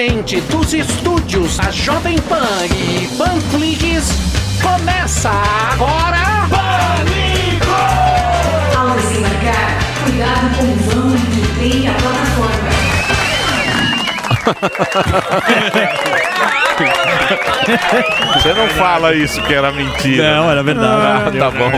Diretamente dos estúdios da Jovem Pan e Panflix, começa agora... Pânico! Ao desembarcar, cuidado com o vão que tem a plataforma. Você não fala isso que era mentira. Não, era verdade. Ah, tá bom.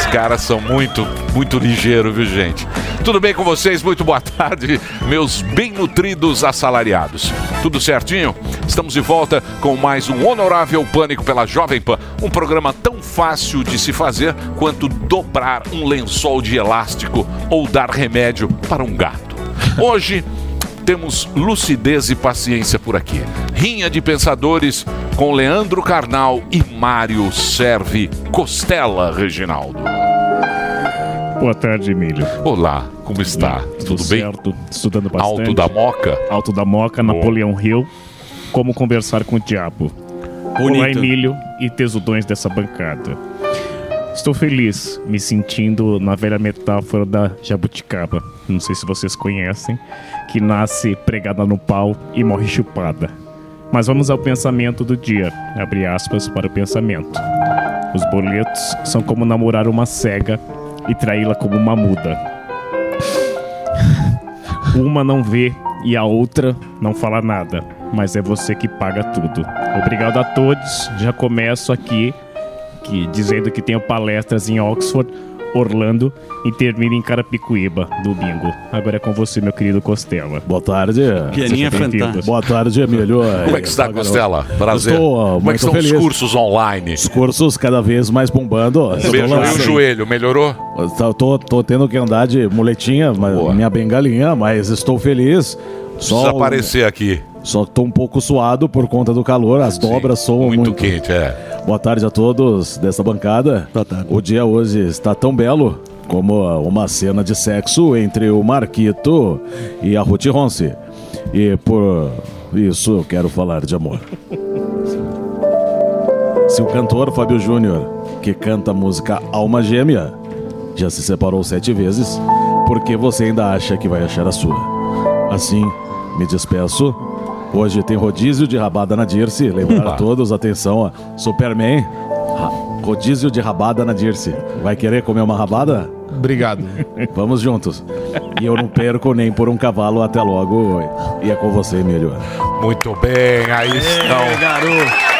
Os caras são muito, muito ligeiros, viu, gente? Tudo bem com vocês? Muito boa tarde, meus bem nutridos assalariados. Tudo certinho? Estamos de volta com mais um Honorável Pânico pela Jovem Pan. Um programa tão fácil de se fazer quanto dobrar um lençol de elástico ou dar remédio para um gato. Hoje temos lucidez e paciência por aqui. Rinha de Pensadores com Leandro Carnal e Mário Serve Costela Reginaldo. Boa tarde, Emílio. Olá, como está? Tudo bem? certo? Estudando bastante. Alto da Moca? Alto da Moca, Napoleão Hill. Como conversar com o diabo. Olá, Emílio e tesudões dessa bancada. Estou feliz, me sentindo na velha metáfora da jabuticaba. Não sei se vocês conhecem, que nasce pregada no pau e morre chupada. Mas vamos ao pensamento do dia. Abre aspas para o pensamento. Os boletos são como namorar uma cega e traí-la como uma muda. Uma não vê e a outra não fala nada, mas é você que paga tudo. Obrigado a todos. Já começo aqui que, dizendo que tenho palestras em Oxford, Orlando e termino em Carapicuíba, domingo. Agora é com você, meu querido Costela. Boa tarde. Pianinha fantástica. Boa tarde, Emílio. Como é que está, Costela? Prazer. Estou, Como é que muito estão feliz. os cursos online? Os cursos cada vez mais bombando. E o joelho, melhorou? Tô, tô, tô tendo que andar de muletinha, mas- minha bengalinha, mas estou feliz. Precisa aparecer aqui. Só tô um pouco suado por conta do calor, as dobras soam muito, muito quente, é. Boa tarde a todos dessa bancada. Boa tarde. O dia hoje está tão belo como uma cena de sexo entre o Marquito e a Ruth Ronce. E por isso eu quero falar de amor. Se o cantor Fábio Júnior, que canta a música Alma Gêmea, já se separou sete vezes, por que você ainda acha que vai achar a sua? Assim, me despeço. Hoje tem rodízio de rabada na Dirce. Lembrar a todos, atenção, ó, Superman. Rodízio de rabada na Dirce. Vai querer comer uma rabada? Obrigado. Vamos juntos. E eu não perco nem por um cavalo. Até logo. E é com você, Emílio. Muito bem, aí estão.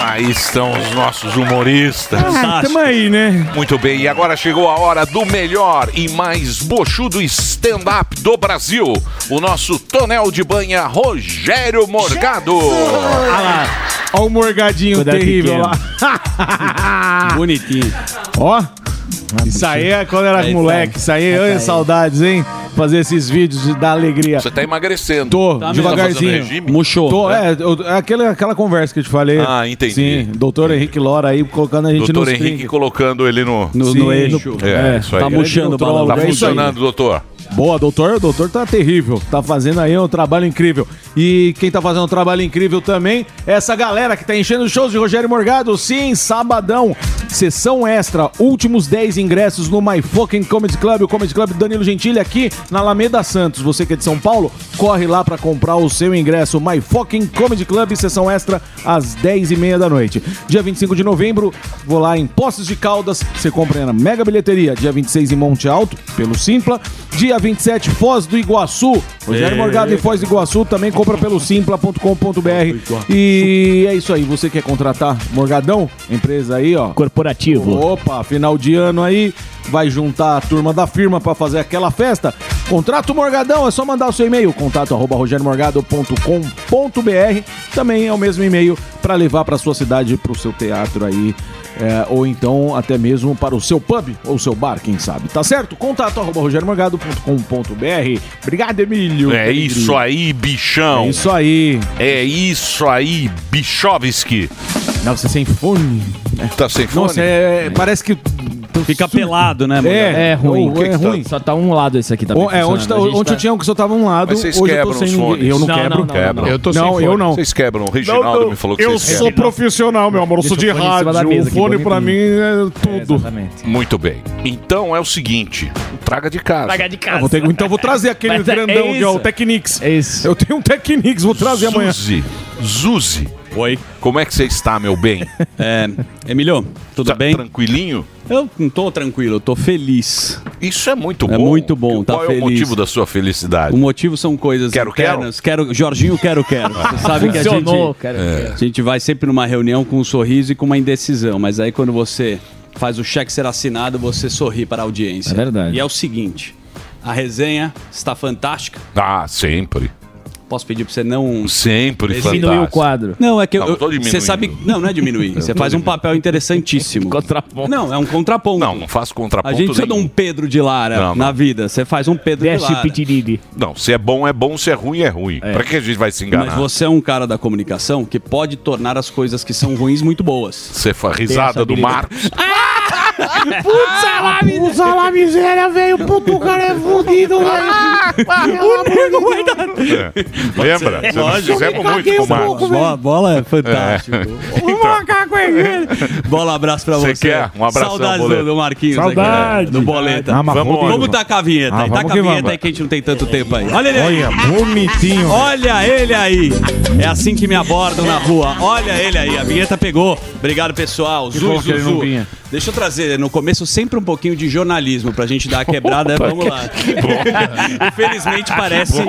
Aí estão os nossos humoristas. Ah, tamo aí, né? Muito bem, e agora chegou a hora do melhor e mais bochudo stand-up do Brasil. O nosso tonel de banha, Rogério Morgado. Olha o morgadinho Quando era terrível lá. Bonitinho. Ó. Isso aí é quando era Aí, moleque. Isso aí, Aí, olha, aí. saudades, hein? Fazer esses vídeos de dar alegria. Você tá emagrecendo. Tô, Tá devagarzinho. Tá? Murchou. Tô, é, eu- é aquela, aquela conversa que eu te falei. Ah, entendi. Sim, doutor Henrique Lora aí colocando a gente Doutor nos Henrique trinques. colocando ele no, No, Sim, no eixo. É, isso aí. Tá murchando o balão. Tá É funcionando, doutor. Boa, doutor. O doutor tá terrível. Tá fazendo aí um trabalho incrível. E quem tá fazendo um trabalho incrível também é essa galera que tá enchendo os shows de Rogério Morgado. Sim, sabadão. Sessão extra. Últimos 10 ingressos no My Fucking Comedy Club. O Comedy Club Danilo Gentili aqui na Alameda Santos. Você que é de São Paulo, corre lá pra comprar o seu ingresso. My Fucking Comedy Club. Sessão extra às 10 e meia da noite. Dia 25 de novembro, vou lá em Poços de Caldas. Você compra na Mega Bilheteria. Dia 26 em Monte Alto, pelo Simpla. Dia 27, Foz do Iguaçu. Rogério Morgado em Foz do Iguaçu também compra pelo simpla.com.br. E é isso aí. Você quer contratar Morgadão? Empresa aí, ó. Corporativo. Opa, final de ano aí, vai juntar a turma da firma pra fazer aquela festa. Contrato Morgadão, é só mandar o seu e-mail, contato arroba. Também é o mesmo e-mail pra levar pra sua cidade, pro seu teatro aí, é, ou então até mesmo para o seu pub ou seu bar, quem sabe. Tá certo? Contato arroba. Obrigado, Emílio. É isso aí, bichão. É isso aí. É isso aí, Bichovski. Não, você sem fone. Tá sem fone? Nossa, é, parece que Fica pelado, né, mano? É, É ruim. o que que tá- Só tá um lado esse aqui também. O- É, onde, tá, onde tá- o Tião só tava um lado, Mas vocês hoje eu tô quebram sem os ninguém. fones. Eu não, Não, quebro. não, não, Quebram. Eu tô sem Não, eu fone. não. Vocês quebram. O Reginaldo me falou que Eu vocês sou quebram. profissional, meu amor. Eu sou de Deixa o fone em cima da rádio. mesa O fone pra mim bonitinho. é É, tudo. exatamente. Muito bem. Então é o seguinte: traga de casa. Traga de casa. vou ter- então vou trazer aquele Mas é grandão que é o isso. Technics. É isso. Eu tenho um Technics, vou trazer amanhã. Zuzi. Zuzi. Oi. Como é que você está, meu bem? É, Emilio, tudo Tá bem? Tranquilinho? Eu não tô tranquilo, eu tô feliz. Isso é muito É bom. muito bom, tá Qual é feliz. o motivo da sua felicidade? O motivo são coisas Quero, internas. Quero, Jorginho, quero, quero. Você sabe que a gente, cara. a gente vai sempre numa reunião com um sorriso e com uma indecisão, mas aí quando você faz o cheque ser assinado, você sorri para a audiência. É verdade. E é o seguinte, a resenha está fantástica. Ah, sempre. Posso pedir para você não Sempre Diminuiu o quadro. Não, é que Não, eu, tô diminuindo. você sabe, não, não é diminuir. Você faz um papel interessantíssimo. Contraponto. Não, é um contraponto. Não, não faço A contraponto gente precisa de nenhum. um Pedro de Lara Não, não. na vida. Você faz um Pedro de Lara. Não, se é bom, é bom. Se é ruim, é ruim. Pra que a gente vai se enganar? Mas você é um cara da comunicação que pode tornar as coisas que são ruins muito boas. Você faz risada do. Marcos. Usa lá, miséria, velho. Puto, o cara é fudido, É. Lembra? Você nós fizemos muito com o Marcos. Bola, bola é fantástico. Bola, abraço pra Você você. quer? Um abração, Saudades do, Marquinhos. Saudade. aqui, do Boleta. Ah, Vamos vamos, Vamos tacar a vinheta Ah, aí. Taca a que vinheta aí que a gente não tem tanto tempo aí. Olha ele aí. Olha, bonitinho. Olha ele aí. É assim que me abordam na rua. Olha ele aí. A vinheta pegou. Obrigado, pessoal. Zu, bom que ele Zu, não Zu. vinha. Deixa eu trazer no começo sempre um pouquinho de jornalismo pra gente dar a quebrada. Vamos lá. Infelizmente parece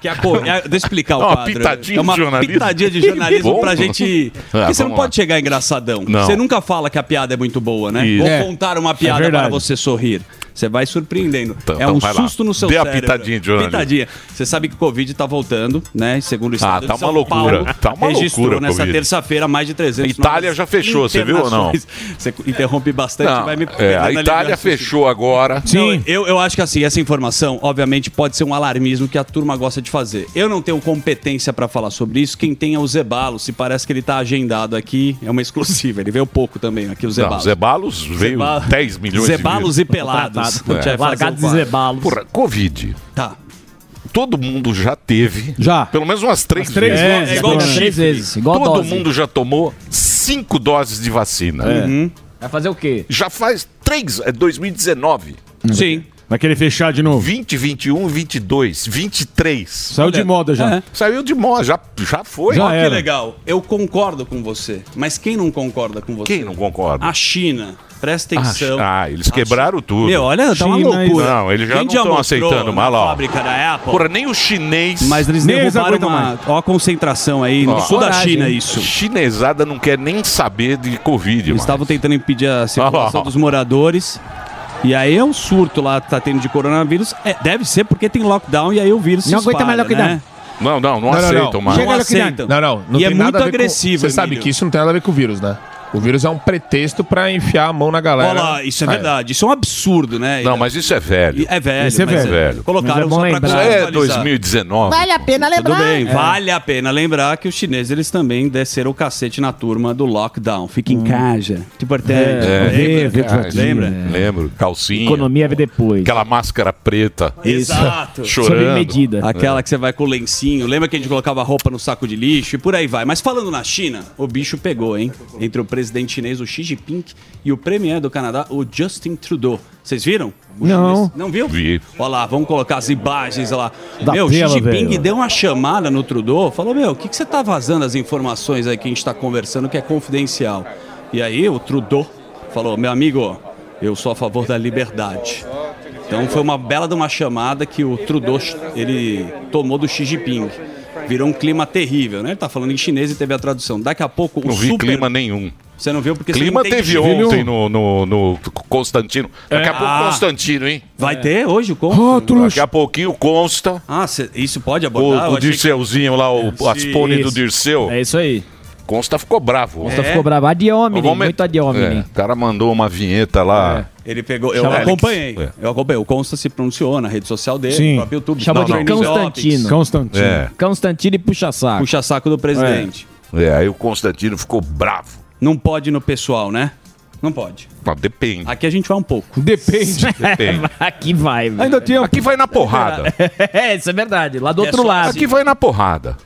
que a co... é, Deixa eu explicar o É uma quadro. pitadinha é uma de jornalismo. pitadinha de jornalismo Bom. pra gente. Ah, Porque você não vamos pode chegar engraçadão. Não. Você nunca fala que a piada é muito boa, né? Isso. Vou É. contar uma piada verdade. para você sorrir. Você vai surpreendendo. Então- é então um vai lá. susto no seu Dê a cérebro. pitadinha de jornalismo. Pitadinha. Você sabe que o Covid tá voltando, né? Segundo o estado tá de São uma loucura. Paulo, Tá uma registrou loucura, nessa terça-feira mais de 300 Itália novas já fechou, você viu ou não? Você interrompe bastante, Não, vai me é, a Itália fechou agora. Não, eu, eu acho que assim, essa informação, obviamente, pode ser um alarmismo que a turma gosta de fazer. Eu não tenho competência pra falar sobre isso. Quem tem é o Zebalo. Se parece que ele tá agendado aqui, é uma exclusiva. Ele veio pouco também aqui, o Zebalo. Não, Zebalos veio Zeba- 10 milhões Zebalos de e pelados. Vai fazer Largados e zebalos. Porra, Covid. Tá. Todo mundo já teve. Já. Pelo menos umas três, Umas três vezes. vezes. É igual Três chifre. vezes. Igual Todo dose. mundo já tomou cinco doses de vacina. Vai fazer o quê? Já faz três, é 2019. Sim. Vai querer fechar de novo. 20, 21, 22, 23. Saiu de moda já. É. Saiu de moda, já, já foi. Já Olha que legal. Eu concordo com você. Mas quem não concorda com você? Quem não concorda? A China. Presta atenção. Ah, eles A quebraram tudo. Meu, olha, tá uma China, loucura. Não, eles já Quem não estão aceitando mal, ó. fábrica da Apple. Porra, nem o chinês. Mas eles Nem eles derrubaram aguentam uma... Ó a concentração aí. No Ó. sul da Coragem, China, hein? isso. chinesada não quer nem saber de Covid. Eles estavam tentando impedir a circulação Ó. dos moradores. E aí é um surto lá que tá tendo de coronavírus. É, deve ser porque tem lockdown e aí o vírus se Não aguenta mais lockdown. né? Não, não, não, Não, não, aceitam não. mais. Não Chega lockdown. aceitam. Não, não. não e é tem muito nada a ver com- agressivo, Você sabe que isso não tem nada a ver com o vírus, né? O vírus é um pretexto pra enfiar a mão na galera. Olha lá, isso é Ah, verdade. Isso é um absurdo, né? Não, mas isso é velho. É velho, Isso é mas velho. Colocaram Mas é só pra lembrar. Isso é 2019. Vale a pena Tudo lembrar. bem, vale a pena lembrar que os chineses eles também desceram o cacete na turma do lockdown. Fica em casa. Importante. É, pouquinho, lembra? Lembro, calcinha. Economia vem depois. Aquela máscara preta. Exato. Sob Chorando. medida. Aquela que você vai com o lencinho. Lembra que a gente colocava roupa no saco de lixo e por aí vai. Mas falando na China, o bicho pegou, hein? Entre o presidente chinês, o Xi Jinping, e o premier do Canadá, o Justin Trudeau. Vocês viram? O Não. chinês- Não viu? Vi. Olha lá, vamos colocar as imagens lá. Da meu, o Xi Jinping velho. deu uma chamada no Trudeau, falou, meu, o que, que você tá vazando as informações aí que a gente tá conversando que é confidencial? E aí o Trudeau falou, meu amigo, eu sou a favor da liberdade. Então foi uma bela de uma chamada que o Trudeau ele tomou do Xi Jinping. Virou um clima terrível, né? Ele tá falando em chinês e teve a tradução. Daqui a pouco o Não vi super... clima nenhum. Você não viu porque você Clima não tem teve ontem no, no, no Constantino. Daqui a pouco Ah. Constantino, hein? Vai ter hoje o com? Daqui a pouquinho consta. Ah, cê- isso pode O, abordar? Eu o achei que- Dirceuzinho lá, o, as Isso. pone do Dirceu. É isso aí. Consta ficou bravo. Consta ficou bravo. Ad hominem, Vamos- muito ad É, o cara mandou uma vinheta lá. Ele pegou, eu Chama acompanhei. Alex. Eu acompanhei. O Consta se pronunciou na rede social dele, Sim. no próprio YouTube. Chamou Não, de não, Constantino. Constantino. É. Constantino e puxa-saco. Puxa saco do presidente. É, aí o Constantino ficou bravo. Não pode no pessoal, né? Não pode. Não, depende. Aqui a gente vai um pouco. Depende. Depende. Aqui vai, velho. Ainda tinha. Aqui vai na porrada. É, isso é verdade. Lá do É outro lado. Aqui vai na porrada.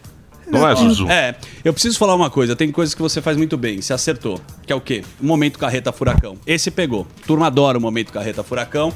Não é, Zuzu? É, eu preciso falar uma coisa. Tem coisas que você faz muito bem, você acertou. Que é o quê? O momento carreta furacão. Esse pegou. Turma adora o momento carreta furacão.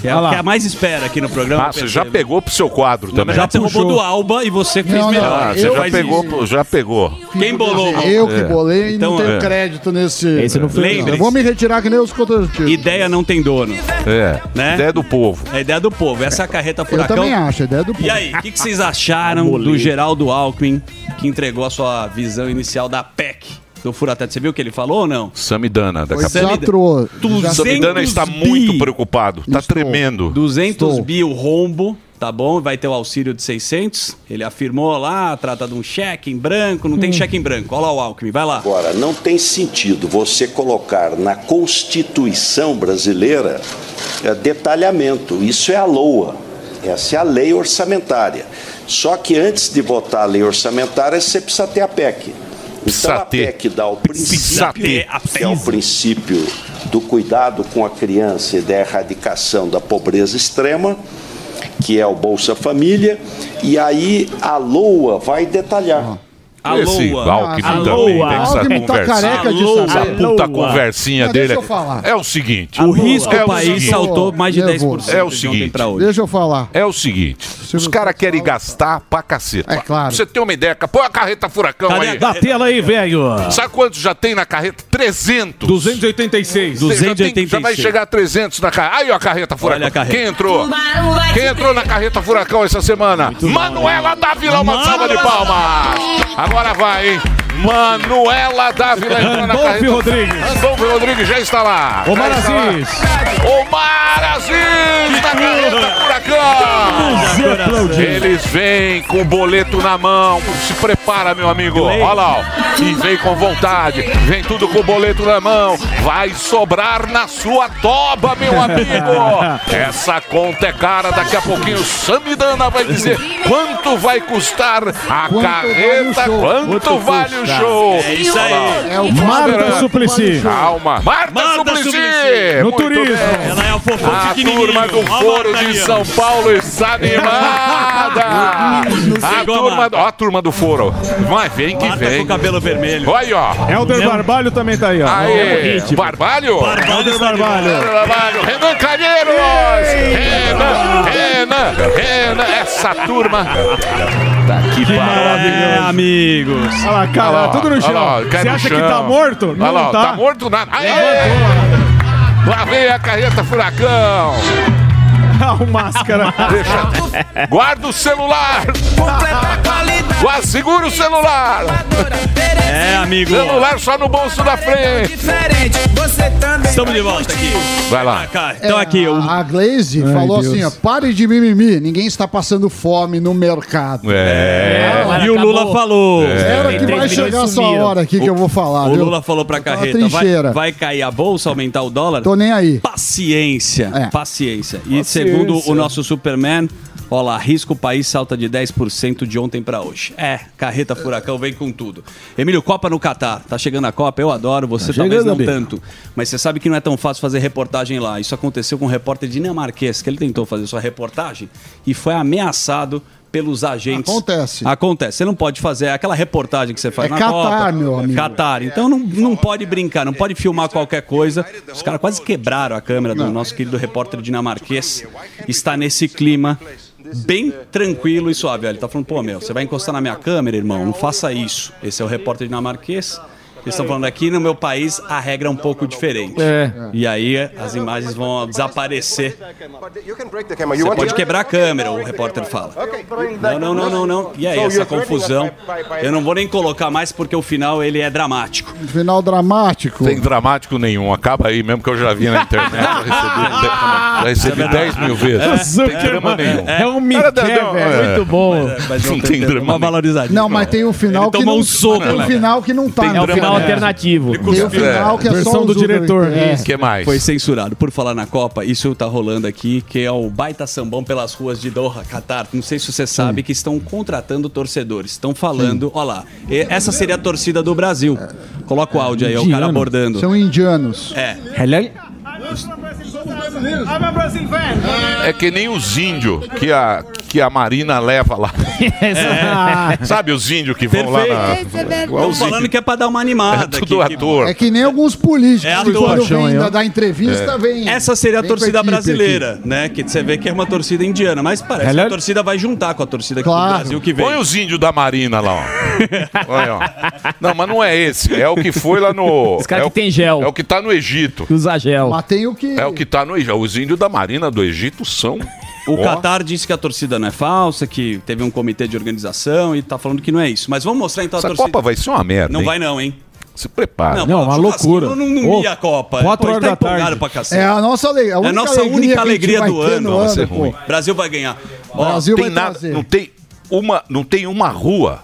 Que é o que a mais espera aqui no programa. Ah, você já pegou pro seu quadro também. verdade, você roubou do Alba e você fez Não, não, melhor. Ah, você Eu já pegou, isso. já pegou. Quem bolou? Eu que É. bolei e Então, não tenho é. crédito nesse. Esse não foi. Eu vou me retirar que nem os contratistas. Ideia não tem dono. É. Né? Ideia do povo. É a ideia do povo. Essa é a carreta Eu furacão. também acho, a ideia do povo. E aí, o que, que vocês acharam do Geraldo Alckmin, que entregou a sua visão inicial da PEC do Furateto? Você viu o que ele falou ou não? Samidana, daqui a Foi pouco. quatro. Já- Samidana está 200 muito bi. preocupado. Tá Estou. tremendo. 200 Estou. bi o rombo, tá bom? Vai ter o auxílio de 600. Ele afirmou lá, trata de um cheque em branco. Não tem cheque em branco. Olha lá o Alckmin, vai lá. Agora, não tem sentido você colocar na Constituição brasileira eh, detalhamento. Isso é a LOA. Essa é a lei orçamentária. Só que antes de votar a lei orçamentária, você precisa ter a PEC. Precisa Então a ter. PEC dá o Precisa princípio, ter. que é o princípio do cuidado com a criança e da erradicação da pobreza extrema, que é o Bolsa Família, e aí a LOA vai detalhar. Esse Alô, Alckmin Ah, também Alô, tem essa Alckmin tá conversinha. Essa puta conversinha dele. deixa eu falar. É o seguinte. O risco É do o país seguinte. saltou mais de Nervoso. 10% É o seguinte. Deixa eu falar. É o seguinte, os caras querem gastar pra caceta. É claro. Pra você ter uma ideia, põe a carreta furacão Cadê aí. Da tela aí, velho. Sabe quantos já tem na carreta? 300. 286. Você já, tem- 286. já vai chegar a 300 na carreta. Aí ó, a carreta furacão. Olha a carreta. Quem entrou? Quem entrou na carreta furacão essa semana? Manuela Dávila, uma salva de palmas. Agora vai, hein? Manuela Dávila Randolfo. Rodrigues. Randolfo Rodrigues já está lá. Omar. Aziz. Omar Aziz na carreta furacão. Eles vêm com o boleto na mão. Se prepara, meu amigo. Olha lá, ó. E vem com vontade. Vem tudo com o boleto na mão. Vai sobrar na sua toba, meu amigo. Essa conta é cara. Daqui a pouquinho o Samidana vai dizer quanto vai custar a Quanto carreta, vale quanto vale o show. É isso aí. É o Marta. Suplicy. Calma. Marta, Marta Suplicy. Suplicy. No Muito turismo. bem. Ela é a fofo A turma do Foro de. São Paulo está animada. A chegou, turma, ó, a turma do Foro. Vai, vem que Marta com vem. o cabelo vermelho. Olha aí, ó. Helder Barbalho também tá aí, ó. Aê, Barbalho? Helder Barbalho. Barbalho. Renan Calheiros. Renan, Renan, Renan. Essa turma. Tá É, maravilhoso. amigos. Olha lá, cara, Olha lá, tudo no olha chão. lá, cai Você no acha que chão. tá morto? Olha Não lá, tá. tá morto nada. Aê! Lá vem a carreta furacão. O máscara. Deixa. Guarda o celular. Guarda, segura o celular. É, amigo. Celular só no bolso da frente. Estamos de volta aqui. Vai lá. Cá, Então aqui, o A Glaze falou Deus. assim: ó, pare de mimimi, ninguém está passando fome no mercado. É. Agora E o acabou. Lula falou. Era que vai chegar essa hora aqui que eu vou falar. O viu? Lula falou pra Tá carreta, vai, trincheira. vai cair a bolsa, aumentar o dólar? Tô nem aí. Paciência, É. paciência. E segundo o nosso Superman, olha lá, risco o país salta de 10% de ontem pra hoje. É, carreta furacão vem com tudo. Emílio, Copa no Catar. Tá chegando a Copa, eu adoro, você Tá talvez chegando, não amigo. tanto. Mas você sabe que não é tão fácil fazer reportagem lá. Isso aconteceu com um repórter dinamarquês, que ele tentou fazer sua reportagem e foi ameaçado pelos agentes. Acontece. Acontece. Você não pode fazer aquela reportagem que você faz É na Catar, Copa. meu amigo. Catar. Então não, não pode brincar, não pode filmar qualquer coisa. Os caras quase quebraram a câmera do nosso querido repórter dinamarquês. Está nesse clima bem tranquilo e suave. Ele tá falando, pô, meu, você vai encostar na minha câmera, irmão? Não faça isso. Esse é o repórter dinamarquês. Eles estão falando aqui no meu país a regra é um pouco diferente. É. E aí as imagens vão desaparecer. Você pode quebrar a câmera, o repórter fala. Não, não, não, não, não. E aí, essa confusão. Eu não vou nem colocar mais porque o final ele é dramático. Final dramático. Tem dramático nenhum. Acaba aí mesmo que eu já vi na internet. Já recebi, já recebi 10 mil vezes. Não tem drama nenhum. É um não, velho. é. Muito bom. Mas Não tem drama uma valorizadinha. Não, mas tem um final Ele que tomou não um soco, tem um né? final que não tá Tem no drama final alternativo. Tem o final que é só o Zucker. É. que mais? Foi censurado. Por falar na Copa, isso tá rolando aqui, que é o baita sambão pelas ruas de Doha, Qatar. Não sei se você sabe que estão contratando torcedores. Estão falando, ó lá, e- essa seria a torcida do Brasil. Coloca o áudio aí, é o cara abordando. São indianos. É. É que nem os índios que a, que a Marina leva lá. Sabe os índios que vão lá na. Estão os falando que é pra dar uma É animada. tudo aqui, que- ator. É que nem alguns políticos É que ator. quando Chão vem da, da entrevista, É. vem. Essa seria a torcida brasileira, né? Que você vê que é uma torcida indiana, mas parece que a torcida vai juntar com a torcida aqui do Claro. Brasil que vem. Põe os índios da Marina lá, ó. Olha, ó. Não, mas não é esse. É o que foi lá no. Os caras é que tem gel. É o que tá no Egito. Usa gel. Mas tem o que. É o que tá no Egito. Os índios da Marina do Egito são. O Ó. Qatar disse que a torcida não é falsa, que teve um comitê de organização e tá falando que não é isso. Mas vamos mostrar então Essa a torcida. Copa vai ser uma merda. Não hein? vai não, hein? Se prepara. Não, uma loucura. Não, não ia a Copa. quatro horas tá da empolgado tarde. pra cacete. É a nossa alegria. A É a única nossa alegria única que a gente alegria do ano. no Vai ser ruim. Brasil vai ganhar. Ó, Brasil tem vai nada, trazer. não tem uma, não tem uma rua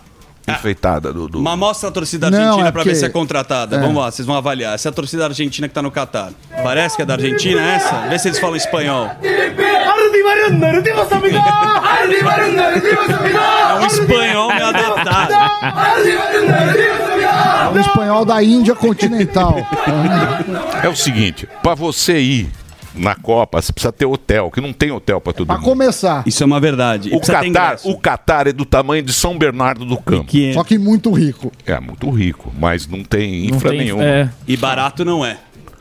enfeitada do, do- Mas mostra a torcida Não, argentina é pra porque- ver se é contratada. É. Vamos lá, vocês vão avaliar. Essa é a torcida argentina que tá no Qatar. Parece que é da Argentina essa? Vê se eles falam espanhol. É um espanhol meio adaptado. É um espanhol da Índia continental. É o seguinte, pra você ir na Copa, você precisa ter hotel, que não tem hotel pra todo Pra mundo. começar. Isso é uma verdade. O Catar, ingresso. o Catar é do tamanho de São Bernardo do Campo. Que é- Só que muito rico. É muito rico, mas não tem Não infra tem- nenhuma. é. E barato não é.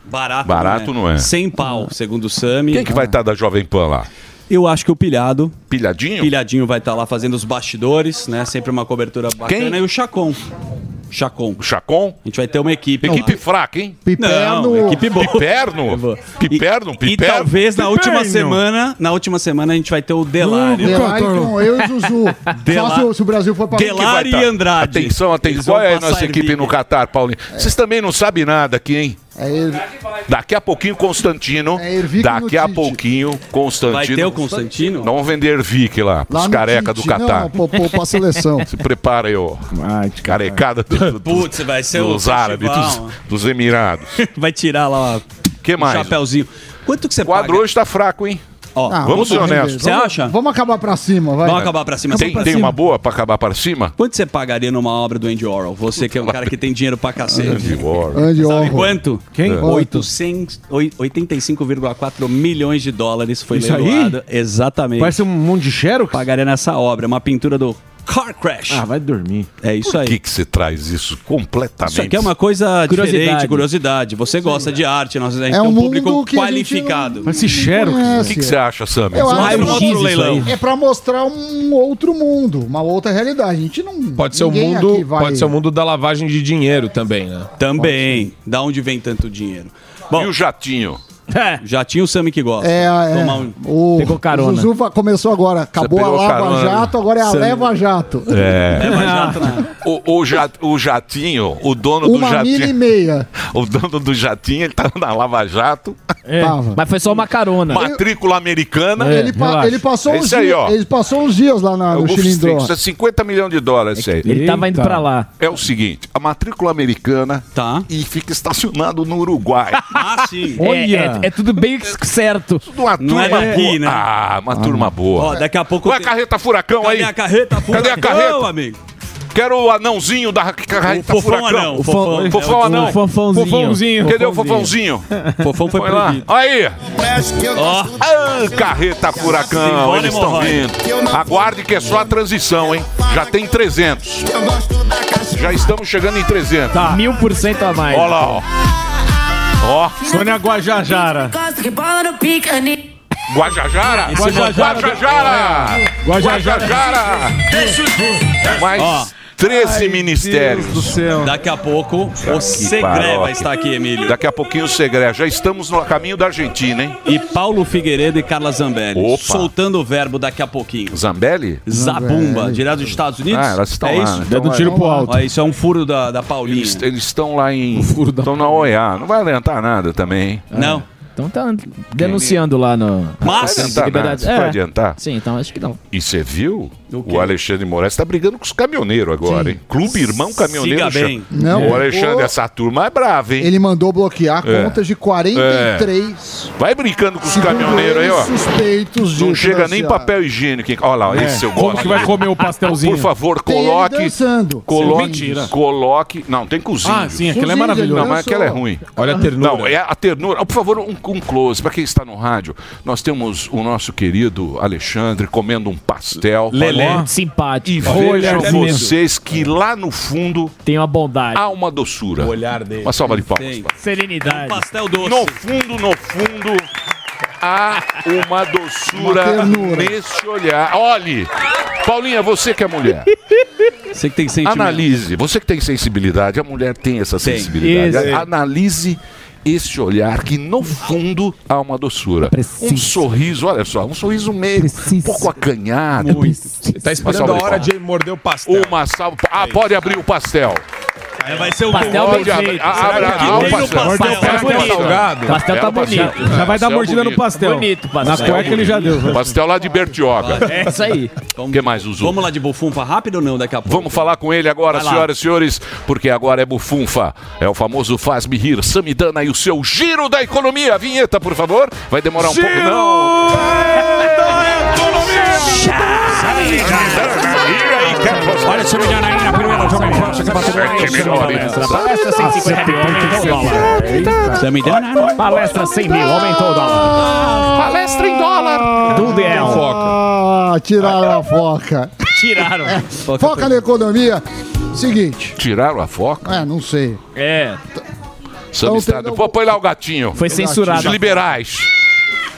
Barato, Barato não é. Sem pau, segundo o Sami. Quem que vai estar da Jovem Pan lá? Eu acho que o Pilhado. Pilhadinho? Pilhadinho vai estar lá fazendo os bastidores, né? Sempre uma cobertura bacana. Quem? E o Chacon. Chacon. Chacon? A gente vai ter uma equipe. Equipe lá. fraca, hein? Piperno. Não, equipe boa. Piperno? Piperno? E Piperno? talvez na última Piperno. semana, na última semana a gente vai ter o Delário. Delari com eu e Zuzu. Só se, o- se o Brasil for pra Delari Vai e tá. Andrade. Atenção, atenção. Qual é a nossa equipe no Catar, Paulinho? Vocês também não sabem nada aqui, hein? É. Daqui a pouquinho, Constantino. É Daqui a pouquinho, Constantino. Vai ter o Constantino? Não vamos vender Ervic lá, Lá pros no careca do. Catar. Não, pô, pô, pra seleção. Se prepara aí, ó. Ai, de Carecada do- do- Putz, vai ser o dos árabes, festival. dos, dos Emirados. Vai tirar lá ó, que o mais? chapéuzinho. Quanto que você O quadro paga? hoje tá fraco, hein? Ó, Ah, Vamos ser honestos. Você Vamos- acha? Vamos acabar pra cima, vai. Vamos acabar pra cima. Tem, Pra tem cima. uma boa pra acabar para cima? Quanto você pagaria numa obra do Andy Orwell? Você que é um cara que tem dinheiro pra cacete. Andy Warhol. Andy Sabe Warhol. quanto? Quem? É. 800, oi- 85,4 milhões de dólares foi Isso aí? leiloado. Exatamente. Parece um monte de xerox. Pagaria nessa obra. Uma pintura do Car Crash. Ah, vai dormir. é isso Por aí. que, que você traz isso completamente? Isso aqui é uma coisa Curiosidade. diferente, curiosidade. Você gosta de arte, nós a gente É tem um um público qualificado. Parece xerox. O que, que você acha, Sammy? Eu Um acho raio-x que isso leilão. é pra mostrar um outro mundo, uma outra realidade. A gente não. Pode ser o mundo, vai- pode ser o mundo da lavagem de dinheiro também, né? Também. Da onde vem tanto dinheiro? Bom, E o jatinho? É. já tinha o Sami que gosta. É, é. Tomar um- O Pegou carona. o Zuzu começou agora. Acabou a Lava carona, né? Jato, agora é a Sam- Leva Jato. É. Leva jato, né? O, o, ja- o jatinho, o dono Uma do milha e jatinho. meia. O dono do jatinho, ele tá na Lava Jato. É. Tava. Mas foi só uma carona. Matrícula americana. ele, pa- ele passou É uns aí, dias, ó. ele passou uns dias lá na, É no Chilindró. Isso é 50 milhões de dólares isso aí. Ele tava indo pra lá. É o seguinte, a matrícula americana Tá. e fica estacionado no Uruguai. Ah, sim. É, Olha. é, é tudo bem certo. Uma Não é turma daqui, boa. né? Ah, uma turma boa. Ó, daqui a pouco. Qual é a carreta furacão Cadê aí? a carreta? Cadê a Furacão, carreta? amigo? Quero o anãozinho da carreta O fofão furacão. anão, o fofão. Fofão É, anão. O fofãozinho. Fofãozinho. Cadê o fofãozinho? Fofão foi Põe lá. Aí. Ó, Ah, carreta furacão, Simbora, eles estão vindo. Aguarde que é só a transição, hein? Já tem 300. Já estamos chegando em 300. Tá. Mil por cento a mais. Olha lá, ó. Ó, Sônia Guajajara. Guajajara. Guajajara. Guajajara. Guajajara. Mais Ó. 13 ministérios. do céu. daqui a pouco o Segré vai estar aqui, Emílio. Daqui a pouquinho o Segre. Já estamos no caminho da Argentina, hein? E Paulo Figueiredo e Carla Zambelli. Opa. Soltando o verbo daqui a pouquinho. Zambelli? Zabumba, direto dos Estados Unidos. Ah, elas estão é lá. isso? né? Dando Estão tiro lá. pro alto. Ó, isso é um furo da, da Paulinha. Eles eles estão lá em. Estão na OEA. Não vai adiantar nada também, hein? Não. Então tá denunciando lá no. Mas- adiantar Liberdade. nada, É. vai adiantar? Sim, então acho que não. E você viu? O Alexandre Moraes está brigando com os caminhoneiros agora, hein? Clube Irmão Caminhoneiro. Siga bem. Não, o Alexandre, o- essa turma é brava, hein? Ele mandou bloquear É. contas de 43 Vai brincando com os caminhoneiros aí, ó. suspeitos de Não chega nem papel higiênico. hein? Olha lá, É, esse eu como gosto. que vai comer o pastelzinho? Por favor, coloque. Coloque. Mentira. Coloque. Não, tem cozinho. Ah, sim, aquele é Cozinho, maravilhoso. Não, mas aquela é ruim. Olha a ternura. Não, é a ternura. Por favor, um, um close. Para quem está no rádio, nós temos o nosso querido Alexandre comendo um pastel. Lelé. Olha, Simpático. E vejam dele vocês que lá no fundo Tem uma bondade. há uma doçura. O olhar dele. Uma salva de palmas. Tem. Serenidade. Pastel doce. No fundo, no fundo, há uma doçura Uma nesse olhar. Olhe, Paulinha, você que é mulher, Você que tem sentimento. analise. Você que tem sensibilidade, a mulher tem essa sensibilidade. Analise esse olhar que no fundo há uma doçura. Um sorriso, olha só, um sorriso meio um pouco acanhado. Tá esperando a hora de morder o pastel. Uma salva. Ah, pode abrir o pastel. É, vai ser o Pastel bem feito. Abra tem no pastel. pastel? Tá é bonito. salgado? Pastel tá É o pastel. bonito. Já vai dar mordida no bonito. pastel. Bonito, Na pastel. cueca ele já deu. Pastel lá de Bertioga. É isso aí. O que mais, Zuzu? Vamos lá de bufunfa rápido ou não daqui a pouco? Vamos falar com ele agora, senhoras e senhores, porque agora é bufunfa. É o famoso Faz-me Rir, Samidana e o seu giro da economia. Vinheta, por favor. Vai demorar um pouco. Não. Olha esse milhão aí na primeira Jovem Pan, você quer bater Palestra 150 mil, aumentou o dólar. Você me deu nada. Palestra 100 mil, aumentou o dólar. Palestra em dólar. Do Del. Ah, tiraram a foca. Tiraram. Foca na economia. Seguinte. Tiraram a foca? É, não sei. É, Samistado. Pô, põe lá o gatinho. foi censurado. Os liberais.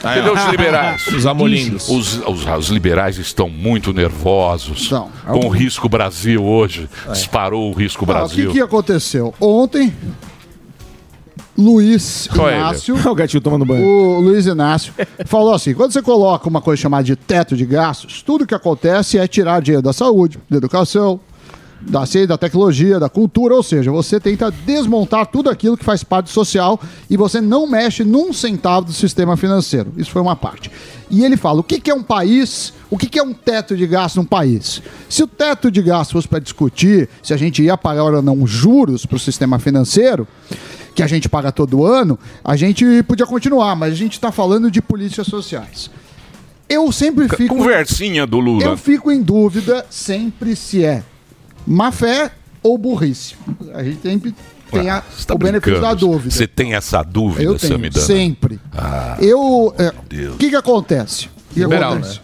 Cadê os liberais? Os amolindos. Os, os, os liberais estão muito nervosos com o risco Brasil hoje. Disparou o risco Ah, o Brasil. que, que aconteceu? Ontem, Luiz é? Inácio, o gatinho tomando banho. o Luiz Inácio, falou assim: quando você coloca uma coisa chamada de teto de gastos, tudo que acontece é tirar dinheiro da saúde, da educação, da ciência, da tecnologia, da cultura, ou seja, você tenta desmontar tudo aquilo que faz parte do social e você não mexe num centavo do sistema financeiro. Isso foi uma parte. E ele fala: o que, que é um país? O que, que é um teto de gasto num país? Se o teto de gasto fosse para discutir se a gente ia pagar ou não juros para o sistema financeiro, que a gente paga todo ano, a gente podia continuar, mas a gente está falando de políticas sociais. Eu sempre fico. Conversinha do Lula. Eu fico em dúvida sempre se é má fé ou burrice. A gente sempre tem a- Você tá o benefício brincando. da dúvida. Você tem essa dúvida, Eu tenho, Samidana? sempre. Ah, Eu. é, Deus. O que, que acontece? O que Liberal, acontece?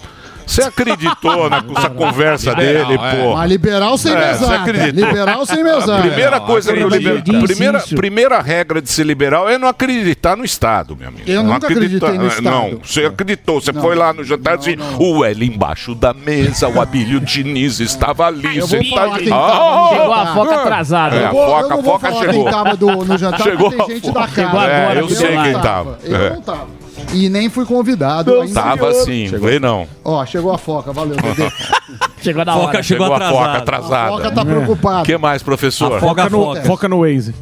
Você acreditou nessa conversa Liberal, dele, é. pô? Mas liberal sem É, você mesada. Liberal sem mesada. Primeira Não, coisa que liber... Primeira, primeira regra de ser liberal é não acreditar no Estado, meu amigo. Eu não nunca acreditei no Estado. Não, você acreditou. Você Não. foi lá no jantar e disse: o L embaixo da mesa, o Abílio Diniz estava ali. Eu vou sentadinho. falar quem Ah, Chegou a foca atrasada. É, a foca- a foca chegou. quem tava do- no jantar, Chegou a tem gente da casa. É, eu sei quem tava. Eu É. não tava. E nem fui convidado. ainda. Tava assim, vê não. Ó, chegou a foca, valeu, Dedê. Chegou na Foca hora. chegou Chegou a foca atrasada. A foca tá preocupada. O que mais, professor? A foca Foca no, foca. foca no Waze.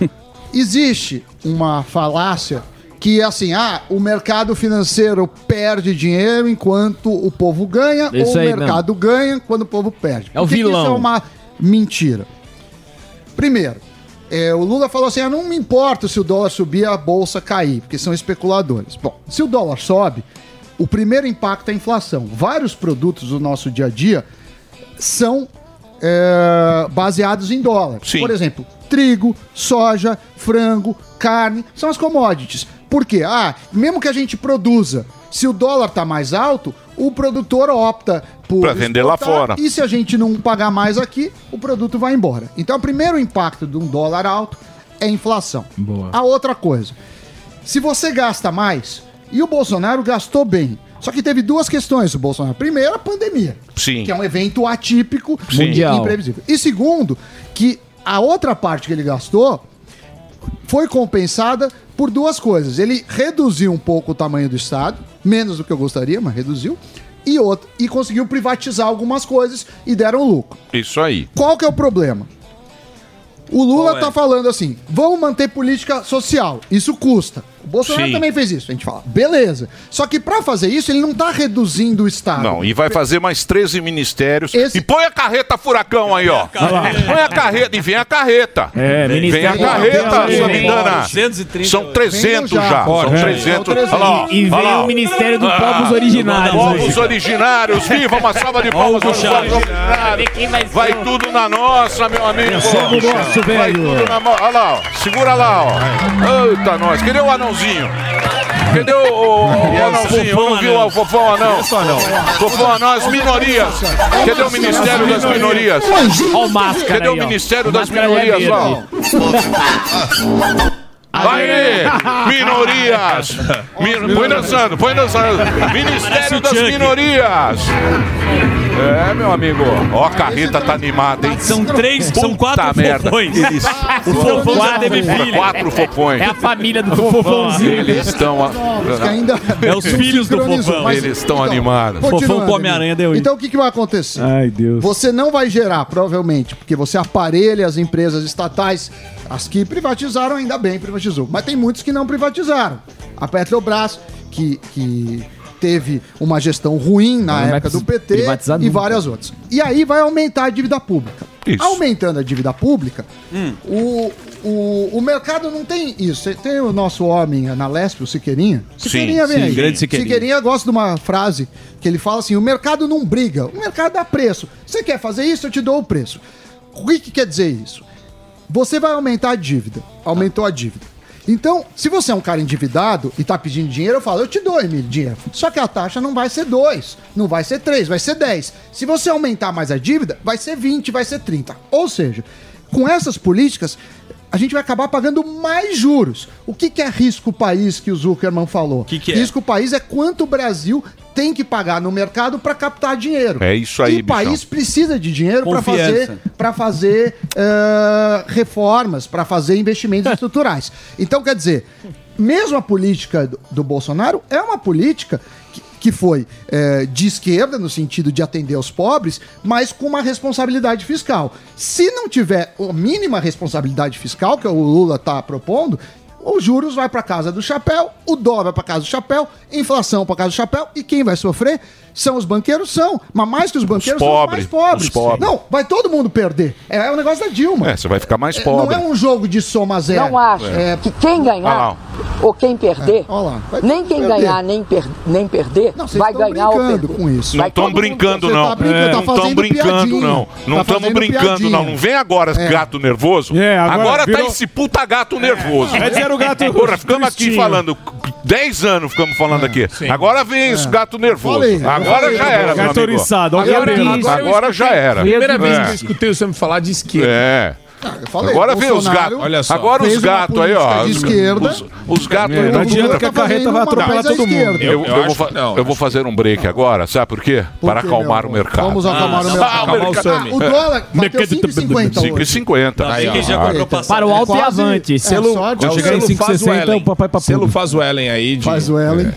Existe uma falácia que é assim, ah, o mercado financeiro perde dinheiro enquanto o povo ganha, Isso ou o mercado ganha quando o povo perde. É o vilão. Isso é uma mentira. Primeiro, é, o Lula falou assim: ah, não me importa se o dólar subir a bolsa cair, porque são especuladores. Bom, se o dólar sobe, o primeiro impacto é a inflação. Vários produtos do nosso dia a dia são é, baseados em dólar. Sim. Por exemplo, trigo, soja, frango, carne, são as commodities. Por quê? Ah, mesmo que a gente produza, se o dólar tá mais alto, o produtor opta por Pra vender lá fora. E se a gente não pagar mais aqui, o produto vai embora. Então, o primeiro impacto de um dólar alto é a inflação. Boa. A outra coisa, se você gasta mais, e o Bolsonaro gastou bem, só que teve duas questões o Bolsonaro. Primeiro, a pandemia. Sim. Que é um evento atípico Sim. e Mundial. imprevisível. E segundo, que a outra parte que ele gastou foi compensada por duas coisas. Ele reduziu um pouco o tamanho do Estado, menos do que eu gostaria, mas reduziu. E, outra, e conseguiu privatizar algumas coisas e deram lucro. Isso aí. Qual que é o problema? O Lula Qual é? tá falando assim: vamos manter política social. Isso custa. O Bolsonaro Sim. também fez isso. A gente fala, beleza. Só que pra fazer isso, ele não tá reduzindo o Estado. Não, e vai fazer mais 13 ministérios. E põe a carreta furacão aí, ó. Põe a carreta e vem a carreta. É, vem a carreta, Tela, Samidana. 230. São 300 Venham já. já. São Bora, 300. é. Olha lá, ó. E- vem o. Ministério dos Ah, Povos Originários Povos originários. Viva uma salva de palmas para os povos originários. Vai tudo na nossa, meu amigo. Nosso, Vai velho. tudo na mão. Olha lá, ó. Segura lá, ó. Eita, nós. Cadê o anãozinho? Cadê o, o, o anãozinho? Não vi o fofão anão. Fofão anão, as minorias. Cadê o Ministério das Minorias? Ó o máscara Cadê o aí. Ministério das é Minorias? Ó. Aê! Minorias! Mi- Põe dançando, põe dançando. Ministério das Minorias! É, meu amigo. Ó, a carreta tá animada, hein? São três, são Puta quatro merda. fofões. Eles... O fofão já teve Quatro- filho. Quatro fofões. É a família do fofãozinho. Eles estão... a- ainda É os filhos do fofão. Mas- Eles estão animados. Continuando, Fofão come aranha deu isso. Então o que, que vai acontecer? Ai, Deus. Você não vai gerar, provavelmente, porque você aparelha as empresas estatais, as que privatizaram, ainda bem, privatizou. Mas tem muitos que não privatizaram. A Petrobras, que, que teve uma gestão ruim na Não vai época do PT e nunca. várias outras. E aí vai aumentar a dívida pública. Isso. Aumentando a dívida pública, Hum. o, o, o mercado não tem isso. Tem o nosso homem na Lespe, o Siqueirinha. Siqueirinha vem sim, aí. grande Siqueirinha. gosta de uma frase que ele fala assim: o mercado não briga, o mercado dá preço. Você quer fazer isso, eu te dou o preço. O que, que quer dizer isso? Você vai aumentar a dívida. Aumentou a dívida. Então, se você é um cara endividado e tá pedindo dinheiro, eu falo, eu te dou, Emílio, dinheiro. Só que a taxa não vai ser 2, não vai ser 3, vai ser 10. Se você aumentar mais a dívida, vai ser 20, vai ser 30. Ou seja, com essas políticas, a gente vai acabar pagando mais juros. O que, que é risco país que o Zuckerman falou? Que que é? risco país é quanto o Brasil tem que pagar no mercado para captar dinheiro. É isso aí, E o país precisa de dinheiro para fazer, pra fazer eh, reformas, para fazer investimentos estruturais. Então, quer dizer, mesmo a política do, do Bolsonaro é uma política que, que foi eh, de esquerda, no sentido de atender aos pobres, mas com uma responsabilidade fiscal. Se não tiver a mínima responsabilidade fiscal, que o Lula está propondo, os juros vai para casa do chapéu, o dólar vai para casa do chapéu, inflação para casa do chapéu, e quem vai sofrer são os banqueiros, são, mas mais que os banqueiros Os são os pobres, mais pobres. os pobres. Não, vai todo mundo perder. É, é o negócio da Dilma. É, você vai ficar mais É, pobre. Não é um jogo de soma zero. Não acho É, que quem ganhar ou quem perder, olha lá, nem quem perder. ganhar nem, per- nem perder, Não, vai ganhar ou perder. com isso. Não estão brincando, não. tá brincando, tá não estão brincando, não. Não Tá estamos fazendo brincando, piadinha. não. Não vem agora, É. gato nervoso. É, agora agora tá virou- esse puta gato nervoso. Antes era o gato Porra, ficamos aqui falando. 10 anos ficamos falando aqui. Agora vem esse gato nervoso. Falei, Agora falei, já era, falei. meu Gato amigo. Agora, a cabeça. agora já era. Primeira vez É. que eu escutei você me falar de esquerda. É. Ah, eu falei, Agora vem os gatos. Olha só. Agora os gatos aí, ó. de Os, esquerda. os, os gatos É, aí. não adianta que a carreta vai atropelar todo mundo. Eu, Eu eu vou, acho fa- que não, eu vou fazer um break agora, sabe por quê? Por Para quê, acalmar o mercado. Vamos acalmar o Ah, mercado. o mercado. Ah, o dólar bateu 5,50 hoje. 5,50. Aí, que já Ah, comprou passagem. Para o alto e avante. é, Selo, só de- é o chegar em selo faz o 5,60, Ellen. o papai pra Selo faz o Ellen aí. Faz o Ellen.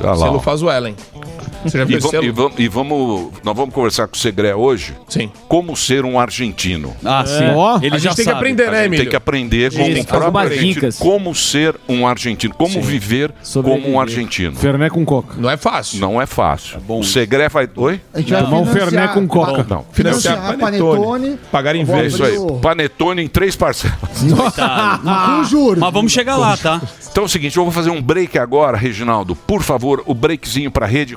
Lá, Selo faz o Ellen. Você já E, e vamos, e vamos- nós vamos conversar com o Segré hoje. Sim. Como ser um argentino. Ah, sim. Ó, Ele a já gente tem que aprender, né, Emílio? tem que aprender como Isso, argentino, dicas. como ser um argentino, como viver Sobreviver. como um argentino. Ferné com coca. Não é fácil. Não é fácil. bom o. Segré vai. Oi? A gente vai Tomar um Ferné com coca. Não. Financiar Financiar Panetone. Panetone. Pagar em Vou É vez. isso aí. Panetone em três parcelas. Com juros. Mas vamos chegar lá, tá? Então é o seguinte, eu vou fazer um break agora, Reginaldo. Por favor, o breakzinho pra rede.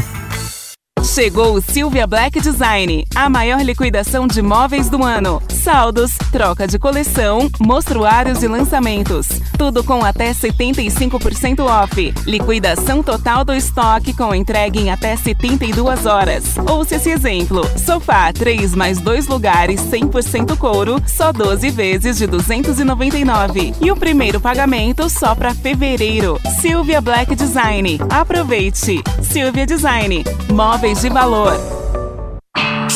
Bye. Chegou o Silvia Black Design, a maior liquidação de móveis do ano. Saldos, troca de coleção, mostruários e lançamentos. Tudo com até 75% off. Liquidação total do estoque com entrega em até 72 horas. Ouça esse exemplo. Sofá 3 mais 2 lugares 100% couro, só 12 vezes de 299. E o primeiro pagamento só para fevereiro. Silvia Black Design. Aproveite. Silvia Design. Móveis de valor.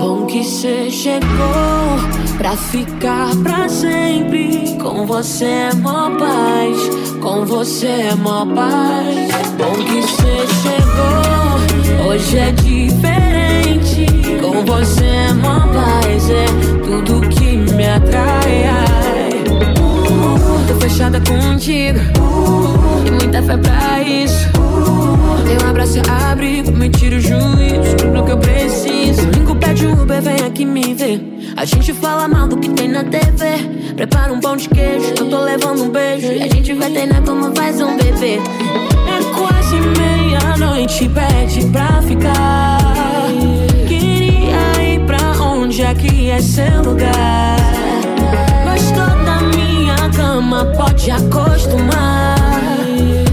Bom que cê chegou pra ficar pra sempre. Com você é mó paz, com você é mó paz. Bom que cê chegou, hoje é diferente. Com você é mó paz, é tudo que me atrai. Fechada contigo, e muita fé pra isso. Teu abraço é abrigo, me tira o juízo, tudo que eu preciso. Domingo pede um Uber, vem aqui me ver. A gente fala mal do que tem na TV. Prepara um pão de queijo, eu tô levando um beijo. E a gente vai treinar como faz um bebê. É quase meia-noite, pede pra ficar. Queria ir pra onde aqui é seu lugar. Pode acostumar.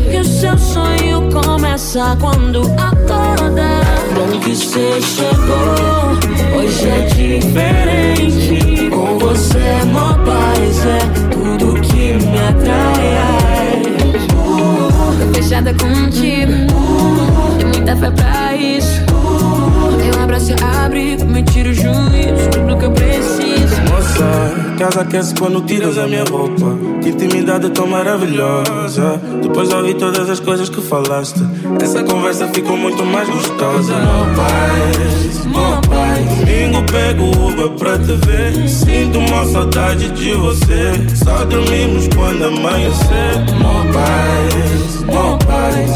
Que o seu sonho começa quando acorda. Bom que você chegou, hoje é diferente. Com você mó paz, é tudo que me atrai. ai. Uh, tô fechada contigo, tem muita fé pra isso. Abraço é abrigo, me tira o juízo, tudo que eu preciso. Moça, casa aquece quando tiras a minha roupa. Que intimidade tão maravilhosa. Depois ouvi todas as coisas que falaste. Essa conversa ficou muito mais gostosa. Meu pai, meu Domingo pego Uber pra te ver. Sinto uma saudade de você. Só dormimos quando amanhecer. Meu pai.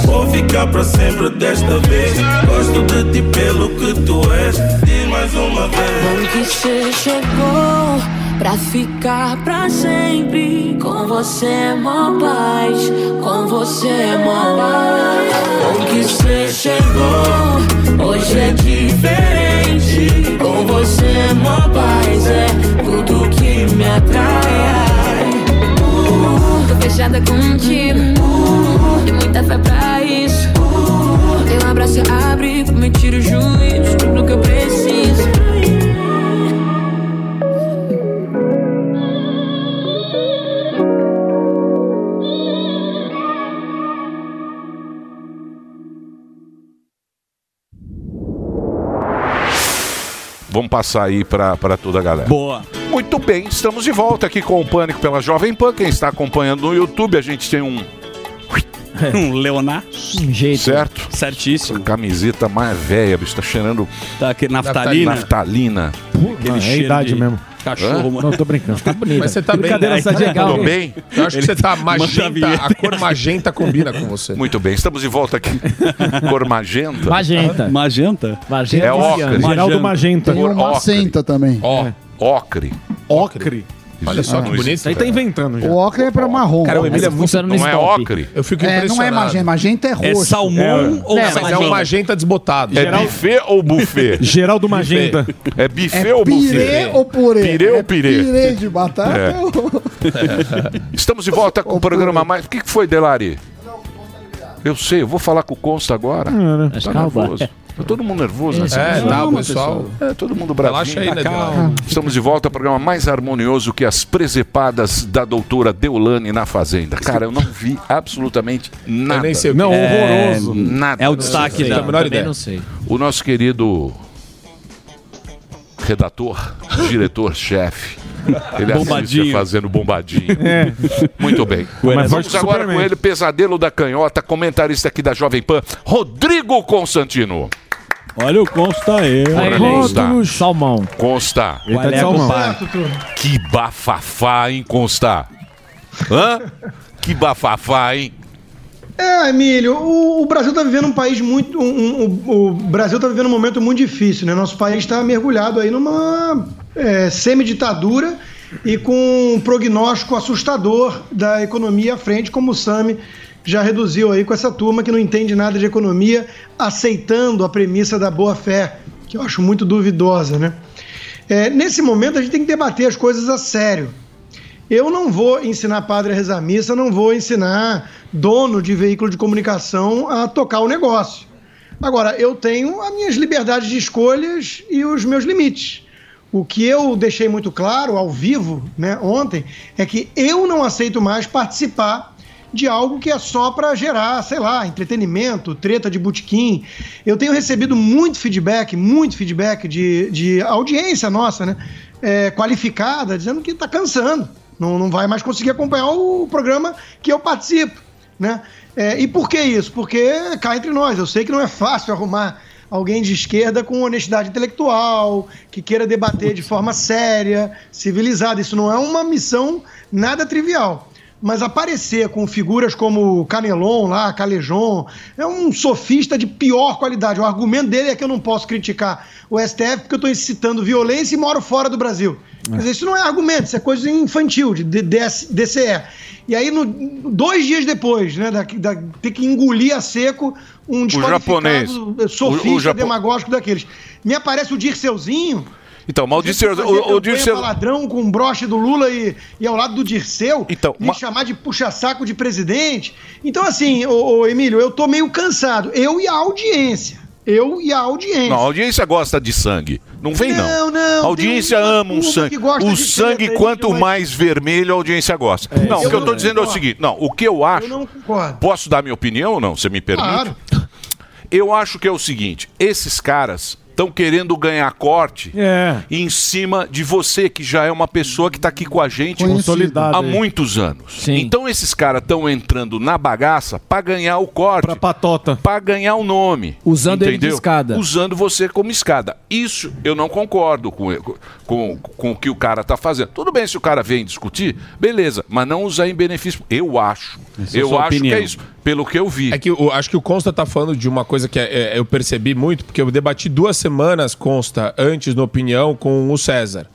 Vou ficar pra sempre desta vez. Gosto de ti pelo que tu és. Diz mais uma vez. Bom que você chegou pra ficar pra sempre. Com você é mó paz, com você é mó paz. Que você chegou, hoje é diferente. Atrai. Uh, tô fechada contigo, uh, tem muita fé pra isso. Uh, teu abraço é abrigo, me tira o juízo, tudo que eu preciso. Vamos passar aí pra toda a galera. Boa. Muito bem, estamos de volta aqui com o Pânico pela Jovem Pan. Quem está acompanhando no YouTube, a gente tem um. Um Leonar. Um jeito. Certo? Certíssimo. Essa camiseta mais velha, bicho. Tá cheirando. Tá aquele naftalina. Naftalina. Aquele Não, é idade de mesmo. Cachorro, Hã? mano. Não, tô brincando. Tá bonito. Mas você tá bem. Brincadeira né? Tudo bem? Eu acho que você tá magenta. A cor magenta combina com você. Muito bem, estamos de volta aqui. Cor magenta. Magenta. Magenta? Magenta. É ocre. Geraldo Magenta. Tem o. Macenta também. Ó, Ocre. Ocre. Olha só que bonito. Isso aí tá inventando já. O ocre é pra marrom. Cara, o Emílio é muito... Não é ocre? Eu fico É, não é magenta, magenta é roxo. ou É, mas é um magenta desbotado. É buffet ou buffet? Geraldo Magenta. É buffet É ou buffet? pirê ou purê? Pirê ou É pirê? Pirê de batata É. ou... Estamos de volta com o programa mais. O que que foi, Delari? Eu sei, eu vou falar com o Consta agora. Tá nervoso. Tá todo mundo nervoso, né? É, tá, o pessoal. É, todo mundo bravo. Relaxa aí, né, Delari? Estamos de volta ao programa mais harmonioso que as presepadas da doutora Deolane na Fazenda. Cara, eu não vi absolutamente nada. nem sei Não, é. horroroso. Nada. É o destaque Não menor Também ideia. não sei. O nosso querido redator, diretor-chefe. Ele Bombadinho. fazendo bombadinho. Muito bem. Mas Vamos agora Superman. com ele, pesadelo da canhota, comentarista aqui da Jovem Pan, Rodrigo Constantino. Olha o Consta aí. Aí, Consta. Salmão. Consta. Ele tá de salmão. Que bafafá, hein, Consta? Hã? Que bafafá, hein? É, Emílio, o, o Brasil está vivendo um país muito. um- um- o, o Brasil está vivendo um momento muito difícil, né? Nosso país está mergulhado aí numa é, semiditadura e com um prognóstico assustador da economia à frente, como o Sami já reduziu aí com essa turma que não entende nada de economia, aceitando a premissa da boa-fé, que eu acho muito duvidosa, né? É, nesse momento a gente tem que debater as coisas a sério. Eu não vou ensinar padre a rezar missa, não vou ensinar dono de veículo de comunicação a tocar o negócio. Agora, eu tenho as minhas liberdades de escolhas e os meus limites. O que eu deixei muito claro ao vivo, né, ontem, é que eu não aceito mais participar de algo que é só para gerar, sei lá, entretenimento, treta de botequim. Eu tenho recebido muito feedback, muito feedback de, de audiência nossa, né? é, qualificada, dizendo que está cansando. Não, não vai mais conseguir acompanhar o programa que eu participo. Né? É, e por que isso? Porque cá entre nós, eu sei que não é fácil arrumar alguém de esquerda com honestidade intelectual, que queira debater de forma séria, civilizada. Isso não é uma missão nada trivial. Mas aparecer com figuras como Canelon lá, Calejon, é um sofista de pior qualidade. O argumento dele é que eu não posso criticar o STF porque eu estou incitando violência e moro fora do Brasil. Dizer, isso não é argumento, isso é coisa infantil, de DCE. E aí, no, dois dias depois, né, da, da, ter que engolir a seco um japonês. desqualificado sofista O- o Japo- demagógico daqueles. Me aparece o Dirceuzinho, Então, mas o Dirceu. O, o Dirceu ladrão com um broche do Lula e, e ao lado do Dirceu, Então, me ma- chamar de puxa-saco de presidente. Então, assim, ô, ô, Emílio, eu tô meio cansado. Eu e a audiência. Eu e a audiência. Não, a audiência gosta de sangue. Não vem, não. Não, não, A audiência ama um sangue. O sangue, quanto mas- mais vermelho, a audiência gosta. não, o que eu tô não dizendo é o seguinte: não, o que eu acho. Eu não concordo. Posso dar minha opinião ou não? Você me permite? Claro. Eu acho que é o seguinte: esses caras estão querendo ganhar corte É. em cima de você, que já é uma pessoa que está aqui com a gente há muitos anos. Então esses caras estão entrando na bagaça para ganhar o corte. Pra patota. Para ganhar o nome. Usando ele de entendeu? escada. Usando você como escada. Isso eu não concordo com, com, com o que o cara tá fazendo. Tudo bem se o cara vem discutir, beleza, mas não usar em benefício. Eu acho. Essa é eu acho opinião. que é isso. Pelo que eu vi. É que eu acho que o Consta tá falando de uma coisa que é- é- eu percebi muito, porque eu debati duas semanas, Consta, antes, na opinião, com o César.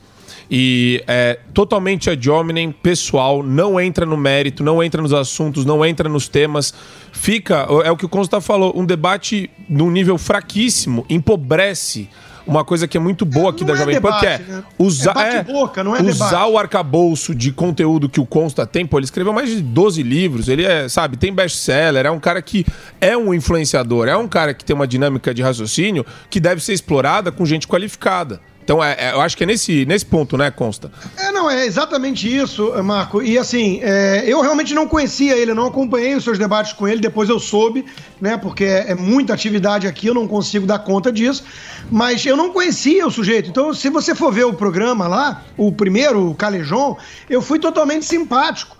E é totalmente ad hominem, pessoal, não entra no mérito, não entra nos assuntos, não entra nos temas. Fica, é o que o Consta falou, um debate num nível fraquíssimo, empobrece uma coisa que é muito boa aqui da é Jovem Pan, que é né? usar, É bate-boca, não é usar debate. o arcabouço de conteúdo que o Consta tem, pô, ele escreveu mais de 12 livros, ele é, sabe, tem best-seller, é um cara que é um influenciador, é um cara que tem uma dinâmica de raciocínio que deve ser explorada com gente qualificada. Então, é, é- eu acho que é nesse, nesse ponto, né, Consta? É, não, é exatamente isso, Marco. E assim, é, eu realmente não conhecia ele, não acompanhei os seus debates com ele, depois eu soube, né? Porque é, é muita atividade aqui, eu não consigo dar conta disso. Mas eu não conhecia o sujeito. Então, se você for ver o programa lá, o primeiro, o Calejon, eu fui totalmente simpático.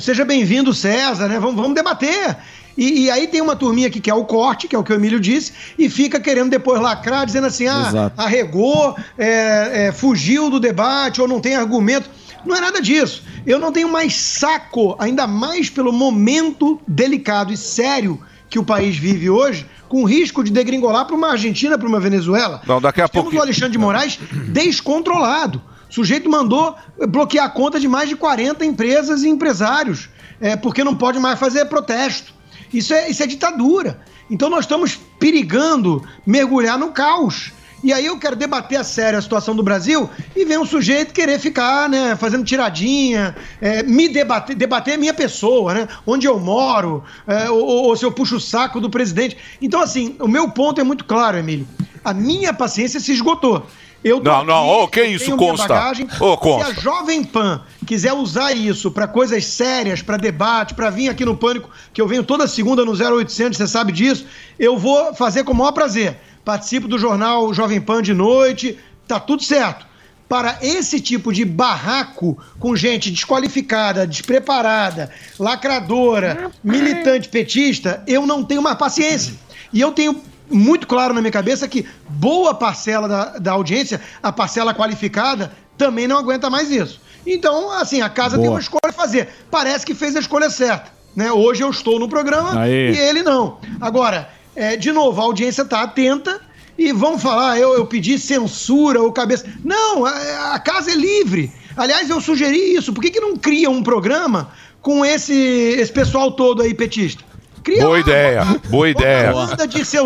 Seja bem-vindo, César, né? Vamos, vamos debater. E, e aí tem uma turminha que quer o corte, que é o que o Emílio disse, e fica querendo depois lacrar, dizendo assim: ah, Exato. arregou, é, é, fugiu do debate ou não tem argumento. Não é nada disso. Eu não tenho mais saco, ainda mais pelo momento delicado e sério que o país vive hoje, com risco de degringolar para uma Argentina, para uma Venezuela. Não, daqui a Temos pouco. o Alexandre de Moraes descontrolado. O sujeito mandou bloquear a conta de mais de 40 empresas e empresários, é, porque não pode mais fazer protesto. Isso é, isso é ditadura. Então nós estamos perigando mergulhar no caos. E aí eu quero debater a sério a situação do Brasil e ver um sujeito querer ficar, né, fazendo tiradinha, é, me debater, debater a minha pessoa, né? Onde eu moro, é, ou, ou se eu puxo o saco do presidente. Então, assim, o meu ponto é muito claro, Emílio. A minha paciência se esgotou. Eu tô Não, não, ô, que eu isso, Consta? bagagem. Ô, Consta. Se a Jovem Pan quiser usar isso para coisas sérias, para debate, para vir aqui no Pânico, que eu venho toda segunda no 0800, você sabe disso, eu vou fazer com o maior prazer. Participo do jornal Jovem Pan de noite, tá tudo certo. Para esse tipo de barraco com gente desqualificada, despreparada, lacradora, militante petista, eu não tenho mais paciência. E eu tenho muito claro na minha cabeça que boa parcela da, da audiência, a parcela qualificada, também não aguenta mais isso. Então, assim, a casa tem Boa. uma escolha a fazer. Parece que fez a escolha certa. Né? Hoje eu estou no programa Aê. e ele não. Agora, é, de novo, a audiência está atenta e vão falar, eu, eu pedi censura ou cabeça. Não, a, a casa é livre. Aliás, eu sugeri isso. Por que, que não cria um programa com esse, esse pessoal todo aí petista? Cria Boa lá, ideia, boa ideia.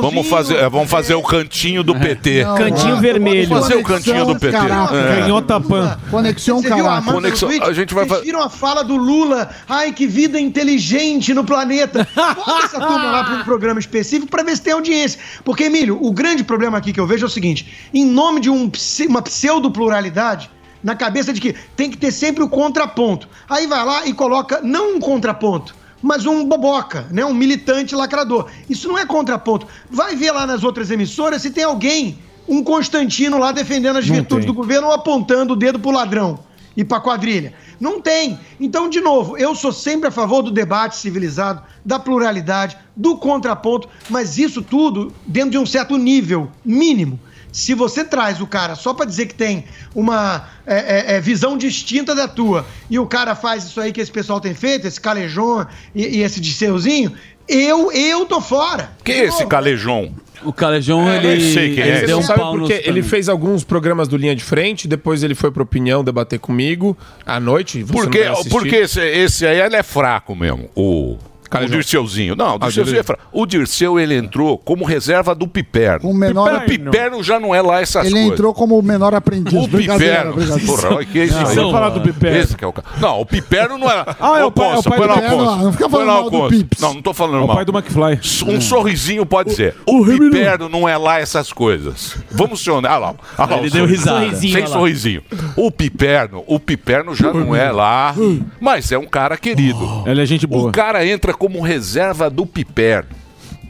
Vamos fazer, é, vamos fazer o cantinho do PT. Não, Cantinho é. vermelho. Vamos fazer o cantinho do PT. Caraca. É. Canhota Pan. Conexão Você viu a caraca. Amanda Conexão- a gente vai Vocês fa- viram a fala do Lula? Ai, que vida inteligente no planeta. Bota essa turma lá para um programa específico para ver se tem audiência. Porque, Emílio, o grande problema aqui que eu vejo é o seguinte: em nome de um uma pseudo-pluralidade, na cabeça de que tem que ter sempre o contraponto. Aí vai lá e coloca não um contraponto, mas um boboca, né? Um militante lacrador. Isso não é contraponto. Vai ver lá nas outras emissoras se tem alguém, um Constantino lá defendendo as Não virtudes tem. do governo ou apontando o dedo pro ladrão e pra quadrilha. Não tem. Então, de novo, eu sou sempre a favor do debate civilizado, da pluralidade, do contraponto, mas isso tudo dentro de um certo nível mínimo. Se você traz o cara só pra dizer que tem uma é, é, é, visão distinta da tua e o cara faz isso aí que esse pessoal tem feito, esse calejão e, e esse disseuzinho, eu, eu tô fora. Que é esse Calejão? O Calejão, É, ele, eu sei quem é. ele Você deu um sabe pau porque nos ele fez alguns programas do Linha de Frente, depois ele foi pro Opinião debater comigo à noite. você não Porque, porque esse, esse aí ele é fraco mesmo, o, o Calejão. Dirceuzinho. Não, o Ah, Dirceuzinho Dirceu. é fraco. O Dirceu, ele entrou como reserva do Piperno. O menor- O Piperno já não é lá essas Ele coisas. entrou como o menor aprendiz. O Piperno. Porra, olha que é isso Não, vamos falar do Piperno. Esse que é o cara. Não, o Piperno não é. Ah, é o pai- é o Consta, pai do lá o Piperno. Consta. Não fica falando mal o do Consta. Pips. Não, não tô falando É o mal. pai do McFly. Um sorrisinho pode dizer. O Piperno não é lá essas coisas. Vamos ser honestos. Ah lá, ah lá, Ele o deu risada. Sem sorrisinho. O Piperno, o Piperno já não é lá, mas é um cara querido. Ela é gente O boa. cara entra como reserva do Piperno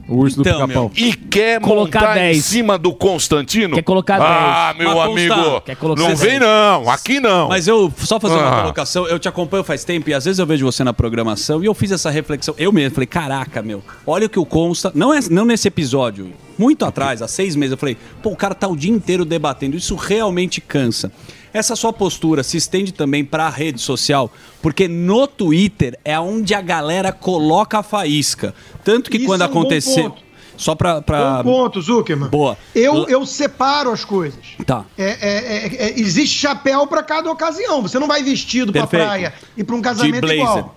O urso do Então, pica-pau. e quer Colocar montar em 10. cima do Constantino. Quer colocar Ah, 10. meu Mas, amigo, não 10. vem não, aqui não. Mas eu, só fazer uma Ah. colocação, eu te acompanho faz tempo e às vezes eu vejo você na programação e eu fiz essa reflexão. Eu mesmo falei, caraca, meu, olha o que o consta. Não, é, não nesse episódio, muito atrás, há seis meses, eu falei, pô, o cara tá o dia inteiro debatendo, isso realmente cansa. Essa sua postura se estende também para a rede social, porque no Twitter é onde a galera coloca a faísca. Tanto que Isso quando é um aconteceu. Só pra. pra... Bom ponto, Zuckerman. Boa. Eu, eu separo as coisas. Tá. É, é, é, é, existe chapéu para cada ocasião. Você não vai vestido pra Perfeito. praia e pra um casamento blazer. igual.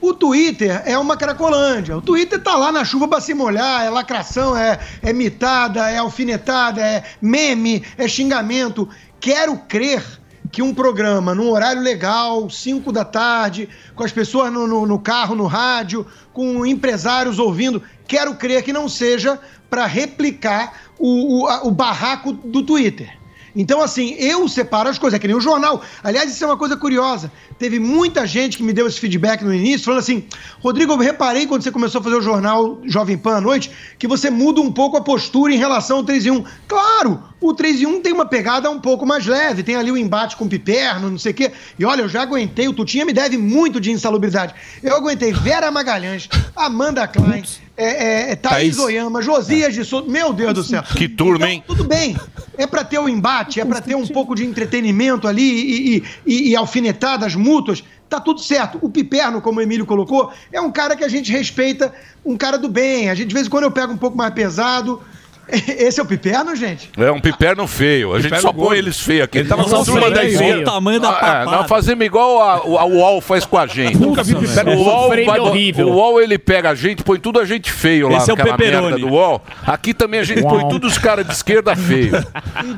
O Twitter é uma cracolândia. O Twitter tá lá na chuva pra se molhar, é lacração, é, é mitada, é alfinetada, é meme, é xingamento. Quero crer que um programa num horário legal, 5 da tarde, com as pessoas no, no- no carro, no rádio, com empresários ouvindo, quero crer que não seja para replicar o, o, a- o barraco do Twitter. Então, assim, eu separo as coisas, é que nem o jornal. Aliás, isso é uma coisa curiosa. Teve muita gente que me deu esse feedback no início, falando assim: Rodrigo, eu reparei quando você começou a fazer o jornal Jovem Pan à noite, que você muda um pouco a postura em relação ao 3 em 1. Claro, o 3 em 1 tem uma pegada um pouco mais leve, tem ali o embate com o Piperno, não sei o quê. E olha, eu já aguentei, o Tutinha me deve muito de insalubridade. Eu aguentei Vera Magalhães, Amanda Klein, é, é, Thaís Thaís. Oyama, Josias de Souto. Meu Deus do céu. Que turma, hein? Tudo bem. É pra ter o embate, é pra ter um pouco de entretenimento ali e, e, e, e alfinetadas mútuas. Tá tudo certo. O Piperno, como o Emílio colocou, é um cara que a gente respeita, um cara do bem. A gente, de vez em quando, eu pego um pouco mais pesado. Esse é o piperno, gente? É um piperno feio. A gente Piperno só gordo. põe eles feios aqui. Ele tava Nós sofrendo turma da o tamanho da Ah, é, papada. Nós fazemos igual a, a UOL faz com a gente. Nunca vi piperno o UOL, vai- horrível. o UOL ele pega a gente, põe tudo a gente feio lá Esse é o merda do UOL. Aqui também a gente põe tudo os caras de esquerda feio.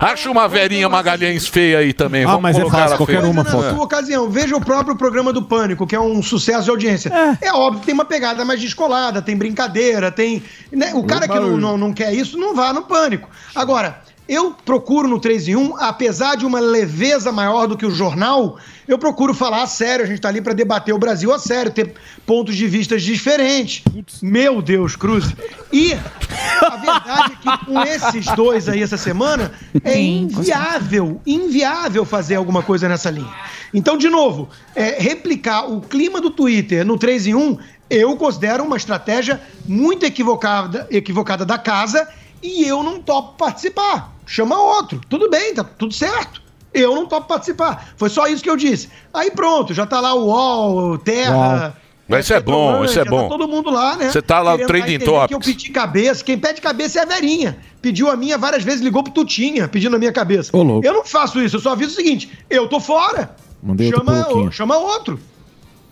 Acha uma verinha Magalhães feia aí também. Vamos colocar ela feia. Na sua ocasião, veja o próprio programa do Pânico, que é um sucesso de audiência. É, óbvio que tem uma pegada mais descolada, tem brincadeira, tem. né, O cara que não, não, não quer isso não vá no Pânico. Agora, eu procuro no 3 em 1, apesar de uma leveza maior do que o jornal, eu procuro falar a sério. A gente tá ali para debater o Brasil a sério, ter pontos de vista diferentes. Meu Deus, Cruz. E a verdade é que com esses dois aí essa semana, é inviável, inviável fazer alguma coisa nessa linha. Então, de novo, é, replicar o clima do Twitter no 3 em 1, eu considero uma estratégia muito equivocada, equivocada da casa e eu não topo participar. Chama outro. Tudo bem, tá tudo certo. Eu não topo participar. Foi só isso que eu disse. Aí pronto, já tá lá o UOL, Terra. Mas isso é bom, isso é já bom. Tá todo mundo lá, né? Você tá lá no Trending entender Que eu Topics. pedi cabeça. Quem pede cabeça é a Verinha. Pediu a minha várias vezes, ligou pro Tutinha, pedindo a minha cabeça. Eu não faço isso, eu só aviso o seguinte: eu tô fora. Mandei outro chama, pouquinho. chama outro.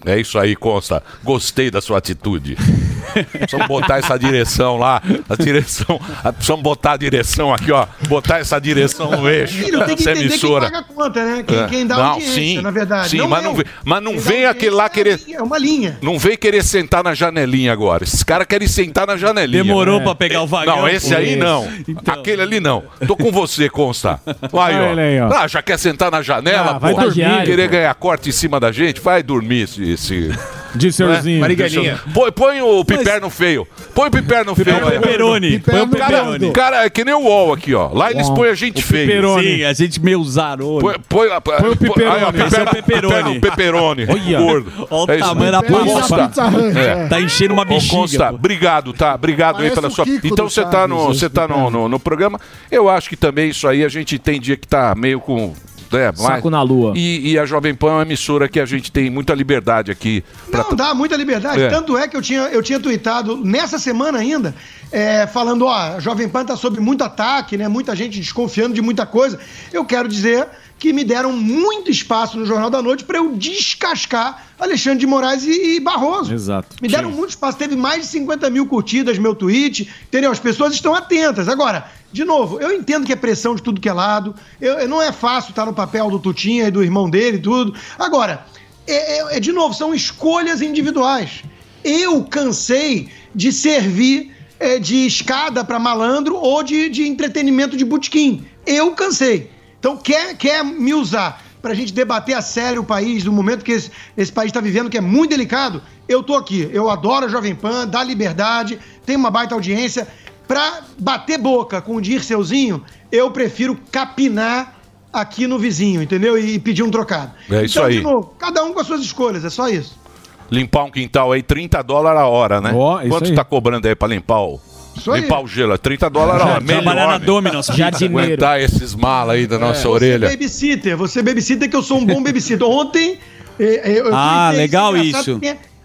É isso aí, Consta. Gostei da sua atitude. Precisamos botar essa direção lá. A direção. a- Precisamos botar a direção aqui, ó. Botar essa direção no eixo. Filho, tem que Essa entender quem emissora. paga a conta, né? Quem, É. quem dá não, audiência, sim, na verdade. Sim, mas eu. não, vem, mas não Quem vem aquele lá querer. É uma linha. Não vem querer sentar na janelinha agora. Esses caras querem sentar na janelinha. Demorou É. pra pegar o vagão, Não, esse aí não. Aquele ali não. Tô com você, Consta. Vai, Olha ele aí, ó. Ah, já quer sentar na janela? Ah, vai pô? dormir, Querer pô. ganhar corte em cima da gente? Vai dormir esse... esse... Disserzinho. Mariganinha. Põe, põe o piperno feio. Põe o piperno feio. aí, ó. pepperoni. Põe o Cara, pepperoni. cara, é que nem o UOL aqui, ó. Lá eles põem a gente feio. Sim, a gente meio zarou. Põe, põe, põe o pepperoni. Aí, Esse é o. Olha. Gordo. Olha o É tamanho da Hut, é. Tá enchendo uma bexiga, Consta, obrigado, tá? Obrigado aí pela o sua. Então do você tá, no, você tá no, no, no programa. Eu acho que também isso aí a gente tem dia que tá meio com. É, Saco na lua. E, e a Jovem Pan é uma emissora que a gente tem muita liberdade aqui. pra Não, dá muita liberdade. É. Tanto é que eu tinha, eu tinha tweetado nessa semana ainda, é, falando, ó, a Jovem Pan tá sob muito ataque, né? Muita gente desconfiando de muita coisa. Eu quero dizer que me deram muito espaço no Jornal da Noite para eu descascar Alexandre de Moraes e, e Barroso. Exato. Me deram muito espaço, teve mais de 50 mil curtidas meu tweet, entendeu? As pessoas estão atentas. Agora, de novo, eu entendo que é pressão de tudo que é lado, eu, eu- não é fácil estar no papel do Tutinha e do irmão dele e tudo. Agora, é, é- é, de novo, são escolhas individuais. Eu cansei de servir é, de escada para malandro ou de, de entretenimento de butiquim. Eu cansei. Então, quer, quer me usar para a gente debater a sério o país, no momento que esse, esse país está vivendo, que é muito delicado, eu tô aqui. Eu adoro a Jovem Pan, dá liberdade, tem uma baita audiência. Para bater boca com o Dirceuzinho, eu prefiro capinar aqui no vizinho, entendeu? E pedir um trocado. É isso então, aí. de novo, cada um com as suas escolhas, é só isso. Limpar um quintal aí, 30 dólares a hora, né? Isso Quanto aí. tá cobrando aí pra limpar o. Isso aí. limpar o gelo, é 30 dólares a hora. Trabalhar na? Domino's. Jardineiro. Aguentar esses malas aí da nossa Você orelha. é babysitter, você é babysitter que eu sou um bom babysitter. Ontem. eh, eh, eu Ah, legal isso.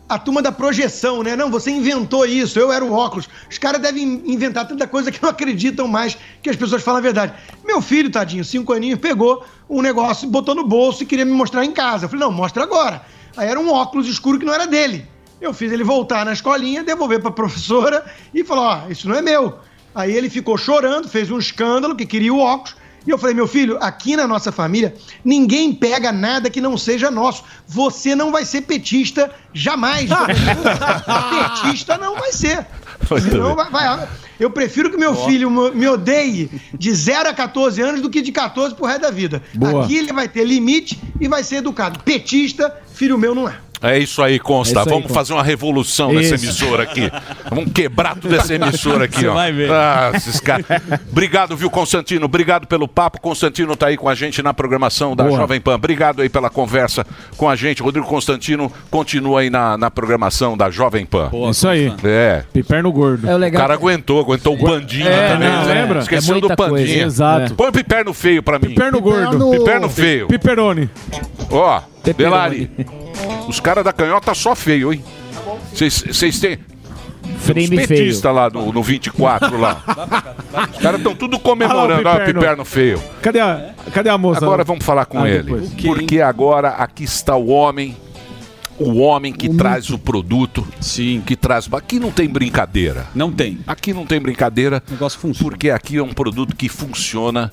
A turma da projeção, né? Não, você inventou isso, eu era o óculos. Os caras devem inventar tanta coisa que não acreditam mais que as pessoas falam a verdade. Meu filho, tadinho, cinco aninhos, pegou um negócio, botou no bolso e queria me mostrar em casa. Eu falei, não, mostra agora. Aí era um óculos escuro que não era dele. Eu fiz ele voltar na escolinha, devolver pra professora e falar: ó, isso não é meu. Aí ele ficou chorando, fez um escândalo que queria o óculos. E eu falei, meu filho, aqui na nossa família, ninguém pega nada que não seja nosso. Você não vai ser petista jamais. petista não vai ser. Senão vai, vai- eu prefiro que meu filho me me odeie de 0 a 14 anos do que de 14 pro resto da vida. Boa. Aqui ele vai ter limite e vai ser educado. Petista, filho meu não é. É isso aí, Consta. É isso aí, Vamos Consta. fazer uma revolução nessa Isso. emissora aqui. Vamos quebrar toda essa emissora aqui, Você ó. vai ver. Ah, esses caras. Obrigado, viu, Constantino? Obrigado pelo papo. Constantino tá aí com a gente na programação da Boa. Jovem Pan. Obrigado aí pela conversa com a gente. Rodrigo Constantino continua aí na, na programação da Jovem Pan. Isso aí. É. Piperno gordo. É o O legal. cara aguentou, aguentou o Pandinha É, também. não, né? lembra? Esqueceu É do. Pandinha. Exato. Põe o piperno feio pra mim. Piperno gordo. Piperno feio. Piperone. Ó, Pepperoni. Os caras da canhota só feio, hein? Vocês têm. Os petistas lá no, no 24 lá. Os caras estão tudo comemorando. Olha o piperno feio. Cadê a, cadê a moça? Agora vamos falar com Ah, ele. depois. Porque agora aqui está o homem. O homem que traz o produto. Sim. Que traz. Aqui não tem brincadeira. Não tem. Aqui não tem brincadeira. O negócio funciona. Porque aqui é um produto que funciona.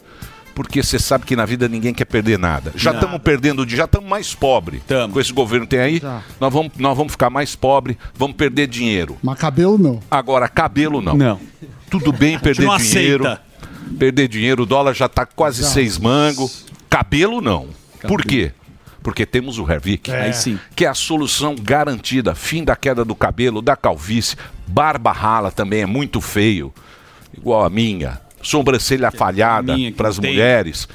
Porque você sabe que na vida ninguém quer perder nada. Já estamos perdendo, já estamos mais pobres. Com esse governo que tem aí, nós vamos, nós vamos ficar mais pobres, vamos perder dinheiro. Mas cabelo não. Agora, cabelo não. Não. Tudo bem perder não dinheiro. aceita. Perder dinheiro, o dólar já está quase Já. seis mangos. Cabelo não. Por quê? Porque temos o Hervik. É. Aí sim. Que é a solução garantida. Fim da queda do cabelo, da calvície. Barba rala também é muito feio. Igual a minha. Sobrancelha falhada minha que para as mulheres.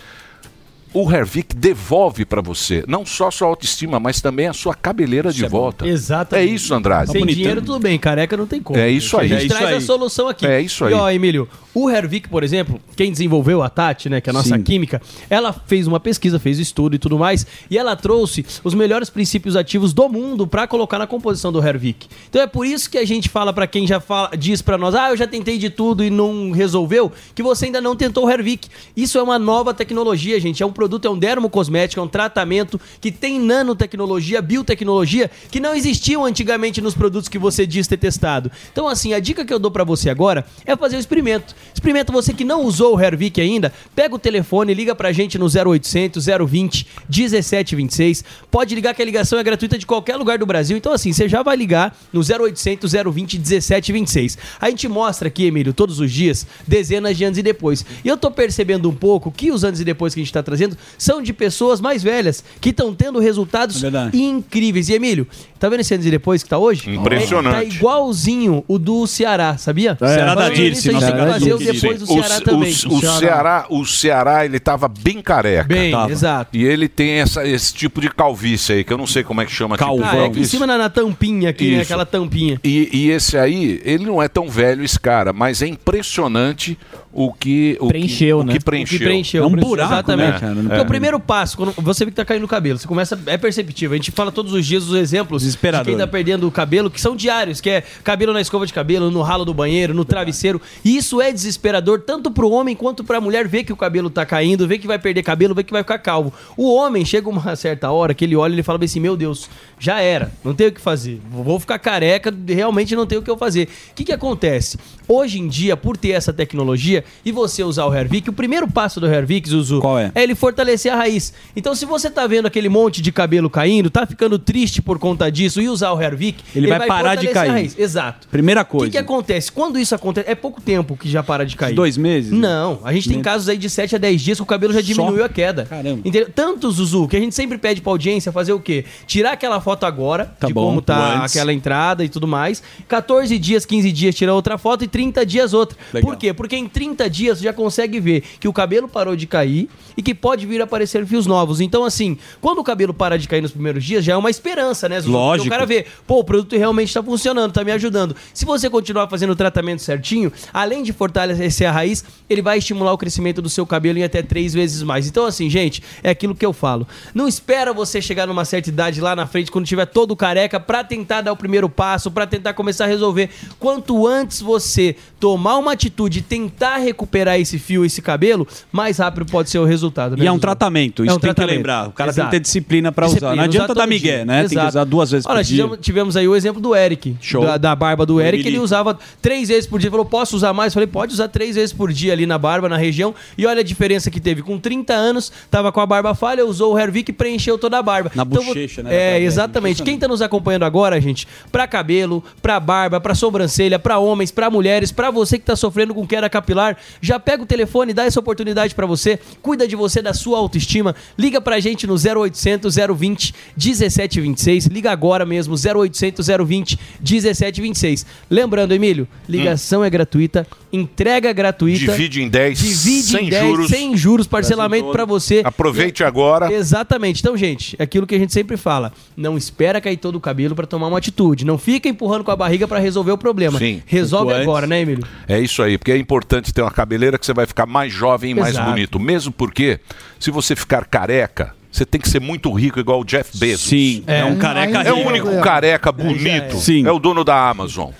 O Hervik devolve para você não só a sua autoestima, mas também a sua cabeleira de volta. Exatamente. É isso, Andrade. Sem dinheiro, tudo bem. Careca não tem como. É isso aí. A gente É isso traz aí. a solução aqui. É isso aí. E ó, Emílio, o Hervik, por exemplo, quem desenvolveu a Tati, né, que é a nossa Sim. química, ela fez uma pesquisa, fez estudo e tudo mais, e ela trouxe os melhores princípios ativos do mundo pra colocar na composição do Hervik. Então é por isso que a gente fala pra quem já fala, diz pra nós, ah, eu já tentei de tudo e não resolveu, que você ainda não tentou o Hervik. Isso é uma nova tecnologia, gente. É um produto, é um dermocosmético, é um tratamento que tem nanotecnologia, biotecnologia, que não existiam antigamente nos produtos que você diz ter testado. Então, assim, a dica que eu dou pra você agora é fazer o experimento. Experimenta você que não usou o Hervik ainda, pega o telefone, liga pra gente no 0800 020 1726. Pode ligar que a ligação é gratuita de qualquer lugar do Brasil. Então, assim, você já vai ligar no 0800 020 1726. A gente mostra aqui, Emílio, todos os dias, dezenas de anos e depois. E eu tô percebendo um pouco que os anos e depois que a gente tá trazendo são de pessoas mais velhas que estão tendo resultados incríveis. E, Emílio, tá vendo esse anos e depois que tá hoje? Impressionante. É, tá igualzinho o do Ceará, sabia? Ceará da Dirce, nisso, a gente nossa tem que fazer o depois do O- Ceará o- também. O, Ceará, o Ceará, ele tava bem careca. Bem, Tava. exato. E ele tem essa, esse tipo de calvície aí, que eu não sei como é que chama. Tipo de Ah, é aqui em cima na, na tampinha aqui, né? Aquela tampinha. E, e esse aí, ele não é tão velho, esse cara, mas é impressionante o que o Preencheu, que, né? O que preencheu. O que preencheu. É um buraco, Exatamente. né, cara? Porque É. o primeiro passo, quando você vê que tá caindo o cabelo, você começa. É perceptível. A gente fala todos os dias os exemplos de quem tá perdendo o cabelo, que são diários, que é cabelo na escova de cabelo, no ralo do banheiro, no travesseiro. E isso é desesperador, tanto pro homem quanto pra mulher ver que o cabelo tá caindo, ver que vai perder cabelo, ver que vai ficar calvo. O homem chega uma certa hora que ele olha e ele fala bem assim: meu Deus, já era, não tenho o que fazer. Vou ficar careca, realmente não tenho o que eu fazer. O que, que acontece? Hoje em dia, por ter essa tecnologia e você usar o Hervik, o primeiro passo do Hervik, Zuzu, Qual é? ele fortalecer a raiz. Então, se você tá vendo aquele monte de cabelo caindo, tá ficando triste por conta disso e usar o Hervik, Ele vai parar de cair. Exato. Primeira O que, coisa. que acontece? Quando isso acontece, é pouco tempo que já para de cair. Dois meses? Não, a gente tem casos aí de 7 a 10 dias que o cabelo já diminuiu a queda. Caramba. Entendeu? Tanto, Zuzu, que a gente sempre pede pra audiência fazer o quê? Tirar aquela foto agora, Tá de bom, como tá antes. aquela entrada e tudo mais. 14 dias, 15 dias tira outra foto e 30 dias outra. Legal. Por quê? Porque em 30 dias você já consegue ver que o cabelo parou de cair e que pode vir a aparecer fios novos. Então, assim, quando o cabelo para de cair nos primeiros dias, já é uma esperança, né, Zuzu? Porque Lógico. o cara vê, pô, o produto realmente tá funcionando, tá me ajudando. Se você continuar fazendo o tratamento certinho, além de fortalecer a raiz, ele vai estimular o crescimento do seu cabelo em até três vezes mais. Então, assim, gente, é aquilo que eu falo. Não espera você chegar numa certa idade lá na frente, quando tiver todo careca, pra tentar dar o primeiro passo, pra tentar começar a resolver. Quanto antes você tomar uma atitude e tentar recuperar esse fio, esse cabelo, mais rápido pode ser o resultado. né, E é um tratamento, isso É um tem que tratamento. lembrar. O cara Exato. tem que ter disciplina pra usar. Não adianta dar migué, né? Tem que Exato. usar duas vezes Olha, por dia. tivemos, tivemos aí o exemplo do Eric, Show. Da, da barba do Eric, ele usava três vezes por dia. Falou, posso usar mais? Falei, pode usar três vezes por dia ali na barba, na região. E olha a diferença que teve. Com 30 anos, tava com a barba falha, usou o Hervik e preencheu toda a barba. Na Então, bochecha, né, É, exatamente. Quem tá nos acompanhando agora, gente, pra cabelo, pra barba, pra sobrancelha, pra homens, pra mulheres, pra você que tá sofrendo com queda capilar, já pega o telefone, dá essa oportunidade pra você, cuida de você, da sua autoestima, liga pra gente no 0800 020 1726, liga agora mesmo, 0800 020 1726. Lembrando, Emílio, ligação é gratuita, entrega gratuita. Divide em 10, divide sem em 10, juros. sem juros, parcelamento pra você. Aproveite agora. Exatamente. Então, gente, é aquilo que a gente sempre fala. Não espera cair todo o cabelo pra tomar uma atitude. Não fica empurrando com a barriga pra resolver o problema. Sim. Resolve agora, antes. né, Emílio? É isso aí, porque é importante ter uma cabeleira que você vai ficar mais jovem e mais Exato. bonito. Mesmo porque, se você ficar careca, Você tem que ser muito rico, igual o Jeff Bezos. Sim, é um careca É o rico. único careca bonito. Sim. É o dono da Amazon.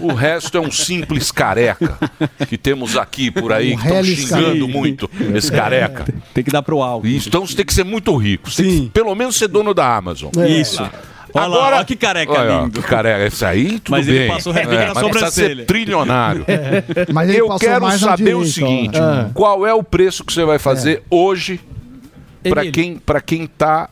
O resto é um simples careca que temos aqui por aí, Um que estão xingando muito esse careca. Tem que dar pro alto. Então você tem que ser muito rico. Tem que, pelo menos ser dono da Amazon. É. Isso. Olha lá, olha que careca Olha, lindo. que careca. Esse aí, tudo Mas bem. ele passou retinho na mas precisa sobrancelha. ser trilionário. Mas ele Eu passou quero mais na saber o direita, seguinte: ó. É. qual é o preço que você vai fazer hoje para quem, pra quem tá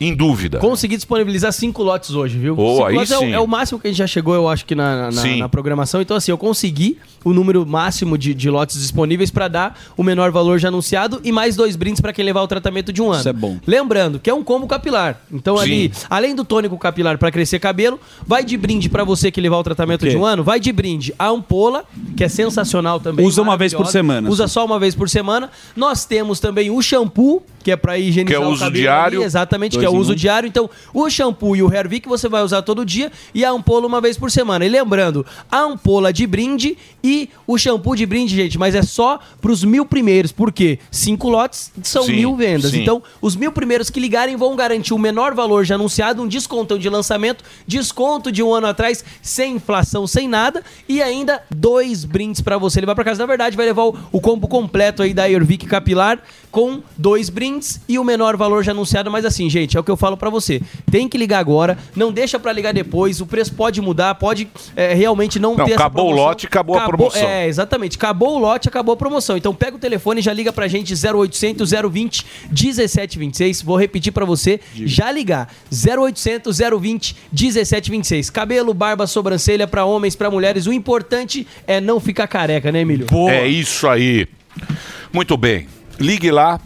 em dúvida? Consegui disponibilizar cinco lotes hoje, viu? Oh, cinco aí lotes é o- sim. É, o máximo que a gente já chegou, eu acho que na, na- na programação. Então, assim, eu consegui o número máximo de, de lotes disponíveis para dar o menor valor já anunciado e mais dois brindes para quem levar o tratamento de um ano. Isso é bom. Lembrando que é um combo capilar. Então, ali, além do tônico capilar para crescer cabelo, vai de brinde para você que levar o tratamento de um ano, vai de brinde a ampola, que é sensacional também. Usa uma vez por semana. Usa só uma vez por semana. Nós temos também o shampoo, que é para higienizar Que é o uso cabelo diário. ali, exatamente, que é o uso um. diário. Então, o shampoo e o Hervik você vai usar todo dia e a ampola uma vez por semana. E lembrando, a ampola de brinde e o shampoo de brinde, gente, mas é só pros mil primeiros. Por quê? Cinco lotes são Sim, mil vendas. sim. Então, os mil primeiros que ligarem vão garantir o menor valor já anunciado, um descontão de lançamento, desconto de um ano atrás, sem inflação, sem nada, e ainda dois brindes pra você levar pra casa. Na verdade, vai levar o, o combo completo aí da Airvic Capilar com dois brindes e o menor valor já anunciado. Mas assim, gente, é o que eu falo pra você. Tem que ligar agora, não deixa pra ligar depois. O preço pode mudar, pode é, realmente não, Não, ter acabou o lote, acabou a promoção. É, exatamente. Acabou o lote, acabou a promoção. Então pega o telefone e já liga pra gente 0800 020 1726. Vou repetir pra você, já ligar 0800 020 1726. Cabelo, barba, sobrancelha pra homens, pra mulheres. O importante é não ficar careca, né, Emílio? É isso aí. Muito bem. Ligue lá.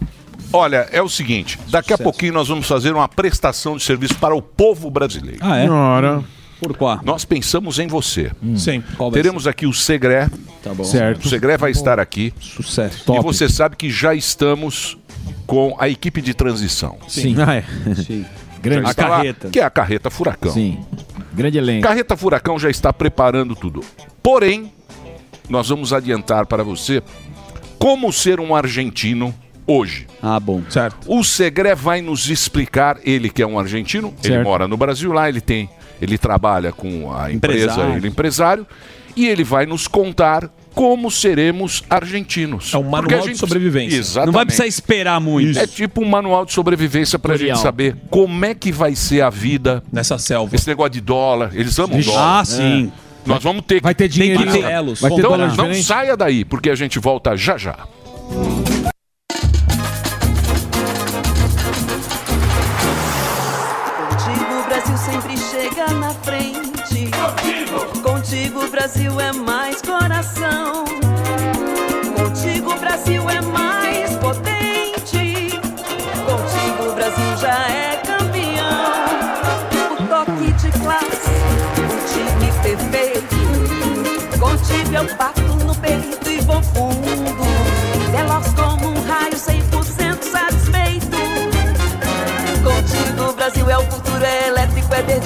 Olha, é o seguinte, daqui a pouquinho nós vamos fazer uma prestação de serviço para o povo brasileiro. Ah, é? Ora. Por qual? Nós pensamos em você. Sim. Qual vai Teremos aqui o Segré. Tá bom. Certo. O Segré vai estar aqui. Sucesso. E você sabe que já estamos com a equipe de transição. Sim. Ah, é. Sim. Grande. Já está lá, que é a carreta Furacão. Sim. Grande elenco. Carreta Furacão já está preparando tudo. Porém, nós vamos adiantar para você como ser um argentino hoje. Ah, bom. Certo. O Segré vai nos explicar, ele que é um argentino, ele Certo. mora no Brasil lá, ele tem, ele trabalha com a empresa, Empresário. ele é empresário, e ele vai nos contar como seremos argentinos. É um manual a de sobrevivência. Exatamente. Não vai precisar esperar muito. É tipo um manual de sobrevivência pra Tutorial. gente saber como é que vai ser a vida. Nessa selva. Esse negócio de dólar, eles amam Vixe. dólar. Ah, sim. Nós vamos ter Vai ter dinheiro. que ter elos. Vai ter Então não diferente? saia daí, porque a gente volta já já. Chega na frente. Contigo o Brasil é mais coração. Contigo Brasil é mais potente. Contigo Brasil já é campeão. O toque de classe, o time perfeito. Contigo eu bato no peito e vou fundo.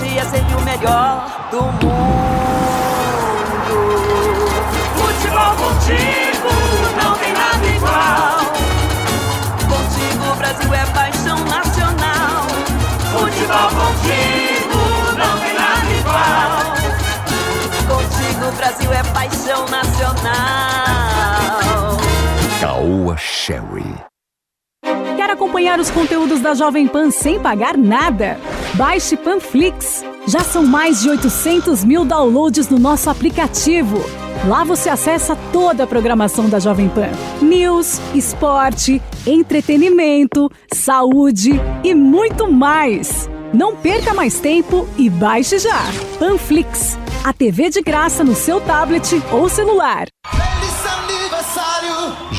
É sempre o melhor do mundo. Futebol contigo, não tem nada igual. Contigo, o Brasil é paixão nacional. Futebol contigo, não tem nada igual. Contigo, o Brasil é paixão nacional. Caoa Sherry. Quer acompanhar os conteúdos da Jovem Pan sem pagar nada? Baixe Panflix. Já são mais de 800 mil downloads no nosso aplicativo. Lá você acessa toda a programação da Jovem Pan: news, esporte, entretenimento, saúde e muito mais. Não perca mais tempo e baixe já. Panflix, a TV de graça no seu tablet ou celular.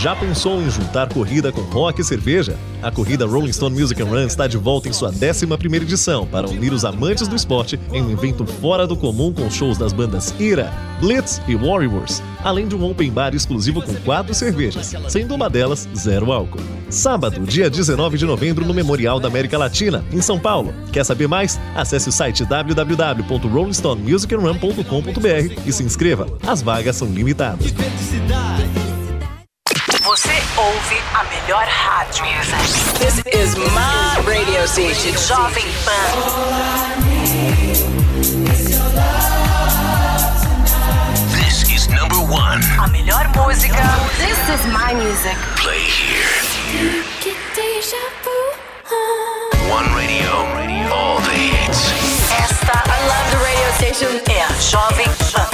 Já pensou em juntar corrida com rock e cerveja? A corrida Rolling Stone Music and Run está de volta em sua 11ª edição para unir os amantes do esporte em um evento fora do comum com shows das bandas Ira, Blitz e Warriors, além de um open bar exclusivo com quatro cervejas, sendo uma delas zero álcool. Sábado, dia 19 de novembro, no Memorial da América Latina, em São Paulo. Quer saber mais? Acesse o site www.rollingstonemusicandrun.com.br e se inscreva. As vagas são limitadas. Você ouve a melhor rádio. This is my Radio Station. Jovem This is number one. Pan. A melhor música. This is my music. Play here. One radio, all the hits. Esta I love the radio station é a Jovem Pan.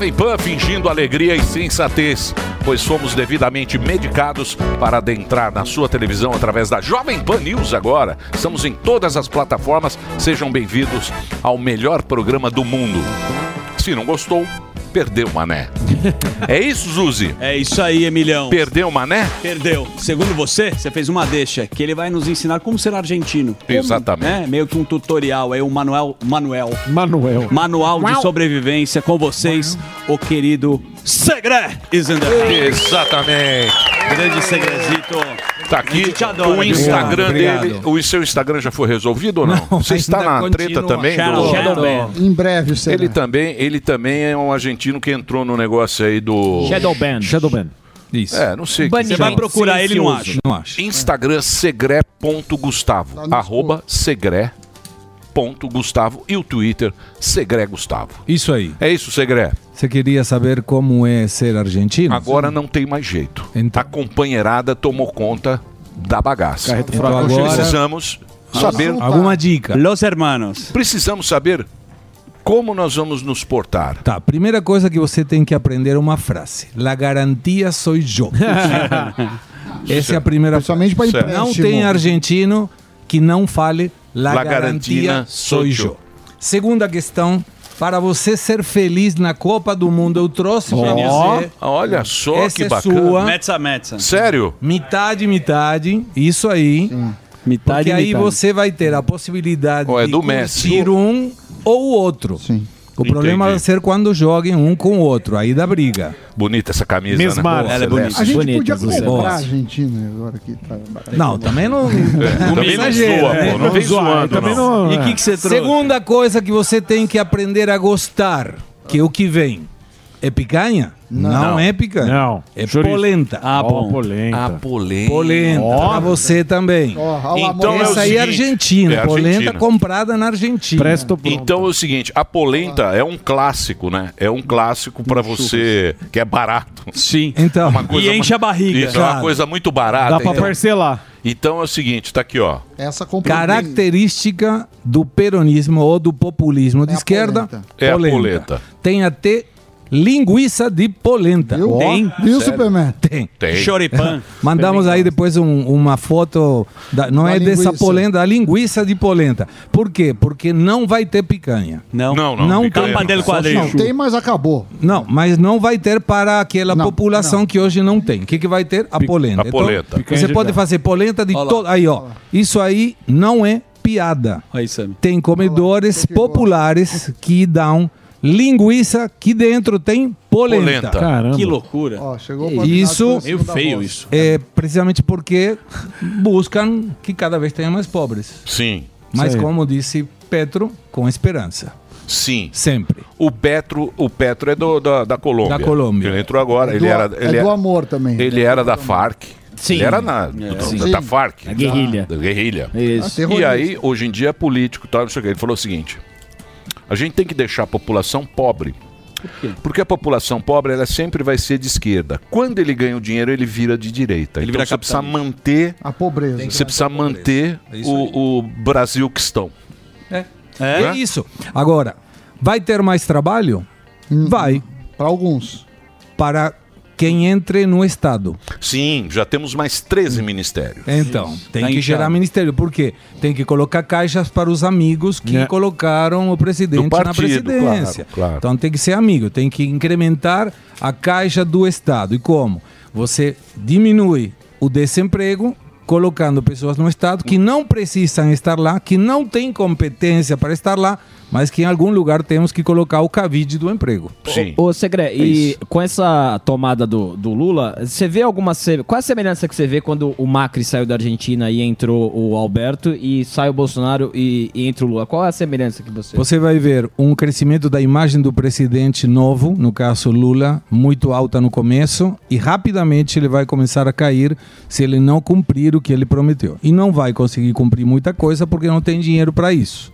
Jovem Pan, fingindo alegria e sensatez, pois fomos devidamente medicados para adentrar na sua televisão através da Jovem Pan News agora. Estamos em todas as plataformas. Sejam bem-vindos ao melhor programa do mundo. Se não gostou, perdeu, mané. É isso, Zuzi? É isso aí, Emilhão. Perdeu o mané? Perdeu. Segundo você, você fez uma deixa, que ele vai nos ensinar como ser argentino. Como, Exatamente. né? Meio que um tutorial aí, o Manuel. Manuel. Manuel. Manual de sobrevivência com vocês, o querido Segre Isender. Exatamente. Grande Segrezito. Tá aqui adora, o? Instagram Obrigado. dele. O seu Instagram já foi resolvido ou não? Você está na continua. treta também? Shadow- do-. Em breve será. Ele também, ele também é um argentino que entrou no negócio aí do Shadowban. Shadowban. Isso. É, não sei. Você vai procurar ele, não acha? Não acha. Instagram segre.gustavo. Arroba segre.gustavo e o Twitter Segre Gustavo. Isso aí. É isso, Segre. Você queria saber como é ser argentino? Agora não tem mais jeito. Então. A companheirada tomou conta da bagaça. Então agora- precisamos saber Alguma dica? Los hermanos. Precisamos saber Como nós vamos nos portar? Tá, primeira coisa que você tem que aprender é uma frase. La garantia sou eu. Essa é a primeira Principalmente frase. pra Não tem argentino que não fale la, La garantia garantia. Segunda questão, para você ser feliz na Copa do Mundo, eu trouxe para você. Olha só Essa que é bacana. sua. Metza, metza. Sério? Metade, metade, isso aí. Metade, Porque aí metade. você vai ter a possibilidade Ó, é de do Messi. um ou o outro. O problema Entendi. vai ser quando joguem um com o outro, aí dá briga. Bonita essa camisa, Mesmar. né? Ela é bonita. A gente Bonitas, podia comprar a Argentina agora que tá. Não, também não. Também não zoa, pô, não vem zoando, não. E o que, que você trouxe? Segunda coisa que você tem que aprender a gostar, que é o que vem. É picanha? Não, Não. é picanha. Não. É polenta. Ah, bom. Ó, polenta. Ah, polenta. Polenta. Ó. Pra você também. Então é o Essa aí é seguinte, Argentina. é polenta Argentina. comprada na Argentina. Então é o seguinte, a polenta é um clássico, né? É um clássico pra você que é barato. Sim. Então, E enche a barriga. Isso, é uma Claro. coisa muito barata. Dá pra então. parcelar. Então é o seguinte, tá aqui, ó. Essa compra Característica do peronismo ou do populismo de esquerda, polenta. É a polenta. Tem até linguiça de polenta. Viu? Tem? Viu, Sério? Superman? Tem. Tem. Choripan. Mandamos aí depois um- uma foto, da- não Da é dessa linguiça. polenta, a linguiça de polenta. Por quê? Porque não vai ter picanha. Não. Não, não. Não picanha tem. não. quadril. Não, tem, mas acabou. Não, mas não vai ter para aquela Não, população que hoje não tem. O que, que vai ter? A polenta. a polenta. Então, você pode fazer polenta de todo. Aí, ó. Isso aí não é piada. Aí, Sammy. Tem comedores populares que dão linguiça que dentro tem polenta. Polenta. Caramba. Que loucura. Ó, chegou o Isso- combinado Meio feio voz. isso. É precisamente porque buscam que cada vez tenha mais pobres. Sim, Mas Isso como disse Petro, com esperança. sim. Sempre. O Petro, o Petro é do, da, da Colômbia. Da Colômbia. Ele entrou agora. É Ele do, era, é ele do era, amor também. ele era da Farc. Sim. Ele era na, do- Sim. da, da Farc. A guerrilha. Da guerrilha. Isso. Ah, E aí, hoje em dia, é político tal, não sei o quê. Ele falou o seguinte: a gente tem que deixar a população pobre. Porque a população pobre ela sempre vai ser de esquerda. Quando ele ganha o dinheiro, ele vira de direita. Ele então você precisa manter, A pobreza. você precisa manter É o, o Brasil cristão. É. É? É isso. Agora, vai ter mais trabalho? Hum. Vai. Para alguns. Para quem entre no Estado. Sim, já temos mais 13 ministérios. Então, tem Tá que gerar ministério. Por quê? Tem que colocar caixas para os amigos que Né. colocaram o presidente Do partido, na presidência. claro, claro. Então tem que ser amigo, tem que incrementar a caixa do Estado. E como? Você diminui o desemprego colocando pessoas no Estado que não precisam estar lá, que não têm competência para estar lá, mas que em algum lugar temos que colocar o cavide do emprego. Sim. Ô, Segre, e com essa tomada do, do Lula, você vê alguma. Qual é a semelhança que você vê quando o Macri saiu da Argentina e entrou o Alberto e sai o Bolsonaro e, e entra o Lula? Qual é a semelhança que você. Você vai ver um crescimento da imagem do presidente novo, no caso Lula, muito alta no começo, e rapidamente ele vai começar a cair se ele não cumprir o que ele prometeu. E não vai conseguir cumprir muita coisa porque não tem dinheiro para isso.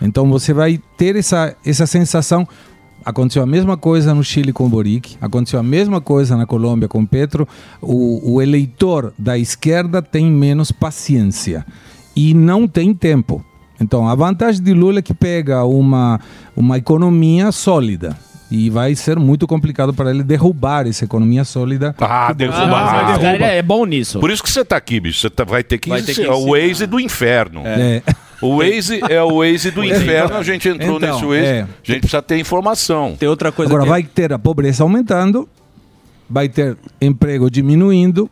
Então você vai ter essa, essa sensação. Aconteceu a mesma coisa no Chile com o Boric, aconteceu a mesma coisa na Colômbia com Petro. O, o eleitor da esquerda tem menos paciência e não tem tempo. Então, a vantagem de Lula é que pega uma, uma economia sólida. E vai ser muito complicado para ele derrubar essa economia sólida. Ah, derruba. Ah, cara, ele é bom nisso. Por isso que você tá aqui, bicho. Você tá- vai ter que Vai ter que o. Waze do inferno. É. O Waze é o Waze do inferno. A gente entrou Então, nesse Waze. é. A gente precisa ter informação. Tem outra coisa Agora que... vai ter a pobreza aumentando, vai ter emprego diminuindo,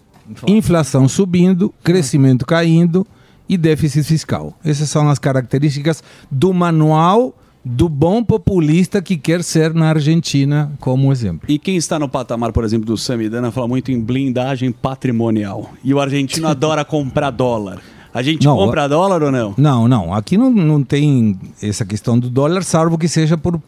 inflação subindo, crescimento caindo e déficit fiscal. Essas são as características do manual do bom populista que quer ser na Argentina, como exemplo. E quem está no patamar, por exemplo, do Samidana fala muito em blindagem patrimonial. E o argentino adora comprar dólar. A gente Não, compra dólar ou não? Não, não. Aqui não, não tem essa questão do dólar, salvo que seja por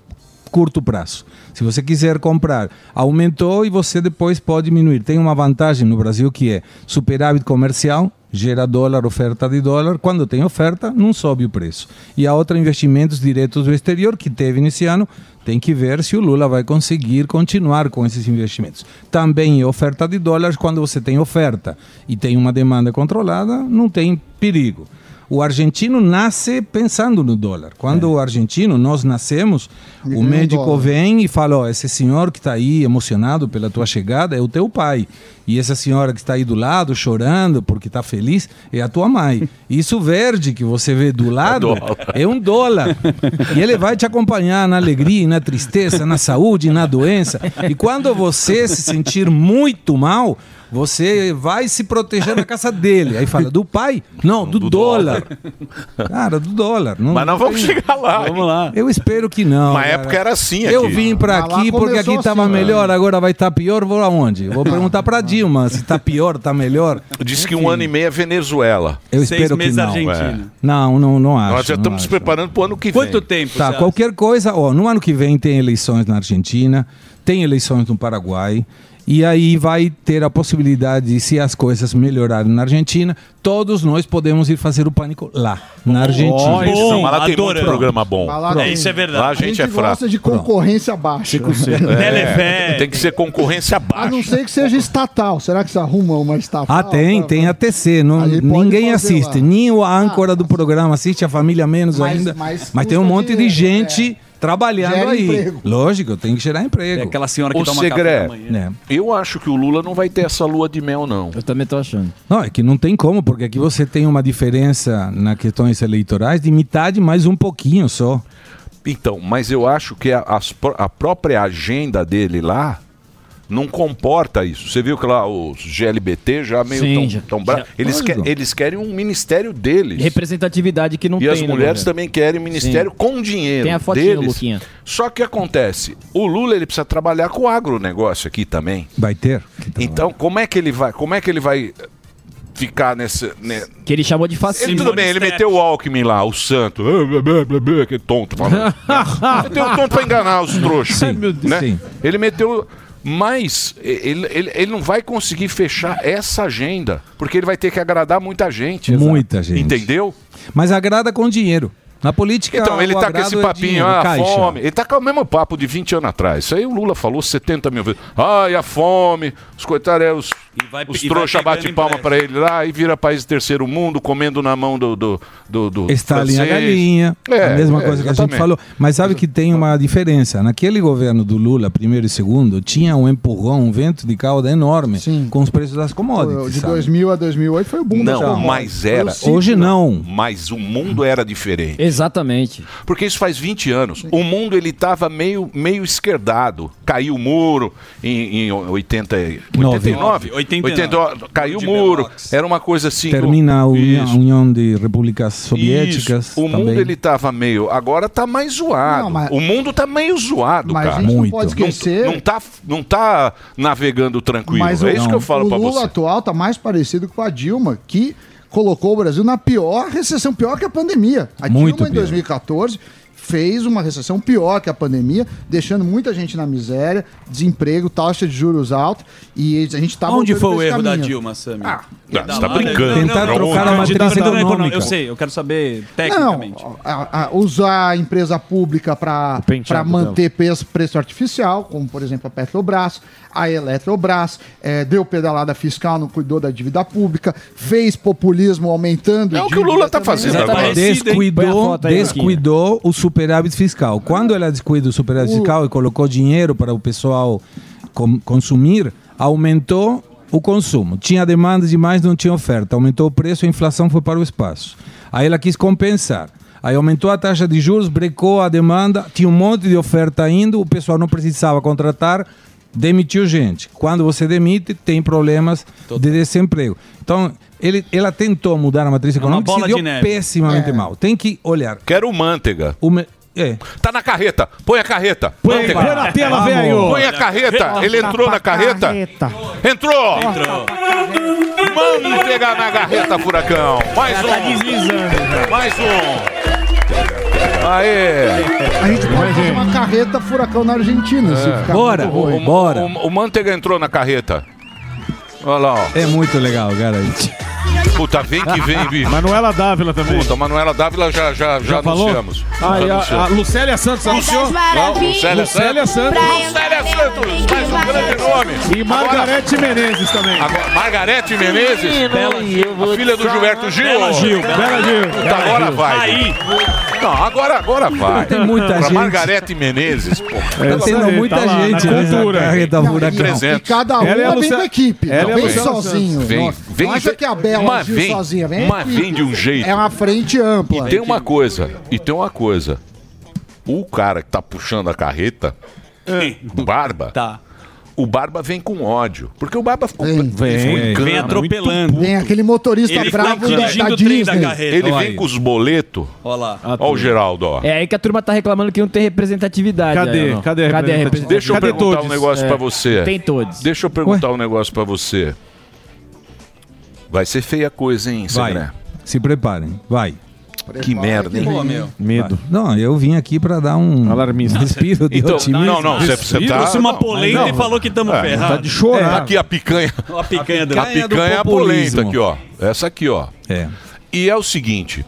curto prazo. Se você quiser comprar, aumentou e você depois pode diminuir. Tem uma vantagem no Brasil que é superávit comercial, gera dólar, oferta de dólar. Quando tem oferta, não sobe o preço. E a outra, investimentos diretos do exterior, que teve nesse ano, tem que ver se o Lula vai conseguir continuar com esses investimentos. Também oferta de dólares, quando você tem oferta e tem uma demanda controlada, não tem perigo. O argentino nasce pensando no dólar. Quando o argentino, nós nascemos, o médico vem e fala: ó, esse senhor que está aí emocionado pela tua chegada é o teu pai. E essa senhora que está aí do lado chorando porque está feliz é a tua mãe. Isso verde que você vê do lado é um dólar. E ele vai te acompanhar na alegria, e na tristeza, na saúde, e na doença. E quando você se sentir muito mal, você vai se proteger na casa dele. Aí fala, do pai? Não, do, dólar. Cara, do dólar. Não, Mas nós vamos tem- chegar lá. Vamos lá. Eu espero que não. Cara. época era assim Eu aqui. vim pra Mas lá aqui porque aqui tava assim, melhor, né? agora vai estar pior, vou aonde? Vou perguntar pra Dilma se tá pior, tá melhor. Diz que um ano e meio é Venezuela. Eu espero que não. É. Não, não, não acho. Nós já não estamos acho. preparando para o ano que vem. Quanto tempo? Tá, qualquer coisa, ó, no ano que vem tem eleições na Argentina, tem eleições no Paraguai, e aí vai ter a possibilidade de, se as coisas melhorarem na Argentina, todos nós podemos ir fazer o pânico lá, na Argentina. Não, mas lá tem muito programa bom. Mas lá tem- Lá a gente, é fraco. gosta de concorrência baixa. É, tem que ser concorrência A baixa. não ser que seja estatal. Será que você arruma uma estatal? Ah, tem, tem a TC. Não, ninguém assiste, lá. nem o âncora do programa assiste, a família menos Mas- ainda. mas Mas, tem um monte de dinheiro, gente trabalhando Gera aí. emprego. Lógico, tem que gerar emprego. É aquela senhora que Ô, toma café Segré, da manhã. eu acho que o Lula não vai ter essa lua de mel, não. Eu também tô achando. Não, é que não tem como, porque aqui você tem uma diferença nas questões eleitorais de metade mais um pouquinho só. Então, mas eu acho que a, as a própria agenda dele lá não comporta isso. Você viu que lá os GLBT já meio Sim, tão, já- tão bra- já- eles, que- eles querem um ministério deles. Representatividade que não e tem. as né, mulheres também querem ministério Sim. com dinheiro Tem a fotinha, deles. Luquinha. Só que acontece, o Lula ele precisa trabalhar com o agronegócio aqui também. Vai ter. Então, como é que ele vai, como é que ele vai ficar nessa, né? Que ele chamou de fascismo. Ele, tudo bem, ele meteu o Alckmin lá, o santo. Ah, que tonto falando. meteu o tonto pra enganar os trouxas. Sim, meu Deus. né? Sim. Ele meteu. Mas ele, ele, ele não vai conseguir fechar essa agenda, porque ele vai ter que agradar muita gente. Muita gente. Entendeu? Mas agrada com dinheiro. Na política, Então, ele tá com esse é papinho, dinheiro, ah, caixa. fome. Ele tá com o mesmo papo de 20 anos atrás. Isso aí o Lula falou 70 mil vezes. Ai, a fome, os coitados, é, os, vai- os e trouxa bate palma pra ele lá e vira país de terceiro mundo, comendo na mão do. do, do, do Stalin a galinha, É, a mesma é, coisa que a gente falou. Mas sabe que tem uma diferença. Naquele governo do Lula, primeiro e segundo, tinha um empurrão, um vento de cauda enorme com os preços das commodities. De sabe? 2000 a 2008 foi o boom Não, commodities. mas era. Hoje não. Mas o mundo era diferente. Exatamente. Porque isso faz 20 anos. O mundo ele estava meio, meio esquerdado. Caiu o muro em, em 80, e- 89. 89. caiu o muro. Era uma coisa assim. Termina a do- União, de Repúblicas Soviéticas. Isso. O mundo também. ele estava meio. Agora tá mais zoado. Não, mas- O mundo tá meio zoado, Mas a cara. gente não Muito. pode esquecer. Não, não tá, não tá navegando tranquilo. Mas é o, isso que eu falo o pra Lula você. atual tá mais parecido com a Dilma, que colocou o Brasil na pior recessão, pior que a pandemia. A Muito Dilma, em pior. 2014, fez uma recessão pior que a pandemia, deixando muita gente na miséria, desemprego, taxa de juros alta, e a gente tá Onde foi o erro da caminho. Dilma, Sami? Ah, Não, você tá brincando. Tentar Não, trocar a não, matriz Não, não, não, econômica. Eu sei, eu quero saber Não, tecnicamente. a- a- usar a empresa pública para manter preço, preço artificial, como por exemplo a Petrobras, a Eletrobras, eh, deu pedalada fiscal, não cuidou da dívida pública, fez populismo aumentando. É o que o Lula tá também. fazendo agora. Descuidou, descuidou o superávit fiscal. Quando ela descuida o superávit fiscal e colocou dinheiro para o pessoal com- consumir, aumentou o consumo. Tinha demanda demais, não tinha oferta. Aumentou o preço, a inflação foi para o espaço. Aí ela quis compensar. Aí aumentou a taxa de juros, brecou a demanda, tinha um monte de oferta indo, o pessoal não precisava contratar, demitiu gente. Quando você demite, tem problemas de desemprego. Então, ele, ela tentou mudar a matriz É econômica, bola se deu de pessimamente É. mal. Tem que olhar. Quero o Manteiga. O me- é. Tá na carreta. Põe a carreta. Põe, Manteiga. põe na tela, velho. Põe a carreta. Ele entrou na carreta? Entrou! Entrou. Manteiga na carreta, furacão. Mais um. Mais um. Aê. A gente pode fazer uma carreta furacão na Argentina. se ficar Bora, muito ruim. O, bora. o, o Manteiga entrou na carreta. Olha lá, ó. É muito legal, cara. Puta, vem que vem, bicho. Manuela Dávila também. Puta, Manuela Dávila já, já, já, Já anunciamos. Ah, e Já a, anunciamos. a Lucélia Santos anunciou? Não, Lucélia, Lucélia Santos. Lucélia Santos, mais um grande nome. E Margarete Menezes também. Agora, Margarete Menezes, Bela a filha do Gilberto Gil. Bela Gil, Bela Gil. Puta, Bela agora Gil. vai. Aí. Não, agora, agora vai. Tem muita pra gente. Margarete Menezes, pô. Tá tendo muita gente nessa carreta furacão. Presente. E cada uma Ela é a Lucia- com equipe. Ela é não vem sozinho. Vem, não, vem não acha que a Bela vem- sozinha. Vem mas vem de um jeito. É uma frente ampla. E tem uma coisa, e tem uma coisa. O cara que tá puxando a carreta, o Barba, Tá. o Barba vem com ódio. Porque o Barba ficou, Vem. vem, Vem atropelando. Tem aquele motorista Ele ficou bravo da, dirigindo da da carreta. Ele vem aí. com os boletos. Olha lá. Olha o Geraldo, ó. É aí que a turma tá reclamando que não tem representatividade. Cadê? aí. Cadê a Cadê a representatividade? Deixa eu Cadê perguntar todos? um negócio É, pra você. Tem todos. Deixa eu perguntar um negócio pra você. Vai ser feia a coisa, hein, Vai. Se preparem. Vai. Que merda, hein? Pô, meu. Medo. Não, eu vim aqui pra dar um Alarmista. respiro de Então, otimismo. não, não, você, você tá... Trouxe uma polenta não. e falou que estamos É, ferrados. Tá de chorar. Tá aqui a picanha. A picanha. A Picanha picanha é a polenta aqui, ó. Essa aqui, ó. É. E é o seguinte.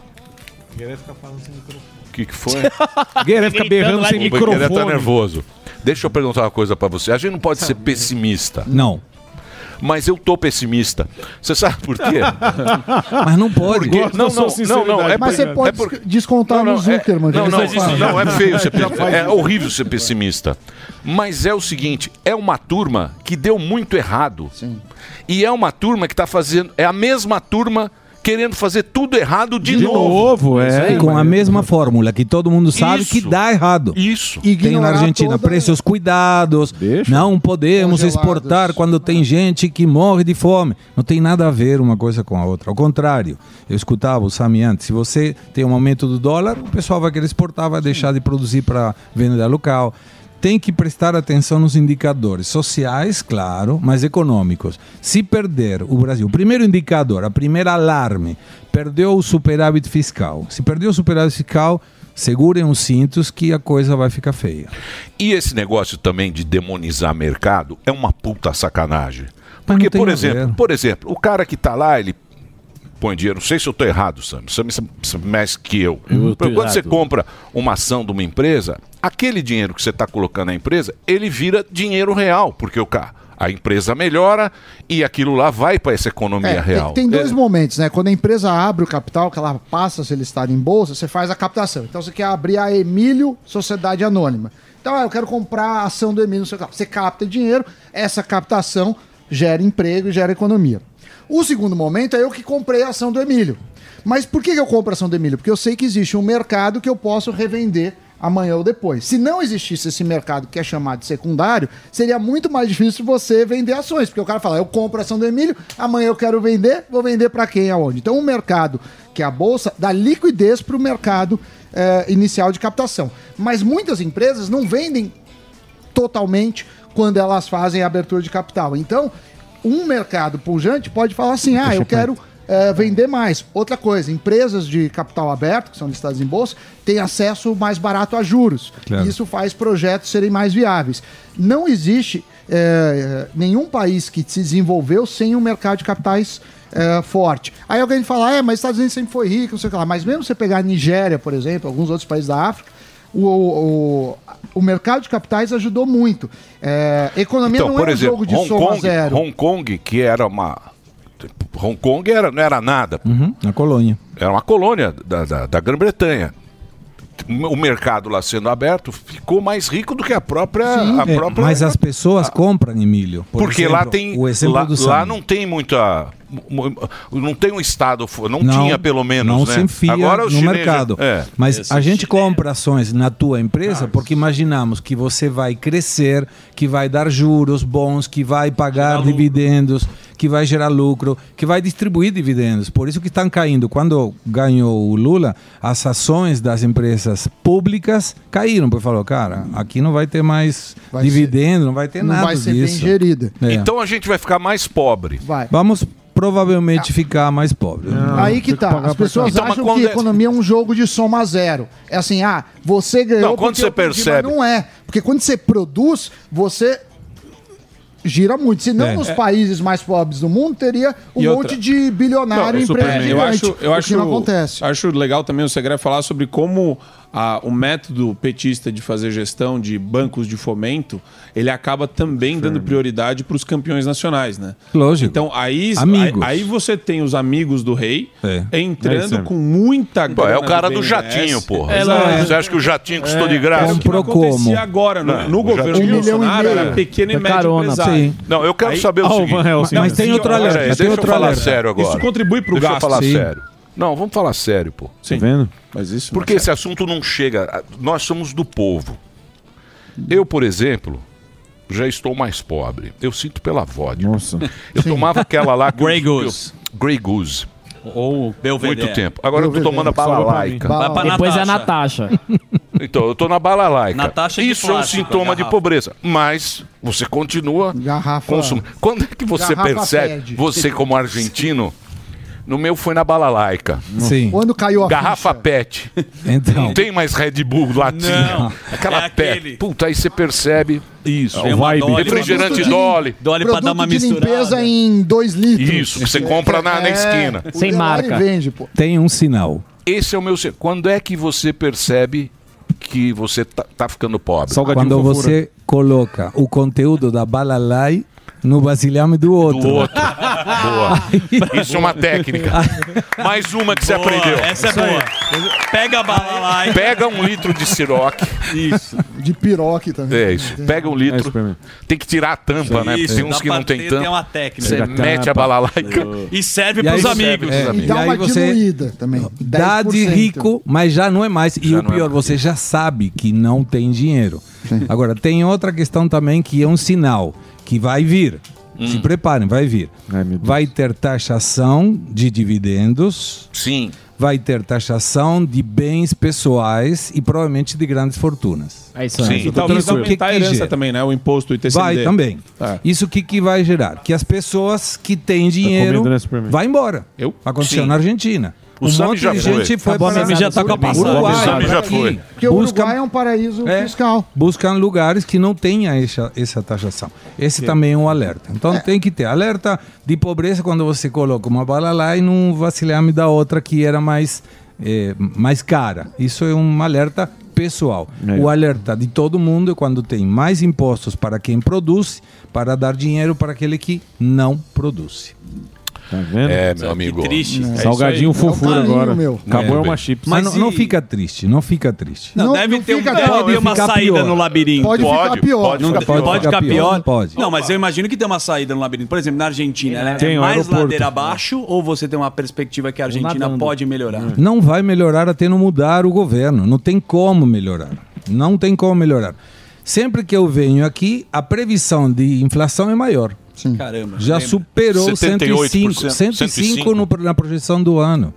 O que, que foi? Guerreiro fica berrando sem O Bequeré tá microfone. nervoso. Deixa eu perguntar uma coisa pra você. A gente não pode ser pessimista. Não. Mas eu tô pessimista. Você sabe por quê? Mas não pode. Porque, não, não, não, não, é Mas você pode é por- descontar Não, não, no Zuckerman. É, não, que não, isso faz. não, é feio ser pessimista. É horrível ser pessimista. Mas é o seguinte, é uma turma que deu muito errado. E é uma turma que tá fazendo. É a mesma turma querendo fazer tudo errado de, De novo. novo, é. com a mesma fórmula que todo mundo sabe que Isso. dá errado. Isso. Tem na Argentina toda- preços cuidados. Deixa. Não podemos exportar quando tem gente que morre de fome. Não tem nada a ver uma coisa com a outra. Ao contrário, eu escutava o Sami antes. Se você tem um aumento do dólar, o pessoal vai querer exportar, vai deixar de produzir para venda local. Tem que prestar atenção nos indicadores sociais, claro, mas econômicos. Se perder o Brasil, o primeiro indicador, a primeira alarme, perdeu o superávit fiscal. Se perdeu o superávit fiscal, segurem os cintos que a coisa vai ficar feia. E esse negócio também de demonizar mercado é uma puta sacanagem. Porque, por exemplo, por exemplo, o cara que tá lá, ele põe dinheiro. Não sei se eu tô errado, Sam. Sam sabe mais que eu. Eu Quando você errado. compra uma ação de uma empresa, aquele dinheiro que você está colocando na empresa, ele vira dinheiro real, porque o ca- a empresa melhora e aquilo lá vai para essa economia É, real. Tem, tem dois É. momentos, né? Quando a empresa abre o capital, que ela passa a ser listada em bolsa, você faz a captação. Então você quer abrir a Emílio Sociedade Anônima. Então, ah, eu quero comprar a ação do Emílio. não sei o que lá. Você capta dinheiro, essa captação gera emprego e gera economia. O segundo momento é eu que comprei a ação do Emílio. Mas por que eu compro a ação do Emílio? Porque eu sei que existe um mercado que eu posso revender amanhã ou depois. Se não existisse esse mercado que é chamado de secundário, seria muito mais difícil você vender ações, porque o cara fala, eu compro a ação do Emílio, amanhã eu quero vender, vou vender para quem, aonde? Então o mercado, que é a bolsa, dá liquidez para o mercado eh, inicial de captação. Mas muitas empresas não vendem totalmente quando elas fazem a abertura de capital. Então, um mercado pujante pode falar assim: ah, eu quero eh, vender mais. Outra coisa, empresas de capital aberto, que são listadas em bolsa, têm acesso mais barato a juros. Claro. Isso faz projetos serem mais viáveis. Não existe eh, nenhum país que se desenvolveu sem um mercado de capitais eh, forte. Aí alguém fala, é, mas os Estados Unidos sempre foi rico, não sei o que lá. Mas mesmo você pegar a Nigéria, por exemplo, alguns outros países da África, o, o, o mercado de capitais ajudou muito. Eh, economia Então, não por é um exemplo, jogo de Hong soma Kong, zero. Hong Kong, que era uma. Hong Kong era, não era nada. Uhum, na colônia. Era uma colônia da, da, da Grã-Bretanha. O mercado lá sendo aberto ficou mais rico do que a própria. a É, própria mas as pessoas compram, Emílio. Por porque exemplo, lá tem. O exemplo lá, do lá não tem muita. Não tem um Estado. Não, Não, tinha, pelo menos. Não né? se enfia Agora no chineses- mercado. É. Mas a gente compra ações na tua empresa Ah, porque imaginamos que você vai crescer, que vai dar juros bons, que vai pagar dividendos, que vai gerar lucro, que vai distribuir dividendos. Por isso que estão caindo. Quando ganhou o Lula, as ações das empresas públicas caíram. Porque falou, cara, aqui não vai ter mais Vai dividendo, não vai ter não nada vai ser bem disso. gerida. É. Então a gente vai ficar mais pobre. Vai. Vamos provavelmente ficar mais pobres. Aí que tá. As pessoas Então, acham que é- economia é um jogo de soma zero. É assim, ah, você ganhou. Não, quando você percebe- Mas não é. Porque quando você produz, você gira muito. Se não É. nos É. países mais pobres do mundo, teria um monte de bilionário Não, empreendedor. eu acho, eu o acho, que não acontece. acho legal também o Segre falar sobre como a- o método petista de fazer gestão de bancos de fomento, ele acaba também dando prioridade para os campeões nacionais, né? Lógico. Então aí, Amigos. aí, aí você tem os amigos do rei É. É entrando mesmo. com muita Pô, é o grana cara do do jatinho, porra. É, Exato. lógico. Você acha que o jatinho custou É, de graça? É o que não acontecia agora. No, Não, no o governo jatinho- Um e Bolsonaro meio. era pequeno e É médio carona, empresário. sim. Não, eu quero saber o Ah, seguinte. Mas Mas tem outro Peraí, alerta, Deixa tem eu outro falar sério agora. Isso contribui pro Deixa gasto. eu falar sério. Não, vamos falar sério, pô. Sim. Tá vendo? Mas isso Porque esse assunto não chega. Nós somos do povo. Eu, por exemplo, já estou mais pobre. Eu sinto pela vodka. Nossa. Eu tomava aquela lá. Grey Goose. eu- Grey Goose. Ou Belvedere. Muito tempo. Agora eu tô Belvedere. tomando a balalaica. pra Depois é a Natasha. Então, eu tô na balalaica. Natasha Isso é um plástico, sintoma de pobreza. Mas você continua Garrafa- consumindo. Quando é que você Garrafa percebe, você como argentino, no meu foi na balalaica. Sim. Quando caiu a Garrafa PET. Então. Não tem mais Red Bull latinha. Não, Aquela é PET. aquele. Puta, aí você percebe isso. Tem uma Dolly. Refrigerante Dolly. Dolly pra dar uma misturada. limpeza em 2 litros. Isso, que você compra na, na É, esquina. o Delari vende, pô. Tem um sinal. Esse é o meu... Quando é que você percebe que você tá, tá ficando pobre? Quando você coloca o conteúdo da balalai no vasilhame do outro. Do outro. Boa. Isso é uma técnica. Mais uma que você Boa, aprendeu. essa é boa. Pega a bala lá, hein? Pega um litro de siroque. Isso. De piroque também. É isso. Pega um litro. tem que tirar a tampa, né? Isso, tem uns que não tem tampa. tem uma técnica. Você mete a balalaica. E serve pros você- amigos. é, E dá aí uma você diluída também. Dá de 10%. rico, mas já não é mais. E Já o é pior, mais. você já sabe que não tem dinheiro. Agora, tem outra questão também que é um sinal que vai vir. Se preparem, vai vir. Vai ter taxação de dividendos. Sim. Vai ter taxação de bens pessoais e provavelmente de grandes fortunas. É isso Sim, aí. e talvez Isso, o que aumentar a que herança gera? também, né? O imposto, o ITCD. Vai também. É. Isso o que, que vai gerar? Que as pessoas que têm dinheiro comendo, né, vai embora. Eu? Aconteceu Sim. na Argentina. O um Sami monte já de foi. gente foi Acabou a para Sami já tá com a passagem. Uruguai, O Sami já foi. Porque o Busca- Uruguai é um paraíso É. fiscal. buscam lugares que não tenham essa, essa taxação. Esse também é um alerta. Então tem que ter alerta de pobreza quando você coloca uma bala lá e não vacilar-me da outra que era mais, eh, mais cara. Isso é um alerta pessoal. É. O alerta de todo mundo é quando tem mais impostos para quem produz, para dar dinheiro para aquele que não produz. Tá vendo? É, meu amigo. Triste. É Salgadinho fofura carinho, agora. meu. Acabou É, é uma chips. Mas, não, não fica triste, não fica triste. Não, Não, deve não ter, um, fica- deve pode uma ficar saída pior. no labirinto. Pode, Pode, ficar pior. pode Nunca ficar pode, pior. ficar pior? Pode. Não, mas eu imagino que tem uma saída no labirinto. Por exemplo, na Argentina, né? Tem é mais aeroporto. ladeira abaixo ou você tem uma perspectiva que a Argentina pode melhorar? Não vai melhorar até não mudar o governo. Não tem como melhorar. Não tem como melhorar. Sempre que eu venho aqui, a previsão de inflação é maior. Caramba. Já lembra? superou 78%, 105, 105 no, na projeção do ano.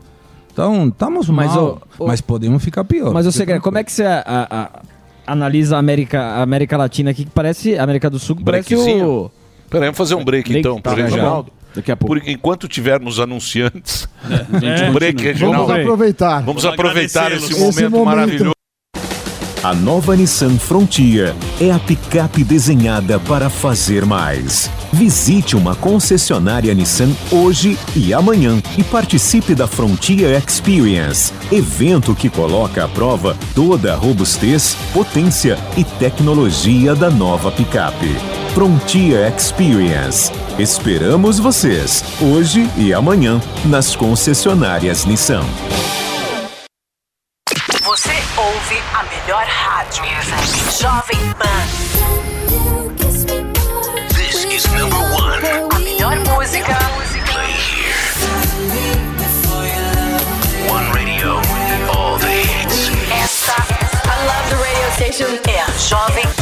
Então, estamos Mas, mal, mas podemos ficar pior. Mas, Fica Segredo, como é que você a- a- analisa a América, a América Latina aqui, que parece, a América do Sul, que parece o... Peraí, vamos fazer um break, Break, então, tá, pro tá Reginaldo. Daqui a pouco. Por, enquanto tivermos anunciantes, É. um break, Reginaldo. Vamos aproveitar. Vamos Vamos aproveitar esse momento, Esse momento. maravilhoso. A nova Nissan Frontier é a picape desenhada para fazer mais. Visite uma concessionária Nissan hoje e amanhã e participe da Frontier Experience, evento que coloca à prova toda a robustez, potência e tecnologia da nova picape. Frontier Experience. Esperamos vocês hoje e amanhã nas concessionárias Nissan. Ouve a melhor rádio. Jovem Pan. This is number one. A melhor música. Play here. One radio, all the hits. Esta, I love the radio station, é a Jovem Pan.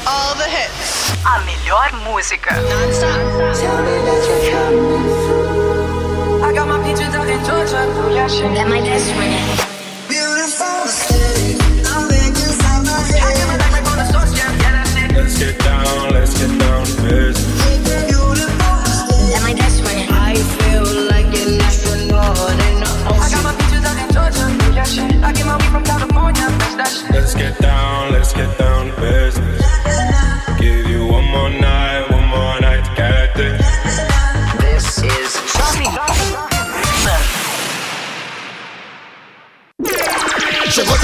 All. A melhor música. I got my peaches out in Georgia. That my best friend. Beautiful city. I'm in inside my. Let's get down, let's get down to business. That my best friend. I feel like an astronaut in the ocean. I got my peaches out in Georgia. I get my weed from California. Bitch, that shit. Let's get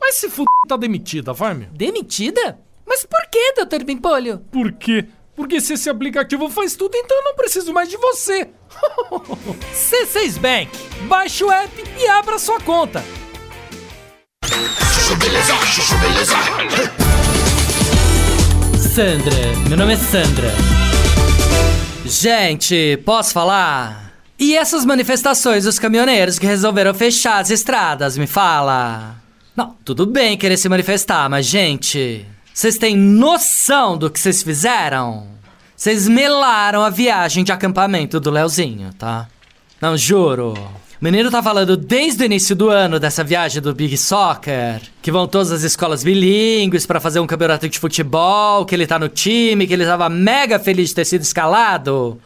Mas se f... tá demitida, vai, meu. Demitida? Mas por que, Dr. Bimpolho? Por quê? Porque se esse aplicativo faz tudo, então eu não preciso mais de você. C6 Bank. Baixe o app e abra sua conta. Chuchu Beleza, Chuchu Beleza. Sandra, meu nome é Sandra. Gente, posso falar? E essas manifestações dos caminhoneiros que resolveram fechar as estradas, me fala? Não, tudo bem querer se manifestar, mas gente, vocês têm noção do que vocês fizeram? Vocês melaram a viagem de acampamento do Leozinho, tá? Não, juro. O menino tá falando desde o início do ano dessa viagem do Big Soccer, que vão todas as escolas bilíngues pra fazer um campeonato de futebol, que ele tá no time, que ele tava mega feliz de ter sido escalado.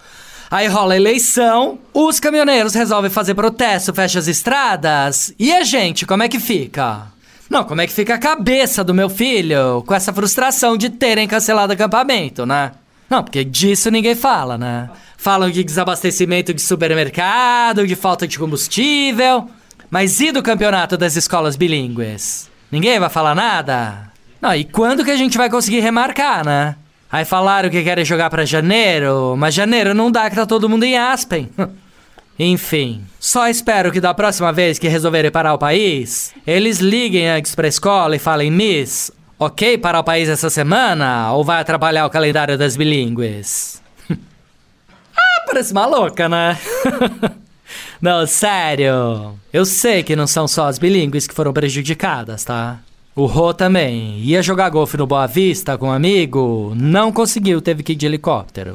Aí rola a eleição, os caminhoneiros resolvem fazer protesto, fecha as estradas, e a gente, como é que fica? Não, como é que fica a cabeça do meu filho com essa frustração de terem cancelado o acampamento, né? Não, porque disso ninguém fala, né? Falam de desabastecimento de supermercado, de falta de combustível. Mas e do campeonato das escolas bilíngues? Ninguém vai falar nada? Não, e quando que a gente vai conseguir remarcar, né? Aí falaram que querem jogar pra janeiro, mas janeiro não dá que tá todo mundo em Aspen. Enfim, só espero que da próxima vez que resolverem parar o país, eles liguem antes pra escola e falem, Miss, ok parar o país essa semana ou vai atrapalhar o calendário das bilíngues? ah, parece uma louca, né? não, sério. Eu sei que não são só as bilíngues que foram prejudicadas, tá? O Rô também. Ia jogar golfe no Boa Vista com um amigo, não conseguiu, teve que ir de helicóptero.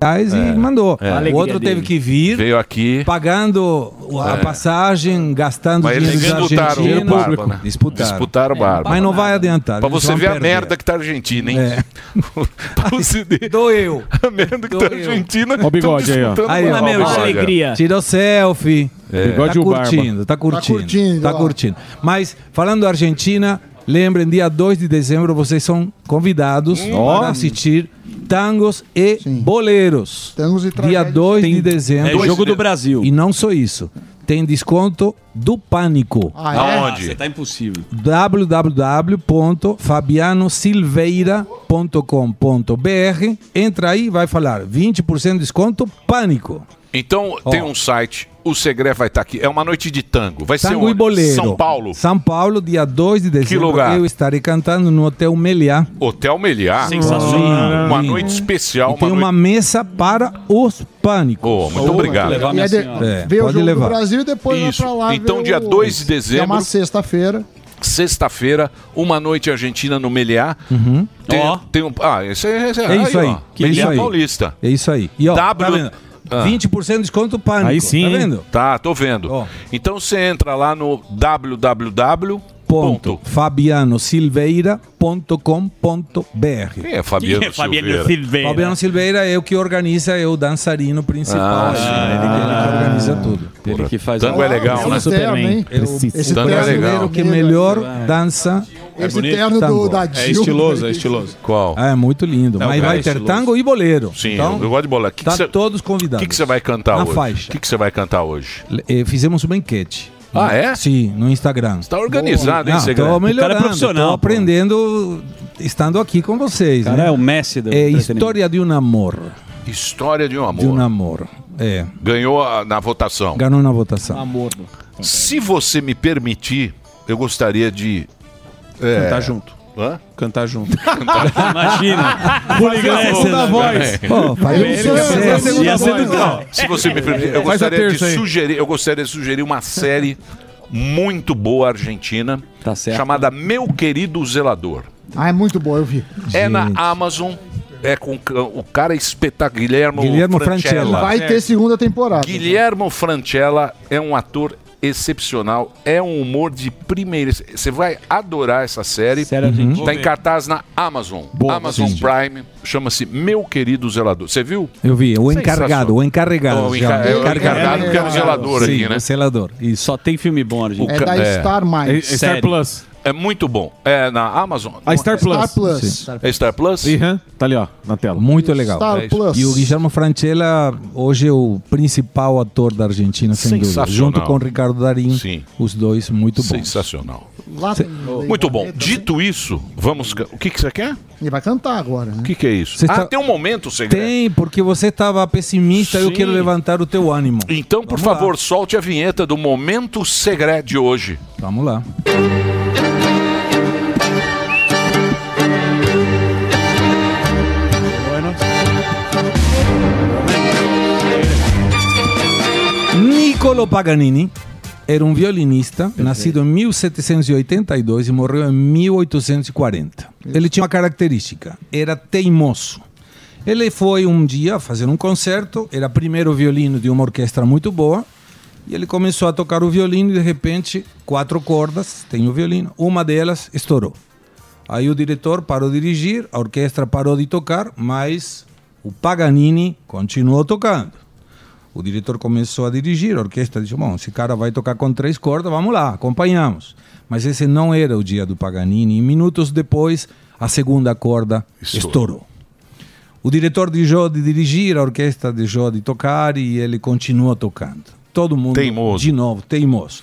Reais e mandou. É. O outro teve dele. que vir Veio aqui. pagando a É. passagem, gastando Mas eles dinheiro dos disputaram o. Barba, né? Disputaram. Disputaram o Barba. Mas não vai adiantar. Pra eles você ver a perder. merda que tá a Argentina, hein? É. pra você ver. Doeu. A merda que tá a Argentina. Ó o bigode aí, ó. Aí, o ó. Barba. Alegria. Tirou selfie. É. Tá Bigode e o Barba. curtindo, tá curtindo. Tá curtindo, Tá ó. curtindo. Mas, falando da Argentina, lembrem, dia 2 de dezembro vocês são convidados Ó. para assistir tangos e boleros. Tangos e Dia 2 de dezembro. É jogo do Brasil. E não só isso. Tem desconto do Pânico. Ah, é? Aonde? Você tá impossível. www.fabianosilveira.com.br Entra aí e vai falar 20% de desconto Pânico. Então, tem um site, o Segre vai estar aqui. É uma noite de tango. Vai ser Tango onde? e boleiro. São Paulo. São Paulo, dia 2 de dezembro. lugar? Eu estarei cantando no Hotel Meliá. Hotel Meliá. Sensacional. Uma noite especial. E tem uma uma mesa para os pânicos. Oh, muito obrigado. E é de- É, Vê o pode jogo levar. do Brasil e depois Isso. vai pra lá. Então, ver dia o- 2 de que É uma dezembro. sexta-feira. Sexta-feira, uma noite Argentina no Meliá. Uhum. Tem, Ó. tem um, ah, esse é, esse É isso aí. ó. É isso aí. Paulista. É isso aí. E ó, W- tá vendo? Ah. 20% de desconto pânico. Aí sim. Tá vendo? Tá, tô vendo. Então você entra lá no www. Ponto. fabianosilveira.com.br Quem é Fabiano é Fabiano Silveira? Silveira? Fabiano Silveira é o que organiza, é o dançarino principal. Ah, assim, sim. ele, que- ele que organiza tudo. Ele que faz Tango é legal, né? Superman. É o, Esse o terno brasileiro que melhor dança. Esse bonito? terno do- tango. da Dilma. É estiloso, é estiloso. Qual? É muito lindo. Não, Mas cara, vai é ter estiloso. tango e boleiro. Sim, então, eu gosto de bola. Que tá que cê- todos O convidados. que, que você vai cantar Na hoje? faixa. O que, você vai cantar hoje? Eh, fizemos uma enquete. Ah, é? Sim, no Instagram. Está organizado, hein, Segredo? Estou O cara é melhorando, profissional, pô. aprendendo estando aqui com vocês. cara né? é o Messi do É história de um amor. História de um amor. De um amor. É. Ganhou a- na votação. Ganhou na votação. Amor. Se você me permitir, eu gostaria de. É, Cantar junto. Hã? Cantar junto. Imagina. Segunda voz. Pô, faz Ia ser do Não, Se você me permitir, eu Faz a gostaria de terça aí. sugerir, eu gostaria de sugerir uma série muito boa argentina, chamada Meu Querido Zelador. Ah, é muito bom, eu vi. É na Amazon, é com o cara espetacular Guilhermo. Francella. Vai ter segunda temporada. Guilhermo Francella é um ator excepcional, é um humor de primeira. Você vai adorar essa série. Série argentina. Tá em cartaz na Amazon. Boa, Amazon sim. Prime. Chama-se Meu Querido Zelador. Você viu? Eu vi, o encarregado, o encarregado. O já. enca- é o encarregado que era o zelador Sim, aqui, né? O zelador. Isso. Só tem filme bom, Argentina. É da é. Star Mais. É Star Plus. É muito bom. É na Amazon? A Star Plus. Star Plus. Sim. É Star Plus? Uhum. Tá ali, ó, na tela. Muito legal. Star É. Plus. E o Guilhermo Francella hoje é o principal ator da Argentina, sem dúvida. Sensacional. Junto com o Ricardo Darim. Sim. Os dois muito bons. Sensacional. Lá tem- Muito bom. Dito isso, vamos. O que, que você quer? Ele vai cantar agora, né? O que, que é isso? Você ah, está- tem um momento, segredo. Tem, porque você estava pessimista eu Sim. quero levantar o teu ânimo. Então, por Vamos lá. favor, solte a vinheta do Momento Segredo de hoje. Vamos lá. Niccolo Paganini era um violinista, nascido em 1782 e morreu em 1840. Ele tinha uma característica, era teimoso. Ele foi um dia fazer um concerto, era primeiro violino de uma orquestra muito boa, e ele começou a tocar o violino e de repente, quatro cordas, tem o violino, uma delas estourou. Aí o diretor parou de dirigir, a orquestra parou de tocar, mas o Paganini continuou tocando. O diretor começou a dirigir, a orquestra disse: Bom, esse cara vai tocar com três cordas, vamos lá, acompanhamos. Mas esse não era o dia do Paganini, e minutos depois, a segunda corda Estourou. estourou. O diretor deixou de dirigir, a orquestra deixou de tocar e ele continuou tocando. Todo mundo, Teimoso. de novo, teimoso.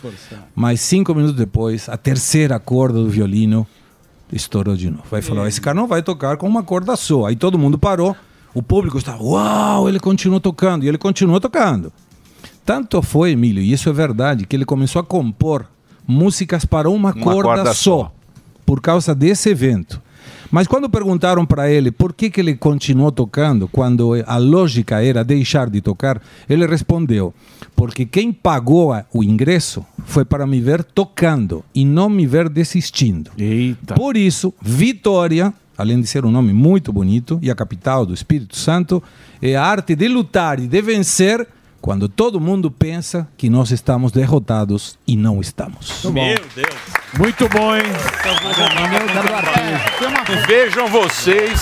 Mas cinco minutos depois, a terceira corda do violino estourou de novo. Aí falou: esse cara não vai tocar com uma corda só. Aí todo mundo parou. O público estava, uau, ele continuou tocando. E ele continuou tocando. Tanto foi, Emílio, e isso é verdade, que ele começou a compor músicas para uma, Uma corda, corda só, só. por causa desse evento. Mas quando perguntaram para ele por que, que ele continuou tocando, quando a lógica era deixar de tocar, ele respondeu: porque quem pagou o ingresso foi para me ver tocando e não me ver desistindo. Eita. Por isso, Vitória, além de ser um nome muito bonito e a capital do Espírito Santo, é a arte de lutar e de vencer quando todo mundo pensa que nós estamos derrotados e não estamos. Meu Deus. Muito bom, hein? Vejam vocês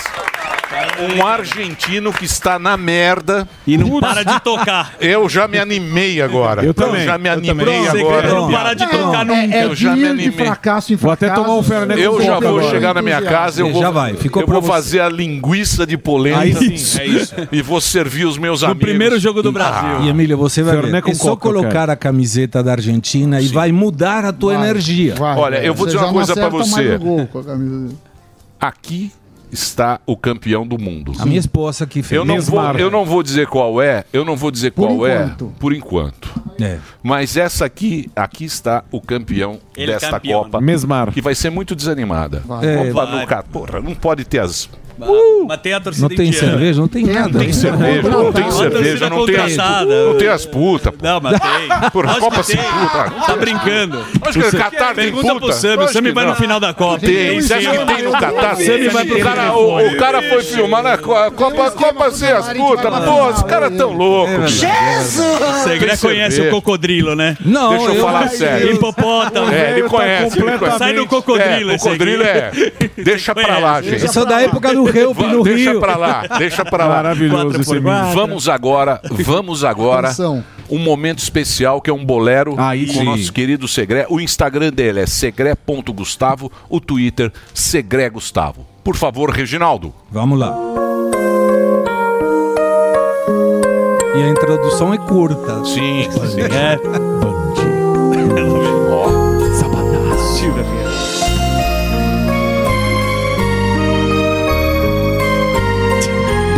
um argentino que está na merda. E não para de tocar. Eu já me animei agora. Eu também. já me Eu animei agora. Não para de tocar nunca. É, é Eu já me animei. fracasso em Vou até fracasso. tomar um Fernet Eu já vou agora. chegar na minha casa, eu vou, já vai, ficou eu vou você. fazer a linguiça de polenta Aí sim. É isso. e vou servir os meus No amigos. primeiro jogo do Brasil. E Emílio, você vai Fernet ver. É só coca, eu colocar a camiseta da Argentina e vai mudar a tua Vai, energia. vai, Olha, eu vou dizer uma não coisa pra acerta você. Aqui está o campeão do mundo. A minha esposa que fez. Eu não, vou, eu não vou dizer qual é, eu não vou dizer Por qual enquanto. é, por enquanto. É. Mas essa aqui, aqui está o campeão Ele é desta campeão, Copa, Mesmar. que vai ser muito desanimada. Vai. É, Copa vai. no Ca- Porra, não pode ter as Mas tem a torcida Não tem indiana. cerveja, não tem nada. Tem cerveja, não tem cerveja, não tem as, não tem as putas. pô. Não, mas tem. Por Lógico Copa sem puta. Tá brincando. Acho que o Catar tem Pergunta puta. pro Sami, o Sami vai não. no final da Copa. Tem, você acha que tem no Catar? Sami vai pro cara, o, o cara foi filmar na Copa, Copa sem as putas. Pô, os caras tão loucos. Jesus! Segre Tem conhece o cocodrilo, né? Não, Deixa eu falar sério. Hipopótamo. É, ele conhece. ele conhece. Sai do cocodrilo É, esse cocodrilo aqui. é. Deixa pra lá, gente. Eu sou da época do Help no Deixa Rio. pra lá, deixa pra lá. Maravilhoso esse. Vamos agora, vamos agora. Atenção. Um momento especial que é um bolero Aí com sim. o nosso querido Segré. O Instagram dele é segre.gustavo, o Twitter Segré Gustavo. Por favor, Reginaldo. Vamos lá. E a introdução é curta. Sim, sim. É. Ó, sabadaço.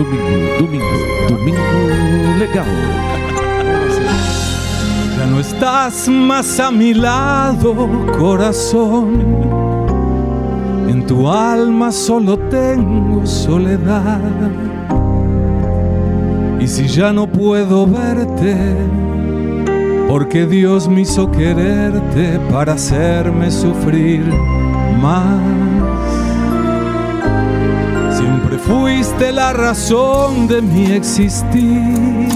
Domingo, domingo, domingo legal. Ya no estás más a mi lado, corazón. En tu alma solo tengo soledad. Y si ya no puedo verte, porque Dios me hizo quererte para hacerme sufrir más. Fuiste la razón de mi existir.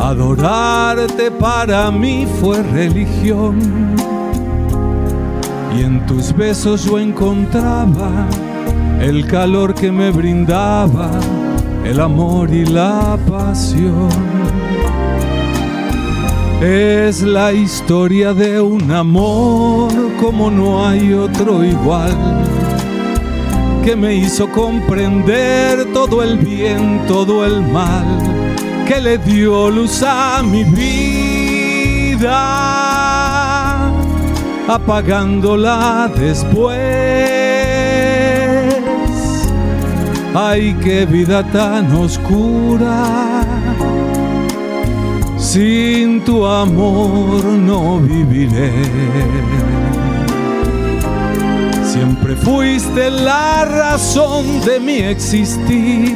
Adorarte para mí fue religión. Y en tus besos yo encontraba el calor que me brindaba, el amor y la pasión. Es la historia de un amor como no hay otro igual que me hizo comprender todo el bien, todo el mal, que le dio luz a mi vida, apagándola después. Ay, qué vida tan oscura, sin tu amor no viviré. Siempre fuiste la razón de mi existir.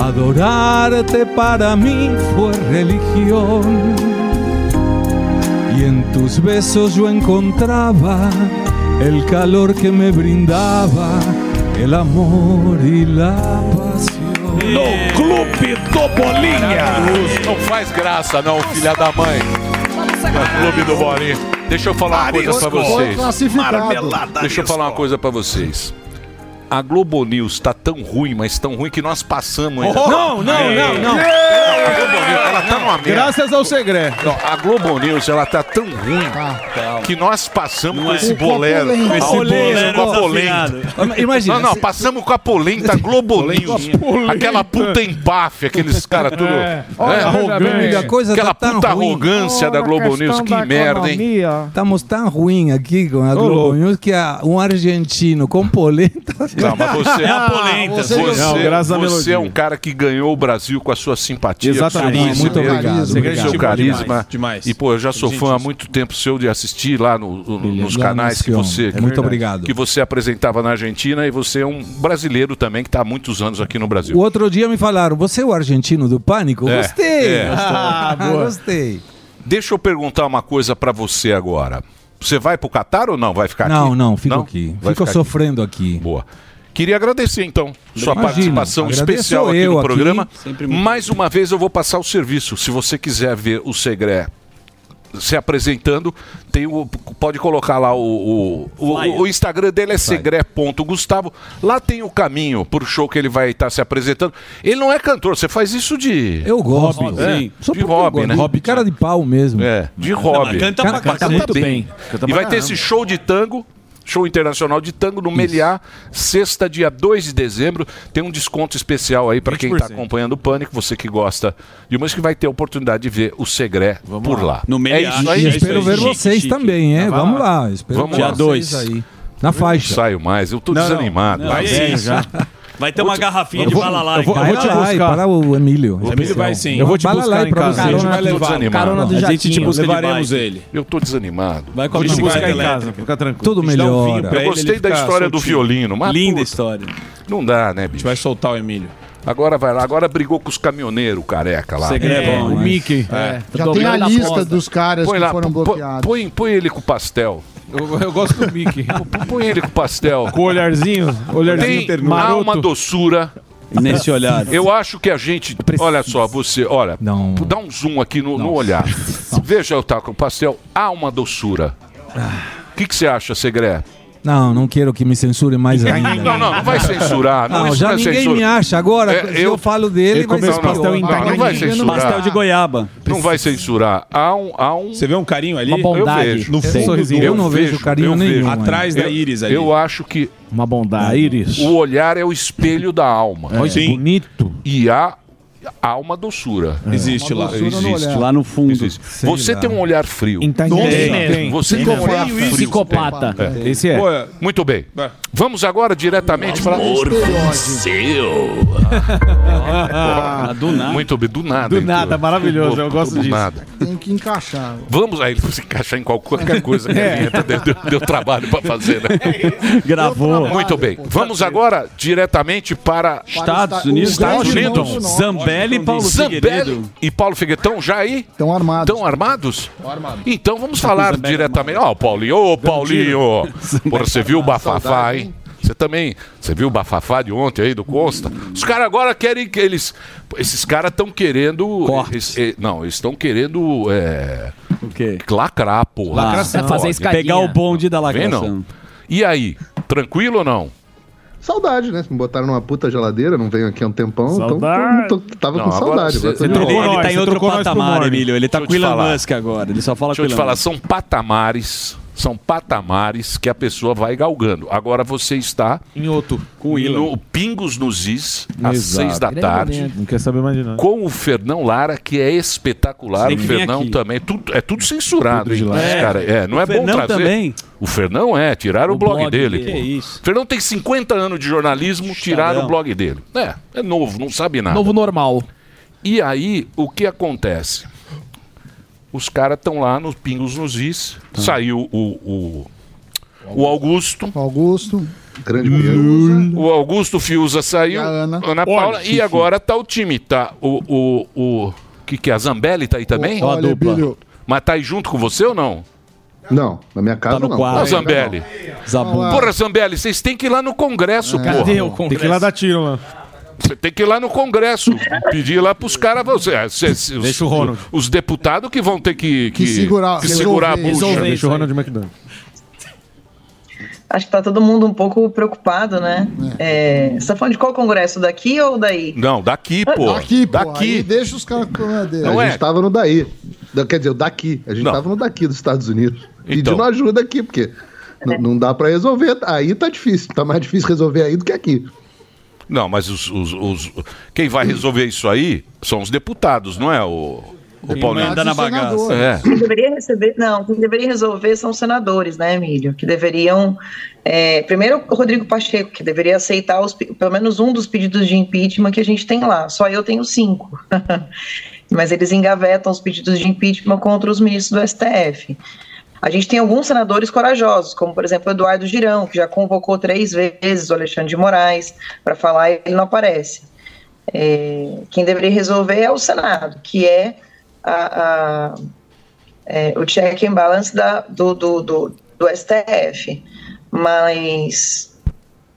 Adorarte para mí fue religión. Y en tus besos yo encontrava el calor que me brindaba, el amor y la pasión. No Clube do Bolinha. Não faz graça, não, filha da mãe. No Clube do Bolinha. Deixa eu falar uma coisa pra Foi vocês. Deixa eu falar uma coisa pra vocês. A Globo News tá tão ruim, mas tão ruim que nós passamos ainda. Não, não, não, não. A Globo News, ela tá numa merda. Graças ao segredo. Não, a Globo News, ela tá tão ruim que nós passamos com esse bolero. Com Esse bolero com a polenta. Imagina, Não, não, passamos com a polenta Globo News. Aquela puta empáfia, aqueles caras tudo. É. né? Arrogante. Coisa Aquela tá puta arrogância da Globo News, que merda, hein? Estamos tão ruim aqui com a Globo. News que um argentino com polenta. Não, mas você É a polenta. Você, é um cara que ganhou o Brasil com a sua simpatia, Exatamente. com o seu Muito carisma, obrigado, com o obrigado. seu carisma. Demais, demais. E pô, eu já sou fã há muito tempo seu de assistir lá no- no- nos canais que você É muito obrigado. que você apresentava na Argentina e você é um brasileiro também que está há muitos anos aqui no Brasil. O outro dia me falaram, você é o argentino do pânico? É, Gostei! é. Ah, Gostei. Deixa eu perguntar uma coisa para você agora. Você vai pro Catar ou não? Vai ficar Não, aqui? não, fico aqui. Vai Fico sofrendo aqui. aqui. Boa. Queria agradecer então sua Imagina, participação especial aqui eu no aqui. programa. Mais uma vez eu vou passar o serviço. Se você quiser ver o Segré se apresentando, tem o, pode colocar lá o, o, o- o Instagram dele é segre.gustavo. Lá tem o caminho pro show que ele vai estar se apresentando. Ele não é cantor, você faz isso de. Eu gosto. Hobby, é, sim. Só de porque eu hobby, né? Hobby, cara de pau mesmo. É, de hobby. canta pra Canta muito bem. E vai ter esse show de tango, show internacional de tango no Meliá, sexta, dia 2 de dezembro. Tem um desconto especial aí para quem está 20%. acompanhando o Pânico, você que gosta de música, que vai ter a oportunidade de ver o Segré por lá. No é Meliá. isso aí? E É isso espero ver vocês chique. também, é? Tá, Vamos lá. lá. Espero Vamos ver lá. Dia aí. Na Não faixa. saio mais, eu tô Não, desanimado. não, Vai é sim. Vai ter uma garrafinha de vou- balalaica. eu vou- eu vou te Vai, buscar. para o Emílio. O Emílio vai sim. Eu vou te buscar em casa. A gente vai levar. carona do a gente te jatinho. busca de Levaremos bike. ele. Eu tô desanimado. Vai com a Vou te buscar em casa, fica tranquilo. Tudo gente pra Eu gostei da história do violino. Linda história. Não dá, né, bicho? A gente vai soltar o Emílio. Agora vai lá. Agora brigou com os caminhoneiros, careca lá. Segredo é bom, o Mickey. É. Já tem a lista dos caras Põe que lá, foram bloqueados. Põe, põe ele com pastel. Eu, eu gosto do Mickey. Põe ele com pastel. Com olharzinho, olharzinho Tem, há uma doçura. Nesse olhar. Eu acho que a gente. Olha só, você, olha. Dá um zoom aqui no, no olhar. Veja eu tá com o pastel. Há uma doçura. O que, que você acha, Segré? Não, não quero que me censure mais ainda. Não, não, não vai censurar. Não, Não, já não é ninguém censura. me acha. Agora, É, se eu, falo dele, vai ser não, não, pior. não, não vai censurar. Pastel de goiaba. Não vai censurar. Há um. Há um... Você vê um carinho ali? Uma bondade. Eu vejo. No É, fundo, sorrisinho. do- Eu não vejo carinho eu nenhum, Atrás hein? da Eu- íris ali. Eu acho que Uma bondade. íris. o olhar é o espelho da alma. Olha, Sim. bonito. E há, há uma doçura. Existe lá. Existe. Lá no fundo. Existe. Você tem um olhar frio. Tem. Você Tem tem um olhar Frio e psicopata. É. Esse é. Pô, Muito bem. Vai. Vamos agora diretamente para. Amor venceu. Ah, do nada. Muito bem, do nada. Do nada, maravilhoso, eu gosto do disso. nada. Tem que encaixar. Vamos aí, se encaixar em qualquer coisa que É. deu, deu- deu trabalho para fazer, né? Gravou. Muito bem. Vamos agora diretamente para Estados Esta- Unidos. Estados Unidos. nosso. Zambelli e Paulo Zambelli Figueiredo. e Paulo Figueirão já aí? Estão armados. Estão armados? armados. Então vamos falar diretamente. Ó, o Paulinho, ô Paulinho! Porra, você viu o bafafá, hein? Você também, você viu o bafafá de ontem aí do Costa? Os caras agora querem que eles. Esses caras estão querendo. eles- eh, não, eles estão querendo. É, O quê? lacrar, porra. Lacração. Não Fazer escadinha. Pegar o bonde da Vem, lacração. não. E aí, tranquilo ou não? Saudade, né? Me botaram numa puta geladeira, não venho aqui há um tempão, Saudade. então tô- tava Não, com saudade. você- Ele, ele tá em outro patamar. Emílio. Ele tá Deixa com te Elon. Musk agora. Ele só fala Deixa com eu te falar, são patamares, são patamares que a pessoa vai galgando. Agora você está Em outro. Com no Pingos nos Is, às Exato. seis da Grande tarde, momento. Não quer saber mais de nada. com o Fernão Lara, que é espetacular. O Fernão também. Tudo, é tudo censurado, Tudo lá. É. cara. É, não O é bom Fernão trazer. também. O Fernão é, tiraram o, O blog, blog dele. Que isso. O Fernão tem 50 anos de jornalismo, tiraram o blog dele. É, é novo, não sabe nada. Novo normal. E aí, o que acontece? Os caras estão lá nos Pingos nos Is. Tá. Saiu o, o, o Augusto. Augusto. Grande. O Augusto Fiuza saiu. E a Ana. Paula. Olha, e agora tá o time. Tá o. o, o que, que é? A Zambelli tá aí também? Olha, dupla. Bílio. Mas tá aí junto com você ou não? Não, na minha casa Tá no não. Aí, Zambelli. Zabum. Porra, Zambelli, vocês têm que ir lá no Congresso, porra. Cadê o Tem Congresso? que ir lá dar tiro lá. Você tem que ir lá no Congresso, pedir lá caras. Você- os, Deixa o Ronald. Os deputados que vão ter que, Que segurar- que segurar a resolver. bucha. Resolver. Deixa o aí. Ronald McDonald. Acho que tá todo mundo um pouco preocupado, né? É, você tá falando de qual congresso? Daqui ou daí? Não, daqui, pô. Daqui, pô. Aí Daqui. deixa os caras com a dele. Não a é? gente tava no daí. Da- Quer dizer, o daqui. A gente Não. tava no daqui dos Estados Unidos. Então. Pedindo ajuda aqui, porque n- não dá pra resolver. Aí tá difícil. Tá mais difícil resolver aí do que aqui. Não, mas os, os- os- quem vai resolver isso aí são os deputados, não é, o, o Paulinho? manda na bagaça. É. Quem deveria receber, não, quem deveria resolver são os senadores, né, Emílio? Que deveriam. é, primeiro, o Rodrigo Pacheco, que deveria aceitar os pe- pelo menos um dos pedidos de impeachment que a gente tem lá. Só eu tenho cinco. Mas eles engavetam os pedidos de impeachment contra os ministros do STF. A gente tem alguns senadores corajosos, como por exemplo o Eduardo Girão, que já convocou três vezes o Alexandre de Moraes para falar e ele não aparece. É, quem deveria resolver é o Senado, que é, a- a- é, o check and balance da, do, do, do, do STF. Mas,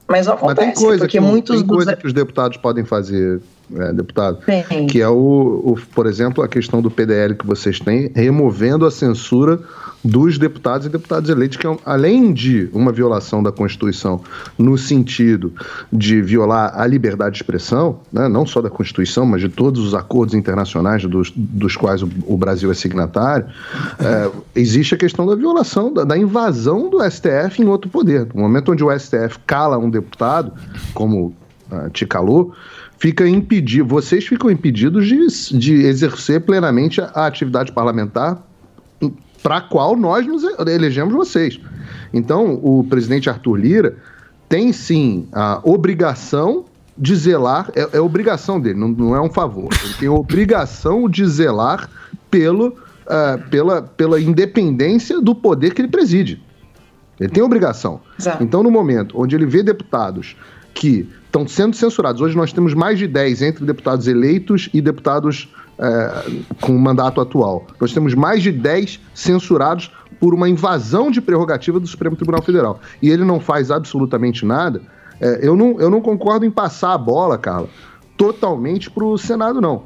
mas não Mas acontece, tem coisa, porque que, muitos tem dos... coisa que os deputados podem fazer, é, deputado. Tem. Que é, o, o, por exemplo, a questão do PDL que vocês têm, removendo a censura dos deputados e deputados eleitos, que é, além de uma violação da Constituição, no sentido de violar a liberdade de expressão, né, não só da Constituição, mas de todos os acordos internacionais dos, dos quais o, o Brasil é signatário, é, existe a questão da violação, da, da invasão do STF em outro poder. No momento onde o STF cala um deputado, como ah, te calou, fica impedido, vocês ficam impedidos de, de exercer plenamente a, a atividade parlamentar para a qual nós nos elegemos vocês. Então, o presidente Arthur Lira tem sim a obrigação de zelar, é, é obrigação dele, não, não é um favor. Ele tem a obrigação de zelar pelo, ah, pela, pela independência do poder que ele preside. Ele tem obrigação. Então, no momento onde ele vê deputados que estão sendo censurados, hoje nós temos mais de 10 entre deputados eleitos e deputados eh, com mandato atual. Nós temos mais de 10 censurados por uma invasão de prerrogativa do Supremo Tribunal Federal. E ele não faz absolutamente nada. Eh, eu, não, eu não concordo em passar a bola, Carla, totalmente para o Senado, não.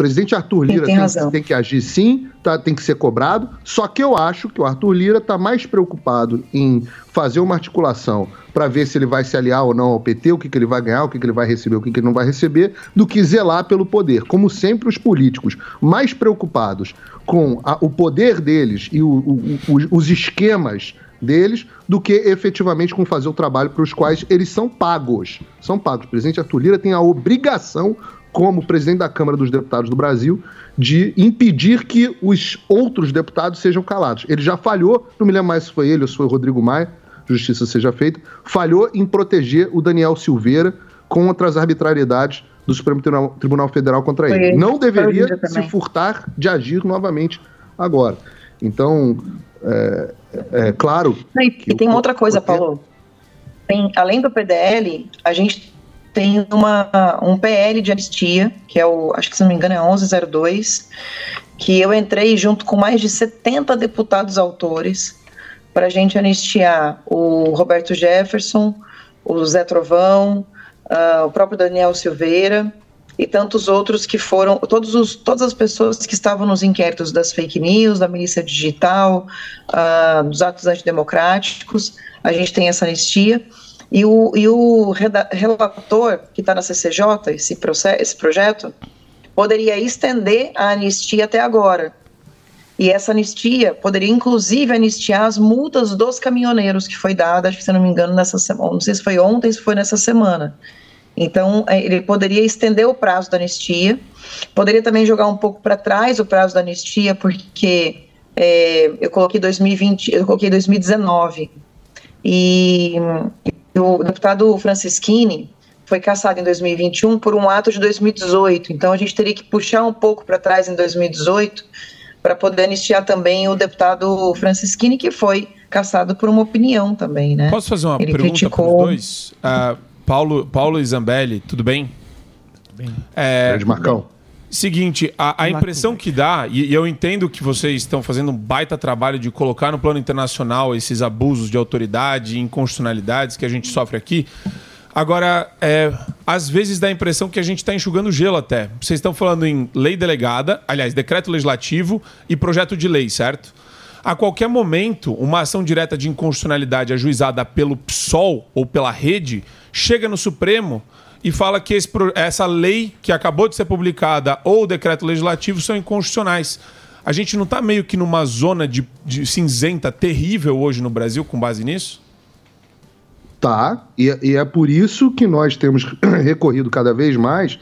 O presidente Arthur Lira tem tem, tem que agir sim, tá, tem que ser cobrado. Só que eu acho que o Arthur Lira está mais preocupado em fazer uma articulação para ver se ele vai se aliar ou não ao PT, o que, que ele vai ganhar, o que, que ele vai receber, o que, que ele não vai receber, do que zelar pelo poder. Como sempre, os políticos mais preocupados com a- o poder deles e o- o- o- os esquemas deles do que efetivamente com fazer o trabalho para os quais eles são pagos. São pagos. O presidente Arthur Lira tem a obrigação, como presidente da Câmara dos Deputados do Brasil, de impedir que os outros deputados sejam calados. Ele já falhou, não me lembro mais se foi ele ou se foi o Rodrigo Maia, justiça seja feita, falhou em proteger o Daniel Silveira contra as arbitrariedades do Supremo Tribunal, Tribunal Federal contra ele. ele. Não deveria se furtar de agir novamente agora. Então, é, é claro. E, e tem outra coisa, Paulo. Tem, além do PDL, a gente tem uma, um PL de anistia, que é o, acho que se não me engano, é 1102, que eu entrei junto com mais de 70 deputados autores para a gente anistiar o Roberto Jefferson, o Zé Trovão, ah, o próprio Daniel Silveira e tantos outros que foram, todos os, todas as pessoas que estavam nos inquéritos das fake news, da milícia digital, ah, dos atos antidemocráticos, a gente tem essa anistia. E o, e o relator que está na CCJ, esse, proce- esse projeto, poderia estender a anistia até agora. E essa anistia poderia, inclusive, anistiar as multas dos caminhoneiros que foi dada, acho que se não me engano, nessa semana. Não sei se foi ontem, se foi nessa semana. Então, eh, ele poderia estender o prazo da anistia, poderia também jogar um pouco para trás o prazo da anistia, porque eh, eu coloquei 2020, eu coloquei 2019. E o deputado Francisquini foi caçado em 2021 por um ato de 2018. Então, a gente teria que puxar um pouco para trás em 2018 para poder anistiar também o deputado Francisquini, que foi caçado por uma opinião também, né? Posso fazer uma Ele pergunta para criticou- os dois? Ah, Paulo, Paulo e Zambelli, tudo bem? Bem. É, Grande Marcão. Seguinte, a, a impressão que dá, e, e eu entendo que vocês estão fazendo um baita trabalho de colocar no plano internacional esses abusos de autoridade e inconstitucionalidades que a gente sofre aqui. Agora, é, às vezes dá a impressão que a gente está enxugando gelo até. Vocês estão falando em lei delegada, aliás, decreto legislativo e projeto de lei, certo? A qualquer momento, uma ação direta de inconstitucionalidade ajuizada pelo PSOL ou pela rede chega no Supremo e fala que esse essa lei que acabou de ser publicada ou o decreto legislativo são inconstitucionais. A gente não está meio que numa zona de, de cinzenta terrível hoje no Brasil com base nisso? Tá, e, e é por isso que nós temos recorrido cada vez mais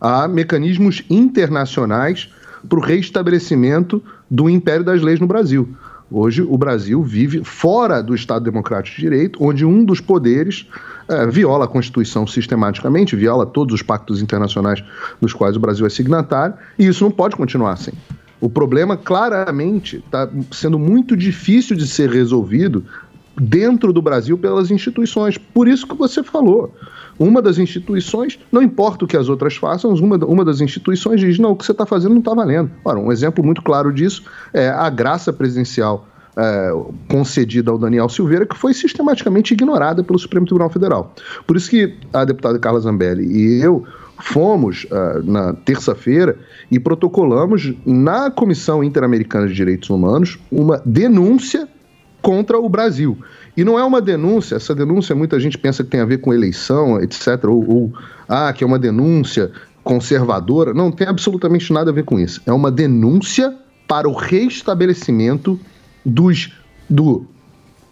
a mecanismos internacionais para o reestabelecimento do império das leis no Brasil. Hoje, o Brasil vive fora do Estado Democrático de Direito, onde um dos poderes eh, viola a Constituição sistematicamente, viola todos os pactos internacionais dos quais o Brasil é signatário, e isso não pode continuar assim. O problema claramente está sendo muito difícil de ser resolvido dentro do Brasil pelas instituições. Por isso que você falou. Uma das instituições, não importa o que as outras façam, uma, uma das instituições diz: não, o que você está fazendo não está valendo. Ora, um exemplo muito claro disso é a graça presidencial é, concedida ao Daniel Silveira, que foi sistematicamente ignorada pelo Supremo Tribunal Federal. Por isso que a deputada Carla Zambelli e eu fomos ah, na terça-feira e protocolamos na Comissão Interamericana de Direitos Humanos uma denúncia contra o Brasil. E não é uma denúncia, essa denúncia muita gente pensa que tem a ver com eleição, etc., ou, ou ah, que é uma denúncia conservadora. Não tem absolutamente nada a ver com isso. É uma denúncia para o reestabelecimento dos do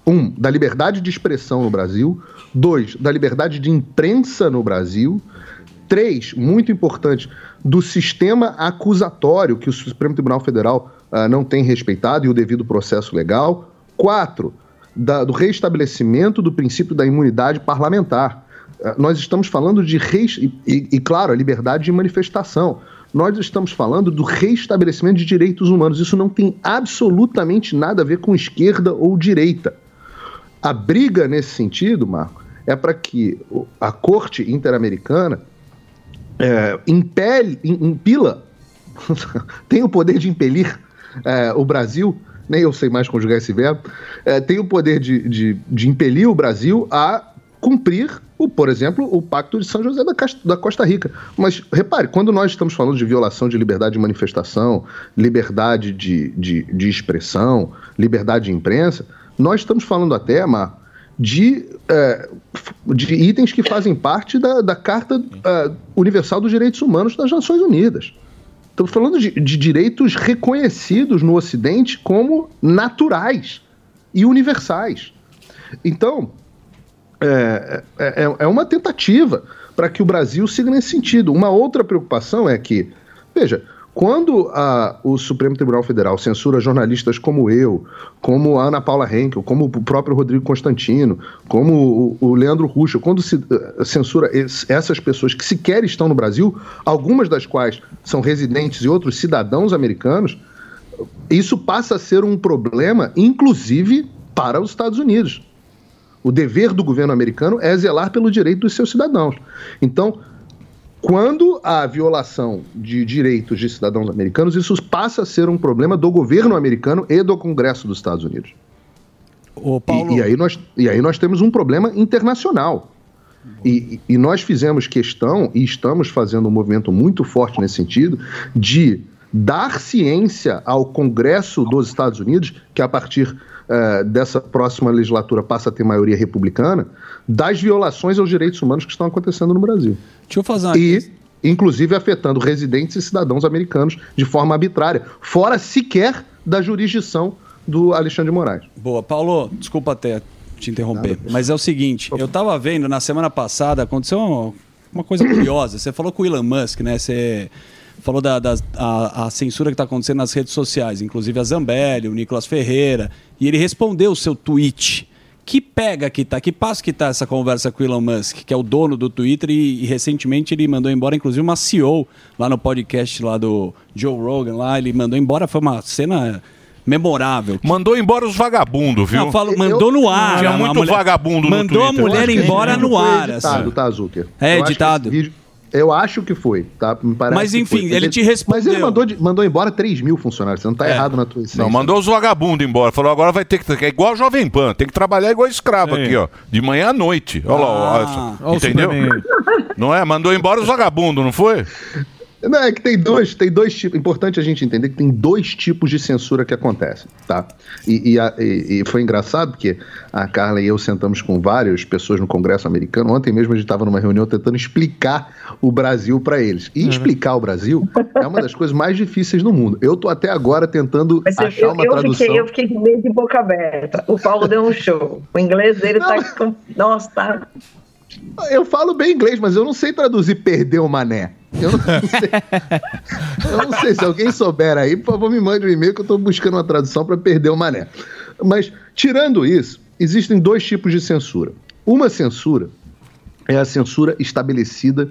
um, da liberdade de expressão no Brasil, dois, da liberdade de imprensa no Brasil, três, muito importante, do sistema acusatório que o Supremo Tribunal Federal ah, não tem respeitado e o devido processo legal, quatro, da- do restabelecimento do princípio da imunidade parlamentar. eh, nós estamos falando de reis e, e, claro, a liberdade de manifestação. Nós estamos falando do reestabelecimento de direitos humanos. Isso não tem absolutamente nada a ver com esquerda ou direita. A briga nesse sentido, Marco, é para que a Corte Interamericana é, impele, im- impila, tem o poder de impelir é, o Brasil, nem eu sei mais conjugar esse verbo, é, tem o poder de, de, de impelir o Brasil a cumprir, o, por exemplo, o Pacto de São José da, da Costa Rica. Mas repare, quando nós estamos falando de violação de liberdade de manifestação, liberdade de, de, de expressão, liberdade de imprensa, nós estamos falando até, Mar, de, é, de itens que fazem parte da, da Carta é, Universal dos Direitos Humanos das Nações Unidas. Estamos falando de, de direitos reconhecidos no Ocidente como naturais e universais. Então, é, é, é- uma tentativa para que o Brasil siga nesse sentido. Uma outra preocupação é que, veja, quando a- o Supremo Tribunal Federal censura jornalistas como eu, como a Ana Paula Henkel, como o próprio Rodrigo Constantino, como o, o Leandro Russo, quando se eh, censura es- essas pessoas que sequer estão no Brasil, algumas das quais são residentes e outros cidadãos americanos, isso passa a ser um problema, inclusive para os Estados Unidos. O dever do governo americano é zelar pelo direito dos seus cidadãos. Então, quando há violação de direitos de cidadãos americanos, isso passa a ser um problema do governo americano e do Congresso dos Estados Unidos. E, e aí nós, e aí nós temos um problema internacional. E, e nós fizemos questão, e estamos fazendo um movimento muito forte nesse sentido, de dar ciência ao Congresso dos Estados Unidos, que a partir eh, dessa próxima legislatura passa a ter maioria republicana, das violações aos direitos humanos que estão acontecendo no Brasil. Deixa eu fazer uma E, inclusive, afetando residentes e cidadãos americanos de forma arbitrária, fora sequer da jurisdição do Alexandre de Moraes. Boa, Paulo, desculpa até te interromper, mas é o seguinte, eu tava vendo na semana passada, aconteceu uma, uma coisa curiosa, você falou com o Elon Musk, né, você falou da, das- a, a censura que está acontecendo nas redes sociais, inclusive a Zambelli, o Nicolas Ferreira, e ele respondeu o seu tweet. Que pega que tá, que passo que tá essa conversa com o Elon Musk, que é o dono do Twitter e, e recentemente ele mandou embora inclusive uma CEO lá no podcast lá do Joe Rogan lá, ele mandou embora, foi uma cena memorável. Mandou embora os vagabundos, viu? Não, falo, mandou no ar. Tinha muito mulher- vagabundo no Mandou a mulher embora no ar. editado, assim. tá, Zucker? É Eu acho que editado. Eu acho que foi, tá? Me parece Mas, enfim, foi. ele te respondeu. Mas ele mandou, de- mandou embora 3 mil funcionários. Você não tá errado na tua essência. Não, mandou os vagabundos embora. Falou, agora vai ter que. É igual Jovem Pan, tem que trabalhar igual escravo Sim. aqui, ó. De manhã à noite. Olha lá, ó, Ah, o entendeu? Não é? Mandou embora os vagabundos, não foi? Não, é que tem dois, tem dois tipos. Importante a gente entender que tem dois tipos de censura que acontecem, tá? E, e a- e- e foi engraçado porque a Carla e eu sentamos com várias pessoas no Congresso americano. Ontem mesmo a gente estava numa reunião tentando explicar o Brasil para eles. E explicar o Brasil é uma das coisas mais difíceis do mundo. Eu tô até agora tentando Mas eu, achar eu, uma eu tradução. fiquei, eu fiquei meio de boca aberta. O Paulo deu um show. O inglês dele tá com. Nossa, tá. Eu falo bem inglês, mas eu não sei traduzir perder o mané. Eu não sei. eu não sei. Se alguém souber aí, por favor, me mande um e-mail que eu estou buscando uma tradução para perder o mané. Mas, tirando isso, existem dois tipos de censura. Uma censura é a censura estabelecida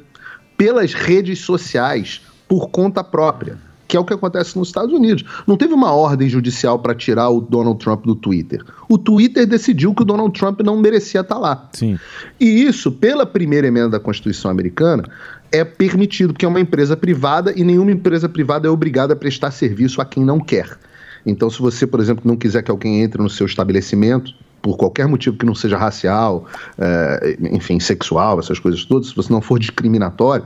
pelas redes sociais por conta própria, que é o que acontece nos Estados Unidos. Não teve uma ordem judicial para tirar o Donald Trump do Twitter. O Twitter decidiu que o Donald Trump não merecia estar lá. Sim. E isso, pela primeira emenda da Constituição americana, é permitido, porque é uma empresa privada e nenhuma empresa privada é obrigada a prestar serviço a quem não quer. Então, se você, por exemplo, não quiser que alguém entre no seu estabelecimento, por qualquer motivo que não seja racial, eh, enfim, sexual, essas coisas todas, se você não for discriminatório,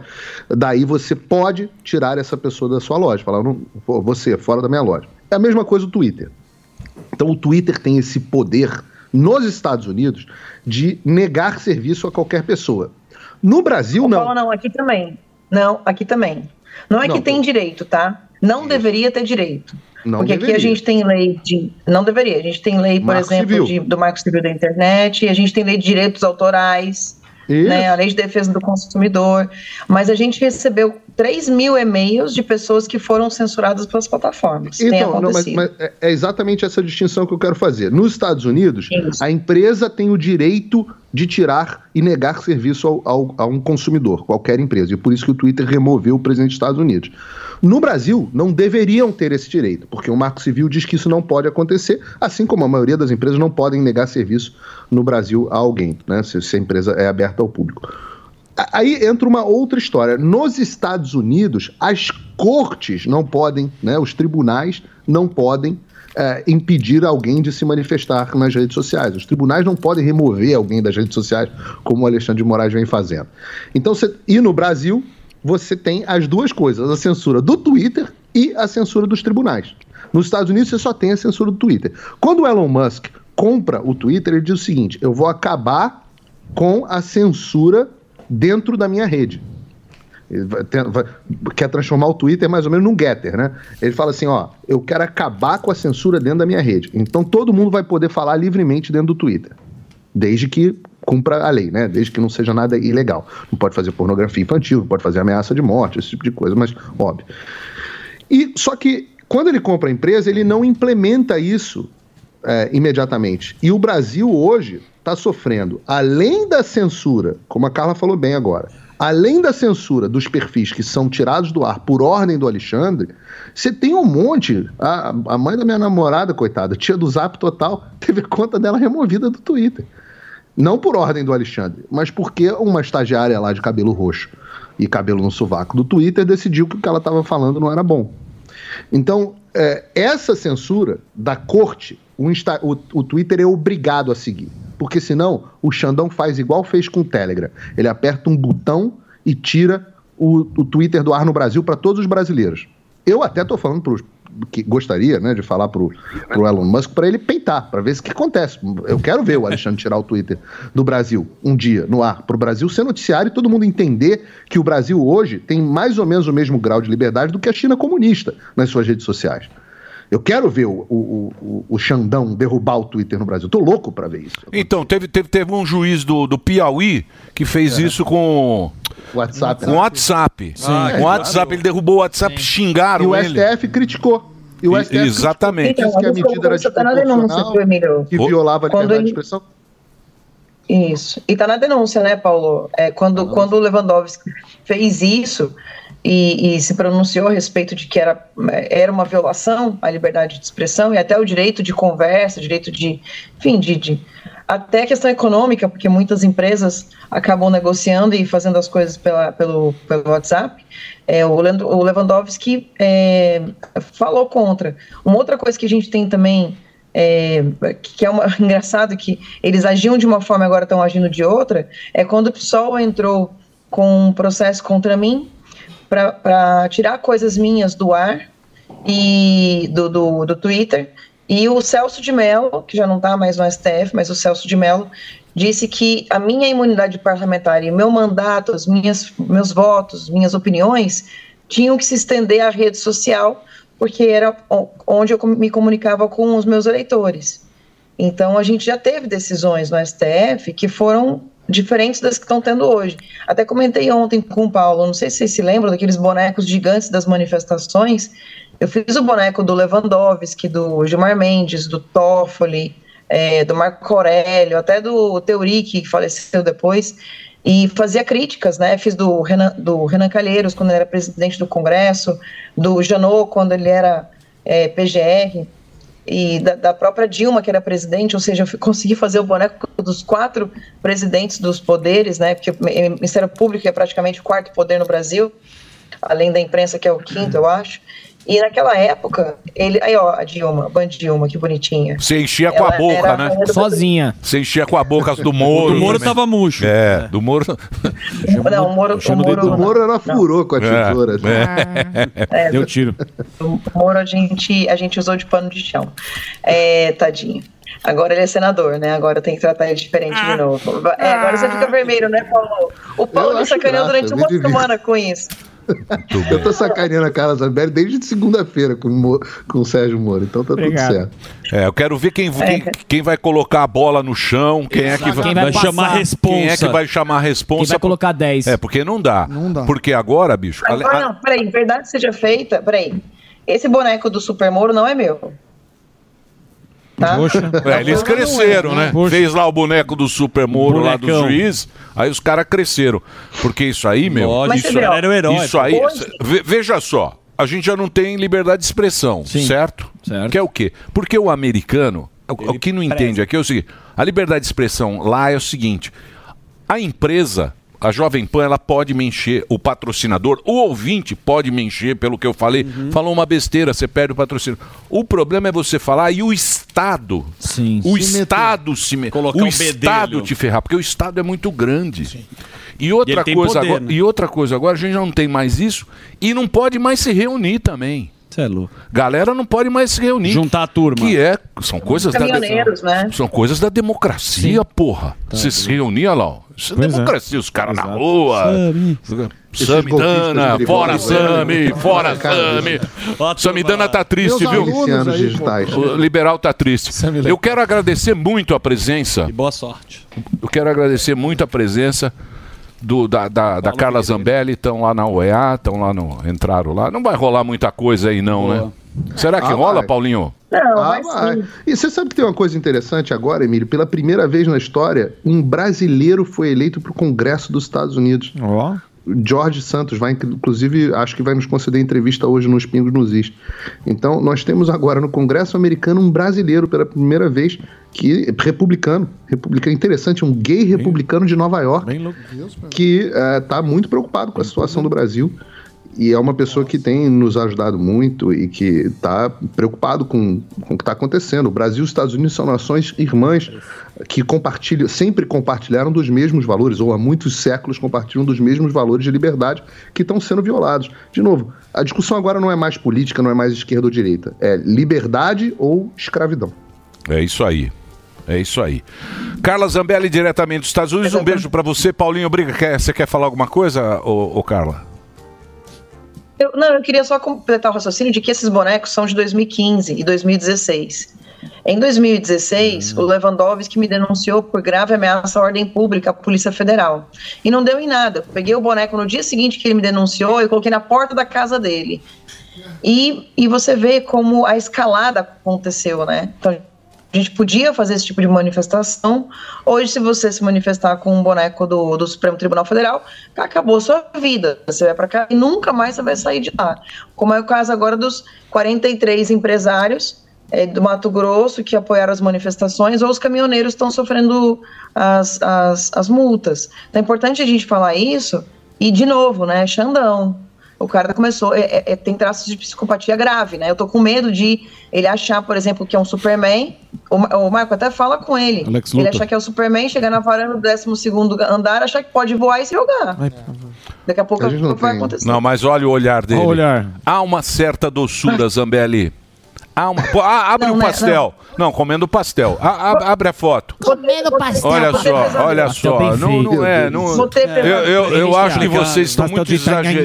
daí você pode tirar essa pessoa da sua loja, falar, não, você, fora da minha loja. É a mesma coisa o Twitter. Então o Twitter tem esse poder nos Estados Unidos de negar serviço a qualquer pessoa. No Brasil, não. Paulo, não, aqui também. Não, aqui também. Não é Não, que tem direito, tá? Não deveria ter direito. Não Porque aqui deveria. a gente tem lei de. Não deveria. A gente tem lei, por Marco exemplo, de- do Marco Civil da Internet, a gente tem lei de direitos autorais, Isso. né, a lei de defesa do consumidor. Mas a gente recebeu 3 mil e-mails de pessoas que foram censuradas pelas plataformas. Tem Então, não, mas, mas é é exatamente essa distinção que eu quero fazer. Nos Estados Unidos, a empresa tem o direito de tirar e negar serviço ao, ao- a um consumidor, qualquer empresa. E por isso que o Twitter removeu o presidente dos Estados Unidos. No Brasil, não deveriam ter esse direito, porque o Marco Civil diz que isso não pode acontecer, assim como a maioria das empresas não podem negar serviço no Brasil a alguém, né, se, se a empresa é aberta ao público. Aí entra uma outra história. Nos Estados Unidos, as cortes não podem, né, os tribunais não podem é, impedir alguém de se manifestar nas redes sociais. Os tribunais não podem remover alguém das redes sociais, como o Alexandre de Moraes vem fazendo. Então, e no Brasil, você tem as duas coisas: a censura do Twitter e a censura dos tribunais. Nos Estados Unidos, você só tem a censura do Twitter. Quando o Elon Musk compra o Twitter, ele diz o seguinte: eu vou acabar com a censura dentro da minha rede. Vai- quer transformar o Twitter mais ou menos num getter, né? Ele fala assim, ó, eu quero acabar com a censura dentro da minha rede. Então todo mundo vai poder falar livremente dentro do Twitter. Desde que cumpra a lei, né? Desde que não seja nada ilegal. Não pode fazer pornografia infantil, não pode fazer ameaça de morte, esse tipo de coisa, mas óbvio. E só que quando ele compra a empresa, ele não implementa isso é, imediatamente. E o Brasil hoje está sofrendo, além da censura, como a Carla falou bem agora, além da censura dos perfis que são tirados do ar por ordem do Alexandre, você tem um monte. A, a mãe da minha namorada, coitada, tia do Zap Total, teve a conta dela removida do Twitter. Não por ordem do Alexandre, mas porque uma estagiária lá de cabelo roxo e cabelo no sovaco do Twitter decidiu que o que ela estava falando não era bom. Então, é, essa censura da corte, o, Insta- o- o Twitter é obrigado a seguir. Porque senão o Xandão faz igual fez com o Telegram. Ele aperta um botão e tira o, o Twitter do ar no Brasil para todos os brasileiros. Eu até tô falando pros que gostaria, né, de falar pro, pro Elon Musk para ele peitar, para ver o que acontece. Eu quero ver o Alexandre tirar o Twitter do Brasil um dia no ar pro Brasil ser noticiário e todo mundo entender que o Brasil hoje tem mais ou menos o mesmo grau de liberdade do que a China comunista nas suas redes sociais. Eu quero ver o, o, o, o Xandão derrubar o Twitter no Brasil. Tô louco para ver isso. Então, teve, teve, teve um juiz do, do Piauí que fez isso com. WhatsApp. Com WhatsApp. Sim. Com Ah, WhatsApp, ele derrubou o WhatsApp, xingaram E o ele. STF criticou. E o STF exatamente. criticou, disse que a Então, medida era isso tá na denúncia, desproporcional, que violava a liberdade de ele- expressão. Isso. E tá na denúncia, né, Paulo? É, quando, quando o Lewandowski fez isso e, e se pronunciou a respeito de que era, era uma violação à liberdade de expressão e até o direito de conversa, direito de. Enfim, de. de até questão econômica, porque muitas empresas acabam negociando e fazendo as coisas pela, pelo, pelo WhatsApp. É, o, Leandro- o Lewandowski é, falou contra. Uma outra coisa que a gente tem também é, que é uma, engraçado que eles agiam de uma forma agora estão agindo de outra, é quando o PSOL entrou com um processo contra mim para tirar coisas minhas do ar e do, do, do Twitter. E o Celso de Mello, que já não está mais no STF, mas o Celso de Mello disse que a minha imunidade parlamentar e meu mandato, as minhas, meus votos, minhas opiniões, tinham que se estender à rede social, porque era onde eu me comunicava com os meus eleitores. Então, a gente já teve decisões no STF que foram diferentes das que estão tendo hoje. Até comentei ontem com o Paulo, não sei se vocês se lembram daqueles bonecos gigantes das manifestações. Eu fiz o boneco do Lewandowski, do Gilmar Mendes, do Toffoli, eh, do Marco Aurélio, até do Teuric, que faleceu depois, e fazia críticas, né? Fiz do Renan, do Renan Calheiros, quando ele era presidente do Congresso, do Janot, quando ele era eh, PGR e da, da própria Dilma, que era presidente, ou seja, eu consegui fazer o boneco dos quatro presidentes dos poderes, né? Porque o Ministério Público é praticamente o quarto poder no Brasil, além da imprensa, que é o quinto, eu acho. E naquela época, ele. Aí, ó, a Dilma, a Band Dilma, que bonitinha. Você enchia com a Ela boca, era a né? do- Sozinha. Você enchia com a boca do Moro. O do Moro também. tava murcho. É, do Moro. Não, o Moro, o Moro, O Moro era furou com a tesoura. assim. É, Deu tiro. O Moro a gente, a gente usou de pano de chão. É, tadinho. Agora ele é senador, né? Agora tem que tratar ele diferente de novo. É, agora você fica vermelho, né, Paulo? O Paulo acho sacaneou durante uma semana com isso. Eu tô sacaneando a Carla Zambelli desde segunda-feira com, com o Sérgio Moro, então tá Obrigado. tudo certo. É, eu quero ver quem, quem, quem vai colocar a bola no chão, quem é que vai, Quem vai Vai chamar a responsa. Quem é que vai chamar a responsa? Quem vai colocar 10. É, porque não dá. Não dá. Porque agora, bicho. Agora não, peraí, verdade seja feita, peraí. Esse boneco do Super Moro não é meu. Tá? É, eles cresceram, né? Fez lá o boneco do Super Moro lá do juiz, aí os caras cresceram. Porque isso aí, meu. Lógico, isso, era o herói, Isso aí. Hoje- ve- Veja só, a gente já não tem liberdade de expressão, certo? Que é o quê? Porque o americano, o, o que não entende aqui é o seguinte: a liberdade de expressão lá é o seguinte: a empresa. A Jovem Pan ela pode me encher, o patrocinador, o ouvinte pode me encher pelo que eu falei. Uhum. Falou uma besteira, você perde o patrocínio. O problema é você falar e o Estado. Sim. O Se Estado se me... Colocar O um Estado bedelho. te ferrar, porque o Estado é muito grande. E E outra tem coisa poder, agora, né? e outra coisa agora, a gente já não tem mais isso e não pode mais se reunir também. Você é louco. Galera não pode mais se reunir. Juntar a turma. Que é, são coisas da Caminhoneiros, né? são coisas da democracia, porra. Você se reunia lá, ó. Isso é Pois é. democracia, os caras na rua. Sami. Samidana, fora Sami, fora Cara, Sami. Samidana tá triste, Meus viu? aí. O liberal tá triste. Eu quero agradecer muito a presença. E boa sorte. Eu quero agradecer muito a presença do, da, da, da Carla Zambelli. Estão lá na UEA, estão lá no. Entraram lá. Não vai rolar muita coisa aí, não, né? Será que Ah, rola, vai. Paulinho? Não, Ah, vai. E você sabe que tem uma coisa interessante agora, Emílio? Pela primeira vez na história, um brasileiro foi eleito para o Congresso dos Estados Unidos. George Santos vai, inclusive, acho que vai nos conceder entrevista hoje nos Pingos nos Is. Então, nós temos agora no Congresso americano um brasileiro pela primeira vez que republicano, republicano interessante, um gay republicano de Nova York, que está muito preocupado com a situação do Brasil e é uma pessoa que tem nos ajudado muito e que está preocupado com, com o que está acontecendo. O Brasil e os Estados Unidos são nações irmãs que compartilham, sempre compartilharam dos mesmos valores, ou há muitos séculos compartilham dos mesmos valores de liberdade que estão sendo violados. De novo, a discussão agora não é mais política, não é mais esquerda ou direita, é liberdade ou escravidão. É isso aí. É isso aí. Carla Zambelli, diretamente dos Estados Unidos. Um beijo pra você, Paulinho. Obrigado. Quer- Você quer falar alguma coisa, ô, ô Carla? Eu, não, eu queria só completar o raciocínio de que esses bonecos são de 2015 e 2016. Em 2016, o Lewandowski me denunciou por grave ameaça à ordem pública à Polícia Federal. E não deu em nada. Eu peguei o boneco no dia seguinte que ele me denunciou e coloquei na porta da casa dele. E, e você vê como a escalada aconteceu, né? Então, a gente podia fazer esse tipo de manifestação. Hoje, se você se manifestar com um boneco do, do Supremo Tribunal Federal, acabou sua vida. Você vai para cá e nunca mais você vai sair de lá. Como é o caso agora dos 43 empresários eh, do Mato Grosso que apoiaram as manifestações, ou os caminhoneiros estão sofrendo as, as, as multas. Então é importante a gente falar isso. E, de novo, né, Xandão. O cara começou, é, é- é- tem traços de psicopatia grave, né? Eu tô com medo de ele achar, por exemplo, que é um Superman. O, o Marco até fala com ele. Alex ele achar que é o Superman, chegar na varanda do 12 andar, achar que pode voar e se jogar. Daqui a pouco vai acontecer. Não, mas olha o olhar dele. Olha o olhar. Há uma certa doçura, Zambelli. Há uma... Ah, abre Não, o né, pastel. Não, comendo pastel. Ah, ab- abre a foto. Comendo pastel. Olha só, olha só. Não, não é. Não, eu eu, eu acho que vocês estão muito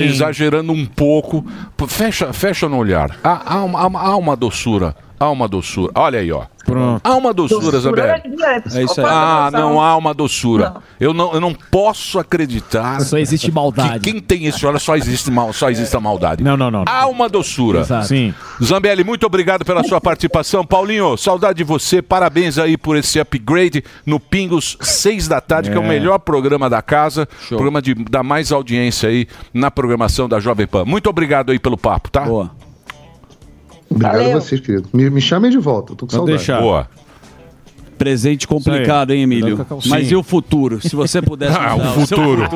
exagerando um pouco. Fecha, fecha no olhar. Há, há uma- há uma doçura. Há uma doçura. Olha aí, ó. Pronto. Há uma doçura, Doçura Zambelli. é- é psicopata, Ah, não. não há uma doçura. Eu não, eu não posso acreditar. Só existe maldade. Que quem tem esse olhar só existe mal, só existe a maldade. Não, não, não. Há uma doçura. Exato. Sim. Zambelli, muito obrigado pela sua participação. Paulinho, saudade de você. Parabéns aí por esse upgrade no Pingos, seis da tarde, que é o É. melhor programa da casa. Programa de dar mais audiência aí na programação da Jovem Pan. Muito obrigado aí pelo papo, tá? Boa. Obrigado Valeu. a vocês, querido. Me, me chamem de volta, eu tô com saudade. Boa. Presente complicado, hein, Emílio? Mas Sim. e o futuro? Se você pudesse Ah, o seu futuro.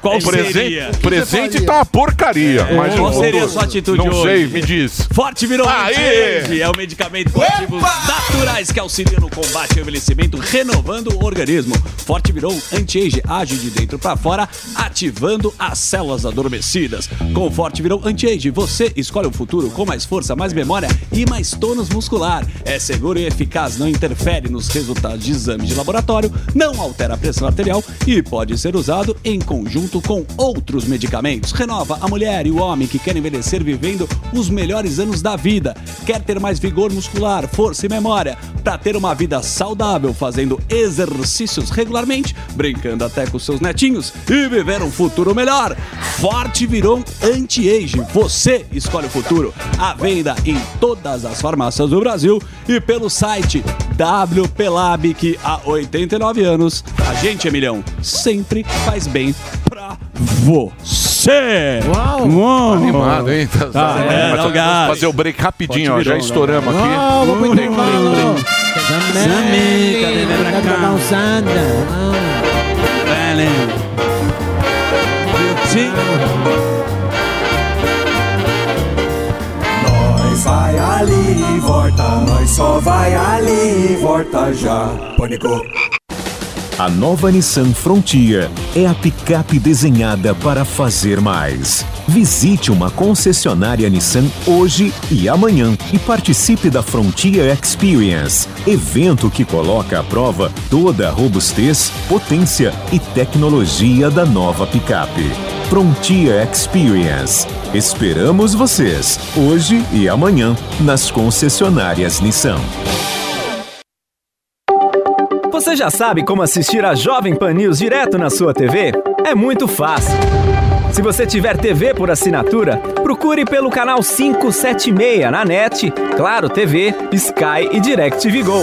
Qual O presente, seria? presente tá uma porcaria. É. Mas Qual o seria a futuro? sua atitude Não hoje? sei, me diz. Forte virou Aê! anti-age. É o medicamento com ativos naturais que auxilia no combate ao envelhecimento, renovando o organismo. Forte virou anti-age age de dentro para fora, ativando as células adormecidas. Com o Forte virou anti-age, você escolhe um futuro com mais força, mais memória e mais tônus muscular. É seguro e eficaz, não interfere nos os resultados de exame de laboratório, não altera a pressão arterial e pode ser usado em conjunto com outros medicamentos. Renova a mulher e o homem que querem envelhecer vivendo os melhores anos da vida. Quer ter mais vigor muscular, força e memória para ter uma vida saudável, fazendo exercícios regularmente, brincando até com seus netinhos e viver um futuro melhor. Forte Viron Anti-Age. Você escolhe o futuro. À venda em todas as farmácias do Brasil e pelo site WP Lab, que há 89 anos a gente, Emilhão, sempre faz bem pra você. Uau! Animado, hein? Tá, Tá, tá- é, Mas gás. fazer o break rapidinho, ó. Já Virão, estouramos né? aqui. Ah, vamos pro Break, break, vai ali e volta, nós só vai ali e volta já. Pânico. A nova Nissan Frontier é a picape desenhada para fazer mais. Visite uma concessionária Nissan hoje e amanhã e participe da Frontier Experience, evento que coloca à prova toda a robustez, potência e tecnologia da nova picape. Frontier Experience. Esperamos vocês hoje e amanhã nas concessionárias Nissan. Você já sabe como assistir a Jovem Pan News direto na sua TV? É muito fácil. Se você tiver TV por assinatura, procure pelo canal 576 na NET, Claro TV, Sky e DirecTV Go.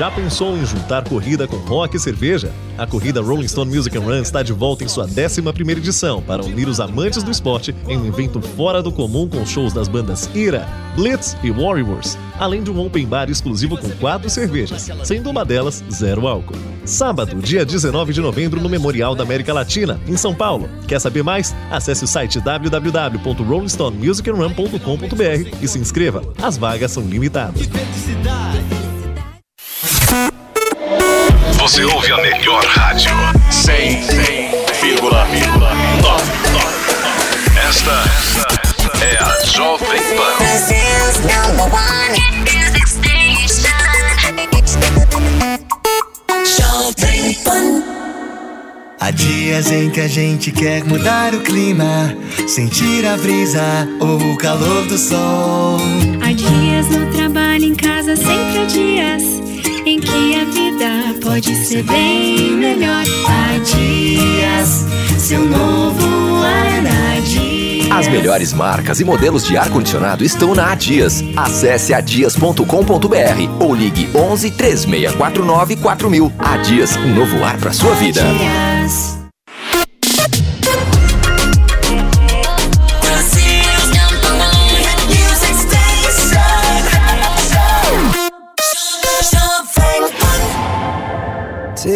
Já pensou em juntar corrida com rock e cerveja? A corrida Rolling Stone Music and Run está de volta em sua 11ª edição para unir os amantes do esporte em um evento fora do comum com shows das bandas Ira, Blitz e Warriors, além de um open bar exclusivo com quatro cervejas, sendo uma delas zero álcool. Sábado, dia 19 de novembro, no Memorial da América Latina, em São Paulo. Quer saber mais? Acesse o site www.rollingstonemusicandrun.com.br e se inscreva. As vagas são limitadas. Você ouve a melhor rádio. 100,9. Esta é a Jovem Pan. Há dias em que a gente quer mudar o clima, sentir a brisa ou o calor do sol. Há dias no trabalho, em casa, sempre há dias em que a vida pode ser bem melhor. Há dias, seu novo ar há dias. As melhores marcas e modelos de ar-condicionado estão na Adias. Acesse adias.com.br ou ligue 11 3649 4000. Adias, um novo ar para sua vida.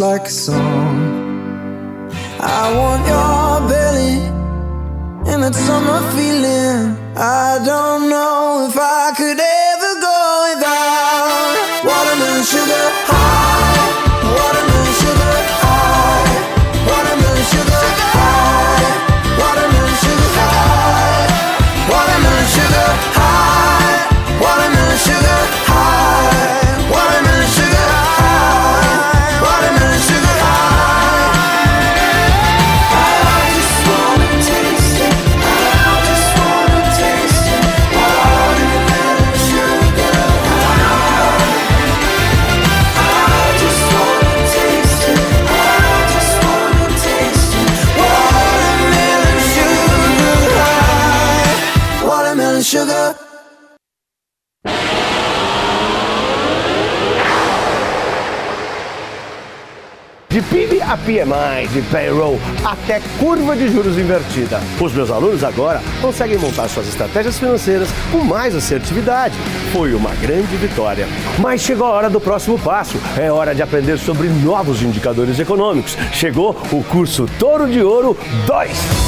like a song. PMI, de payroll até curva de juros invertida. Os meus alunos agora conseguem montar suas estratégias financeiras com mais assertividade. Foi uma grande vitória. Mas chegou a hora do próximo passo. É hora de aprender sobre novos indicadores econômicos. Chegou o curso Touro de Ouro 2.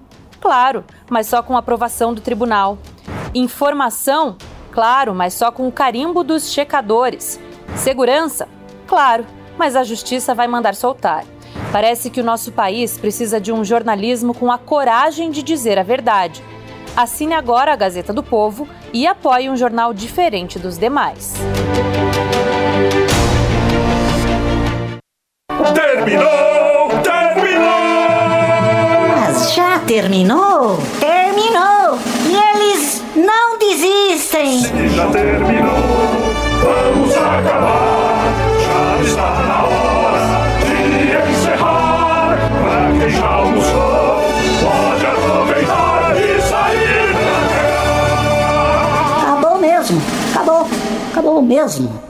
Claro, mas só com aprovação do tribunal. Informação? Claro, mas só com o carimbo dos checadores. Segurança? Claro, mas a justiça vai mandar soltar. Parece que o nosso país precisa de um jornalismo com a coragem de dizer a verdade. Assine agora a Gazeta do Povo e apoie um jornal diferente dos demais. Terminou! Terminou? Terminou! E eles não desistem! Se já terminou, vamos acabar. Já está na hora de encerrar. Pra quem já almoçou, pode aproveitar e sair pra Acabou mesmo! Acabou! Acabou mesmo!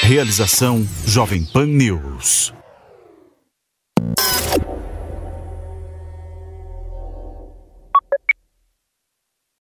Realização Jovem Pan News.